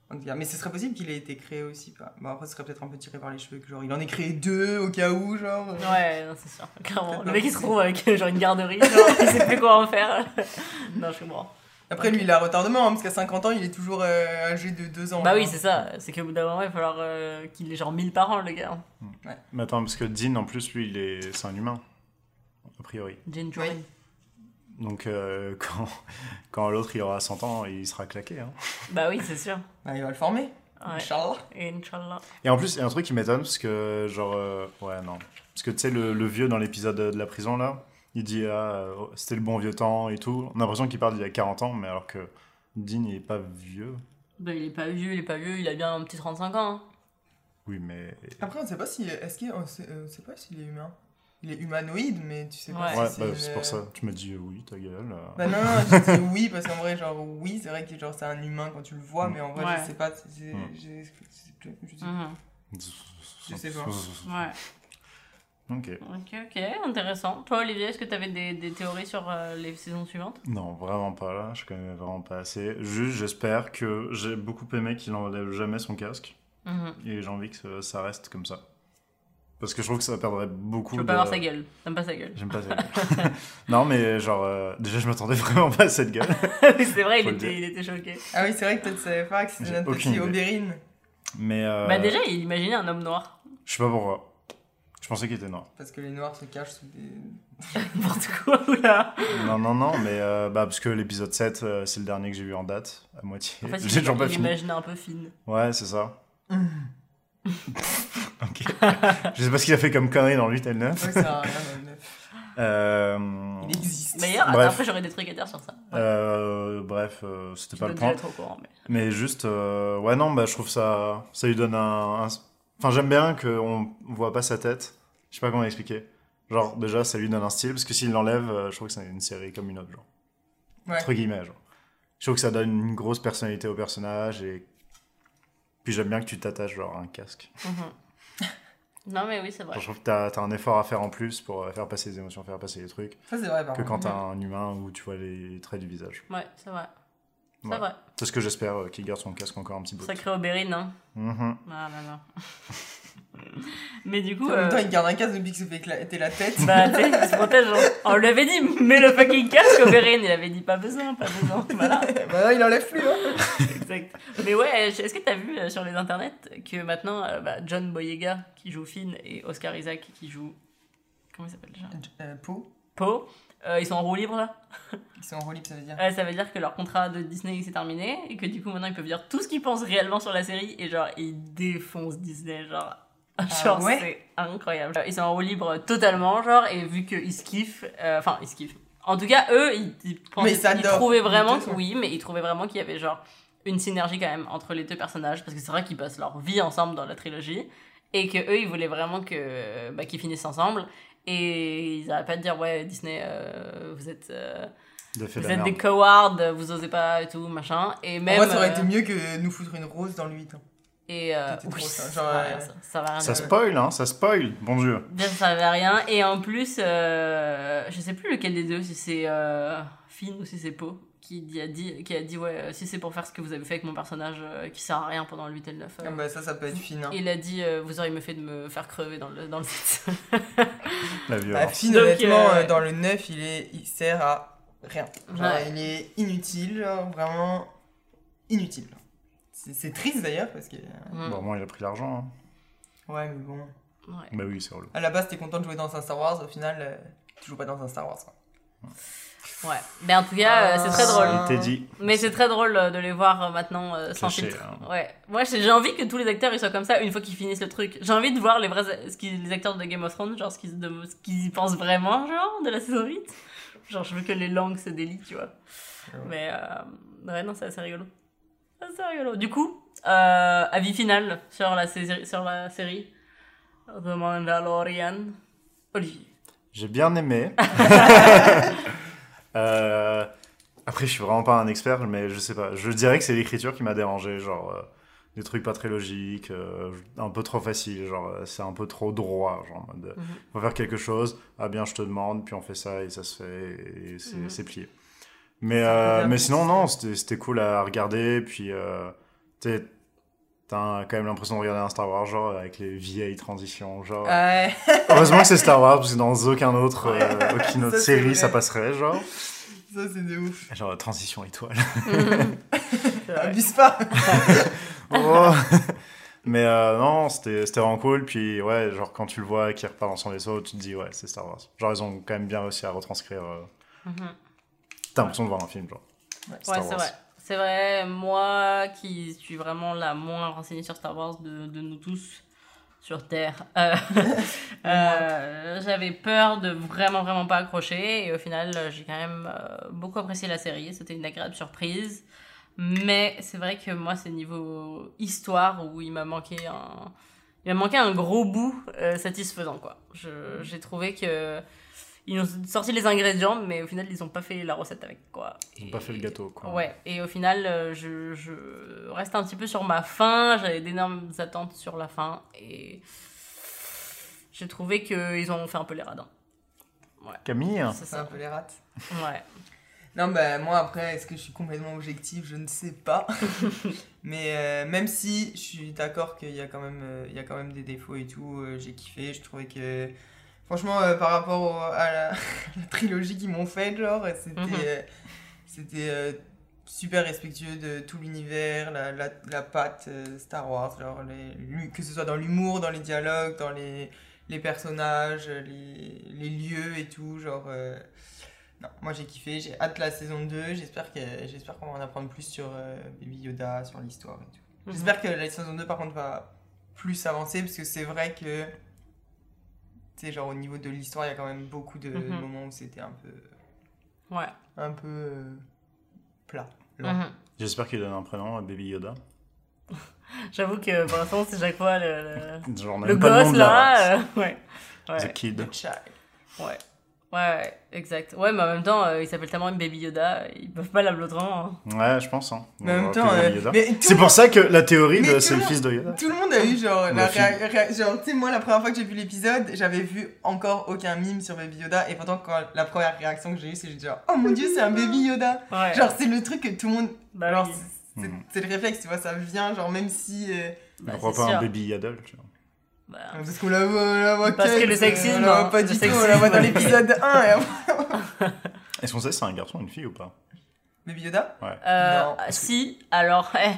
En tout cas, mais ce serait possible qu'il ait été créé aussi. Pas... Bon, après, ce serait peut-être un peu tiré par les cheveux, que genre, il en ait créé deux au cas où, genre... Ouais, non, c'est sûr. *laughs* Clairement. Le mec, il se trouve avec genre une garderie, genre, *laughs* il sait plus quoi en faire. *laughs* non, je comprends. Après, lui, il a retardement, hein, parce qu'à 50 ans, il est toujours euh, âgé de 2 ans. Bah hein. oui, c'est ça. C'est qu'au bout d'un moment, il va falloir euh, qu'il ait genre 1000 par an, le gars. Mais attends, parce que Dean, en plus, lui, il est... c'est un humain. A priori. Jane Oui. Donc, euh, *laughs* quand, quand l'autre, il aura 100 ans, il sera claqué. Hein. Bah oui, c'est sûr. Bah, il va le former. Ouais. Inch'Allah. Et Inch'Allah. Et en plus, il y a un truc qui m'étonne, parce que, genre... euh, Ouais, non. Parce que, tu sais, le, le vieux dans l'épisode de la prison, là, il dit, ah, euh, c'était le bon vieux temps et tout. On a l'impression qu'il parle d'il y a 40 ans, mais alors que Dean, il est pas vieux. Bah il est pas vieux, il est pas vieux, il a bien un petit 35 ans. hein. Oui, mais... Après, on sait pas si. Est-ce qu'il. On sait, euh, on sait pas s'il est humain. Il est humanoïde, mais tu sais pas Ouais. si Ouais, c'est. bah, c'est pour ça. Tu m'as dit euh, oui, ta gueule. euh. Bah non, non, j'ai dit oui, parce qu'en vrai, genre, oui, c'est vrai que genre, c'est un humain quand tu le vois, Mm. mais en vrai, Ouais. je sais pas. c'est- Mm. je sais- Mhm. Je sais pas. Ouais. Ok. Ok, ok, intéressant. Toi, Olivier, est-ce que t'avais des, des théories sur euh, les saisons suivantes? Non, vraiment pas là. Je connais vraiment pas assez. Juste, j'espère que j'ai beaucoup aimé qu'il enlève jamais son casque. Mhm. Et j'ai envie que ça reste comme ça. Parce que je trouve que ça perdrait beaucoup Tu veux de... pas voir sa gueule T'aimes pas sa gueule J'aime pas sa *laughs* gueule. non, mais genre, euh, déjà, je m'attendais *laughs* vraiment pas à cette gueule. *laughs* C'est vrai, il était, dire. il était choqué. Ah oui, c'est vrai que toi, tu savais pas que c'était notre aucune petit idée. Oberyn. Mais euh, Bah déjà, il imaginait un homme noir. je sais pas pourquoi. Je pensais qu'il était noir. Parce que les noirs se cachent sous des. N'importe quoi, oula non, non, non, mais euh, bah, parce que l'épisode 7, euh, c'est le dernier que j'ai vu en date, à moitié. En fait, j'ai toujours pas fini. imaginait un peu fine. Ouais, c'est ça. Ok. je sais pas ce qu'il a fait comme connerie dans 8 et le 9. Ouais, ça a rien, le neuf. Euh, Il existe. D'ailleurs, après, j'aurais des trucs à dire sur ça. Ouais. euh, bref, euh, c'était pas le déjà point. être au courant, mais... Mais juste, euh, ouais, non, bah, je trouve ça. Ça lui donne un. un- Enfin, j'aime bien qu'on voit pas sa tête. Je sais pas comment expliquer. Genre, déjà, ça lui donne un style, parce que s'il l'enlève, euh, je trouve que c'est une série comme une autre, genre. Ouais. Entre guillemets, genre. Je trouve que ça donne une grosse personnalité au personnage, et. Puis j'aime bien que tu t'attaches, genre, à un casque. Mhm. *laughs* non, mais oui, c'est vrai. Je trouve que t'as as un effort à faire en plus pour euh, faire passer les émotions, faire passer les trucs, Ça, c'est vrai, par que quand t'as un humain où tu vois les traits du visage. Ouais, c'est vrai. C'est Ouais. vrai. C'est ce que j'espère, euh, qu'il garde son casque encore un petit peu. Sacré Oberyn, hein. Mhm. Ah là là. *laughs* mais du coup... En même temps, euh, il garde un casque depuis qu'il se fait éclater la tête. Bah, tu sais, il se protège. hein. On lui avait dit, mets le fucking casque, Oberyn. Il avait dit, pas besoin, pas besoin. *laughs* Voilà. bah non, il enlève plus, hein. Exact. Mais ouais, est-ce que t'as vu euh, sur les internets que maintenant, euh, bah, John Boyega qui joue Finn et Oscar Isaac qui joue. Comment il s'appelle déjà Euh, Poe, Poe, euh, ils sont en roue libre là ils sont en roue libre, ça veut dire. Ouais, Ça veut dire que leur contrat de Disney s'est terminé et que du coup maintenant ils peuvent dire tout ce qu'ils pensent réellement sur la série et genre ils défoncent Disney. Genre, genre ouais c'est incroyable. Ils sont en roue libre totalement, genre, et vu qu'ils se kiffent, euh, enfin ils se kiffent. En tout cas, eux, ils, ils, pensaient- Mais ça ils trouvaient vraiment que oui, mais ils trouvaient vraiment qu'il y avait genre une synergie quand même entre les deux personnages parce que c'est vrai qu'ils passent leur vie ensemble dans la trilogie et que eux ils voulaient vraiment que bah, qu'ils finissent ensemble et ils n'arrêtent pas de dire ouais Disney euh, vous êtes euh, De fait vous êtes des cowards vous osez pas et tout machin et En même vrai, ça aurait euh, été mieux que nous foutre une rose dans le 8. hein. Et euh, oui, ça, ça, genre, va euh, rien, ça, ça va rien Ça dire. spoil, hein, ça spoil. Bon Dieu. Bien, ça à rien. Et en plus, euh, je sais plus lequel des deux, si c'est euh, Finn ou si c'est Poe, qui a dit, qui a dit ouais, euh, si c'est pour faire ce que vous avez fait avec mon personnage euh, qui sert à rien pendant le 8 et le 9. euh, Ah bah, ça, ça peut être fine. hein. Il a dit, euh, vous auriez mieux fait de me faire crever dans le, dans le 7. *laughs* La Bah, violence. Finn, Donc, honnêtement, dans le 9, il, est, il sert à rien. Genre, Ouais. Il est inutile, genre, vraiment inutile. C'est triste d'ailleurs, parce que. Mm. Bon, au moins, il a pris l'argent. hein. Ouais, mais bon. Ouais. Bah oui, c'est relou. À la base, t'es content de jouer dans un Star Wars, au final, euh, tu joues pas dans un Star Wars. quoi. ouais. Mais en tout cas, euh, c'est très Ah. drôle. Dit. Mais c'est très drôle euh, de les voir euh, maintenant euh, sans Cachés, filtre. hein. Ouais. Moi, j'ai envie que tous les acteurs ils soient comme ça une fois qu'ils finissent le truc. J'ai envie de voir les vrais ce les acteurs de Game of Thrones, genre ce qu'ils de- ce qu'ils y pensent vraiment, genre de la saison 8. Genre, je veux que les langues se délient, tu vois. Ouais. Mais euh, ouais, non, c'est assez rigolo. C'est rigolo. Du coup, euh, avis final sur la, série, sur la série The Mandalorian. Olivier. J'ai bien aimé. *laughs* Euh, Après, je suis vraiment pas un expert, mais je sais pas. Je dirais que c'est l'écriture qui m'a dérangé. Genre, euh, des trucs pas très logiques, un peu trop facile. Genre, c'est un peu trop droit. Genre, euh, Mhm. faut faire quelque chose. Ah bien, je te demande, puis on fait ça et ça se fait et c'est Mhm. c'est plié. Mais, euh, mais sinon, non, c'était cool à regarder. Puis, euh, t'as quand même l'impression de regarder un Star Wars, genre, avec les vieilles transitions. Genre, Ouais. *laughs* Heureusement que c'est Star Wars, parce que dans aucun autre, euh, aucune *laughs* autre Ça, série, ça passerait, genre. Ça, c'est de ouf. Genre, transition étoile. *laughs* Abuse pas. Oh. Mais euh, non, c'était c'était vraiment cool. Puis, ouais, genre, quand tu le vois qui repart dans son vaisseau, tu te dis, ouais, c'est Star Wars. Genre, ils ont quand même bien réussi à retranscrire. euh, Mhm. T'as l'impression de voir un film, genre. Ouais, c'est vrai. C'est vrai, moi qui suis vraiment la moins renseignée sur Star Wars de, de nous tous sur Terre, euh, *laughs* euh, j'avais peur de vraiment, vraiment pas accrocher. Et au final, j'ai quand même euh, beaucoup apprécié la série. C'était une agréable surprise. Mais c'est vrai que moi, c'est niveau histoire où il m'a manqué un. Il m'a manqué un gros bout euh, satisfaisant, quoi. J'ai trouvé que. Ils ont sorti les ingrédients, mais au final, ils ont pas fait la recette avec, quoi. Ils ont pas fait le gâteau, quoi. Ouais, et au final, euh, je, je reste un petit peu sur ma fin. J'avais d'énormes attentes sur la fin. Et j'ai trouvé qu'ils ont fait un peu les radins. Camille C'est C'est un peu les rats. Ouais. Non, bah moi après, est-ce que je suis complètement objectif? Je ne sais pas. *laughs* Mais euh, même si je suis d'accord qu'il y, a quand même, euh, il y a quand même des défauts et tout, euh, j'ai kiffé. Je trouvais que, franchement, euh, par rapport au- à la, *laughs* la trilogie qu'ils m'ont faite, genre, c'était Mhm. euh, c'était euh, super respectueux de tout l'univers, la, la, la patte euh, Star Wars, genre, les, que ce soit dans l'humour, dans les dialogues, dans les, les personnages, les, les lieux et tout, genre. euh, non, moi j'ai kiffé, j'ai hâte la saison 2, j'espère que j'espère qu'on va en apprendre plus sur euh, Baby Yoda, sur l'histoire et tout. Mhm. J'espère que la saison 2 par contre va plus avancer parce que c'est vrai que tu sais genre au niveau de l'histoire, il y a quand même beaucoup de Mhm. moments où c'était un peu Ouais. un peu euh, plat. Mhm. J'espère qu'il donne un prénom à Baby Yoda. *laughs* J'avoue que pour l'instant, c'est chaque fois le, le, *laughs* Genre, le gosse là. euh, *laughs* ouais. The Ouais. Kid. The Child. ouais. Ouais, exact. Ouais, mais en même temps, euh, il s'appelle tellement une Baby Yoda, ils peuvent pas l'appeler autrement. hein. Ouais, je pense. Hein. Mais en même temps, euh, C'est pour ça que la théorie de c'est le fils de Yoda. Tout le monde a eu genre, la genre tu sais moi la première fois que j'ai vu l'épisode j'avais vu encore aucun mime sur Baby Yoda et pourtant quand la première réaction que j'ai eue c'est genre oh mon dieu c'est un Baby Yoda Ouais. genre c'est le truc que tout le monde bah, genre oui. c'est- c'est le réflexe tu vois ça vient genre même si euh, Bah, pas un sûr. Baby Yaddle, tu vois. Bah, parce qu'on la la voit Parce que le sexisme, on la voit pas du tout on sexisme. la voit dans l'épisode 1 et après... Est-ce qu'on sait si c'est un garçon ou une fille ou pas Baby Yoda Ouais. Euh, Non, parce que- si, alors, eh,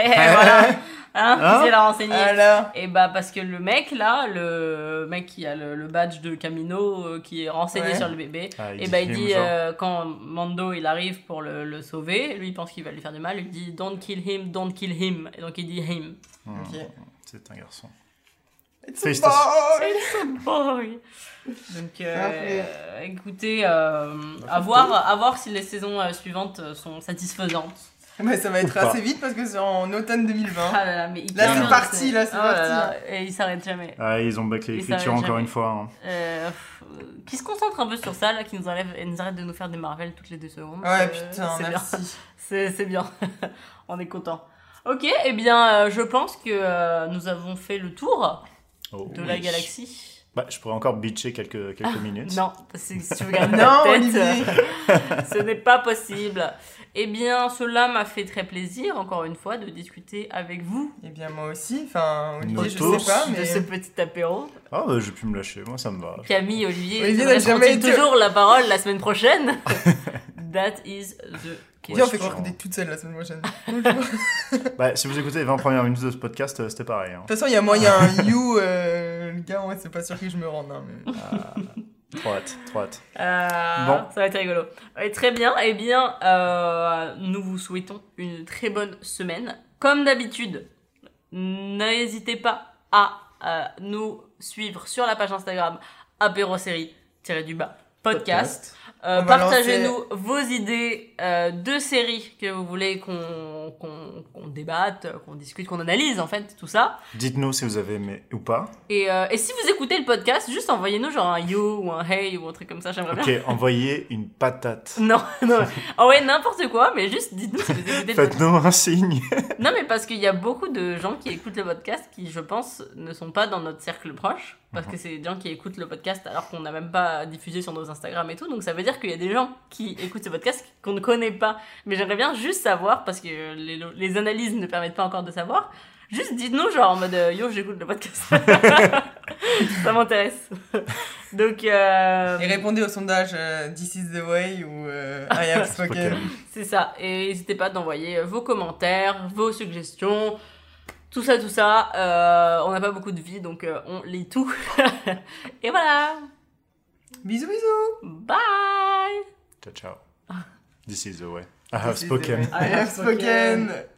eh, voilà, hein, Hein qui s'est la renseigné. alors Et bah parce que le mec là, le mec qui a le, le badge de Camino, euh, qui est renseigné Ouais. sur le bébé, Ah, et bah il dit euh, quand Mando il arrive pour le, le sauver, lui il pense qu'il va lui faire du mal, il dit don't kill him, don't kill him, et donc il dit him. Hmm, Ok. C'est un garçon. It's a boy. Oh oui. Donc, euh, écoutez, euh, à, voir, à voir si les saisons euh, suivantes euh, sont satisfaisantes. Ouais, ça va être Ou pas. assez vite parce que c'est en automne 2020. Ah là là, mais il Là, c'est parti, là, c'est Oh parti. là, Et il s'arrête jamais. Ah, ils ont bâclé l'écriture encore jamais. une fois. hein. Euh, qui se concentre un peu sur ça, là, qui nous, enlève, et nous arrête de nous faire des Marvel toutes les deux secondes. Ouais, Euh, putain, c'est bien. merci. *laughs* C'est c'est bien. *laughs* On est content. Ok, eh bien, euh, je pense que euh, nous avons fait le tour Oh, de la galaxie. Bah, je pourrais encore bitcher quelques, quelques minutes. Non, si tu regardes *laughs* Non, ma tête, Olivier. *laughs* ce n'est pas possible. Eh bien, cela m'a fait très plaisir, encore une fois, de discuter avec vous Eh bien, moi aussi. Enfin, Olivier, je tous. sais pas, de mais. ce petit apéro. Ah, bah, j'ai pu me lâcher, moi ça me va. Camille, Olivier, Olivier n'a jamais été- toujours la parole la semaine prochaine *laughs* That is the Viens, on fait Ouais, croire toute seule la semaine prochaine. *laughs* *laughs* Bah, si vous écoutez les 20 premières minutes de ce podcast, euh, c'était pareil. hein. De toute façon, il y a moyen, un you, euh, le gars, ouais, c'est pas sûr que je me rende. hein, mais... Trop hâte, trop hâte. Euh, Bon. Ça va être rigolo. Ouais, très bien. Eh bien, euh, nous vous souhaitons une très bonne semaine. Comme d'habitude, n'hésitez pas à euh, nous suivre sur la page Instagram apérosérie-du-bas podcast. Euh, Partagez-nous vos idées euh, de séries que vous voulez qu'on débatte, qu'on discute, qu'on analyse en fait, tout ça. Dites-nous si vous avez aimé ou pas. Et, euh, et si vous écoutez le podcast, juste envoyez-nous genre un yo ou un hey ou un truc comme ça, j'aimerais bien. Ok, *laughs* envoyez une patate. Non, *laughs* non. Ouais, n'importe quoi, mais juste dites-nous si vous écoutez le podcast. Faites-nous un signe. *laughs* Non, mais parce qu'il y a beaucoup de gens qui écoutent le podcast qui, je pense, ne sont pas dans notre cercle proche. Parce que c'est des gens qui écoutent le podcast alors qu'on n'a même pas diffusé sur nos Instagram et tout. Donc ça veut dire qu'il y a des gens qui écoutent ce podcast qu'on ne connaît pas. Mais j'aimerais bien juste savoir, parce que les, les analyses ne permettent pas encore de savoir. Juste dites-nous, genre en mode euh, yo, j'écoute le podcast. *laughs* ça m'intéresse. Donc. euh, Et répondez au sondage euh, This is the way ou euh, I have *laughs* spoken. Ok. C'est ça. Et n'hésitez pas d'envoyer vos commentaires, vos suggestions, tout ça, tout ça. Euh, on n'a pas beaucoup de vie, donc euh, on lit tout. *laughs* Et voilà. Bisous, bisous. Bye. Ciao, ciao. *laughs* This is the way. I have spoken. I have spoken. *laughs*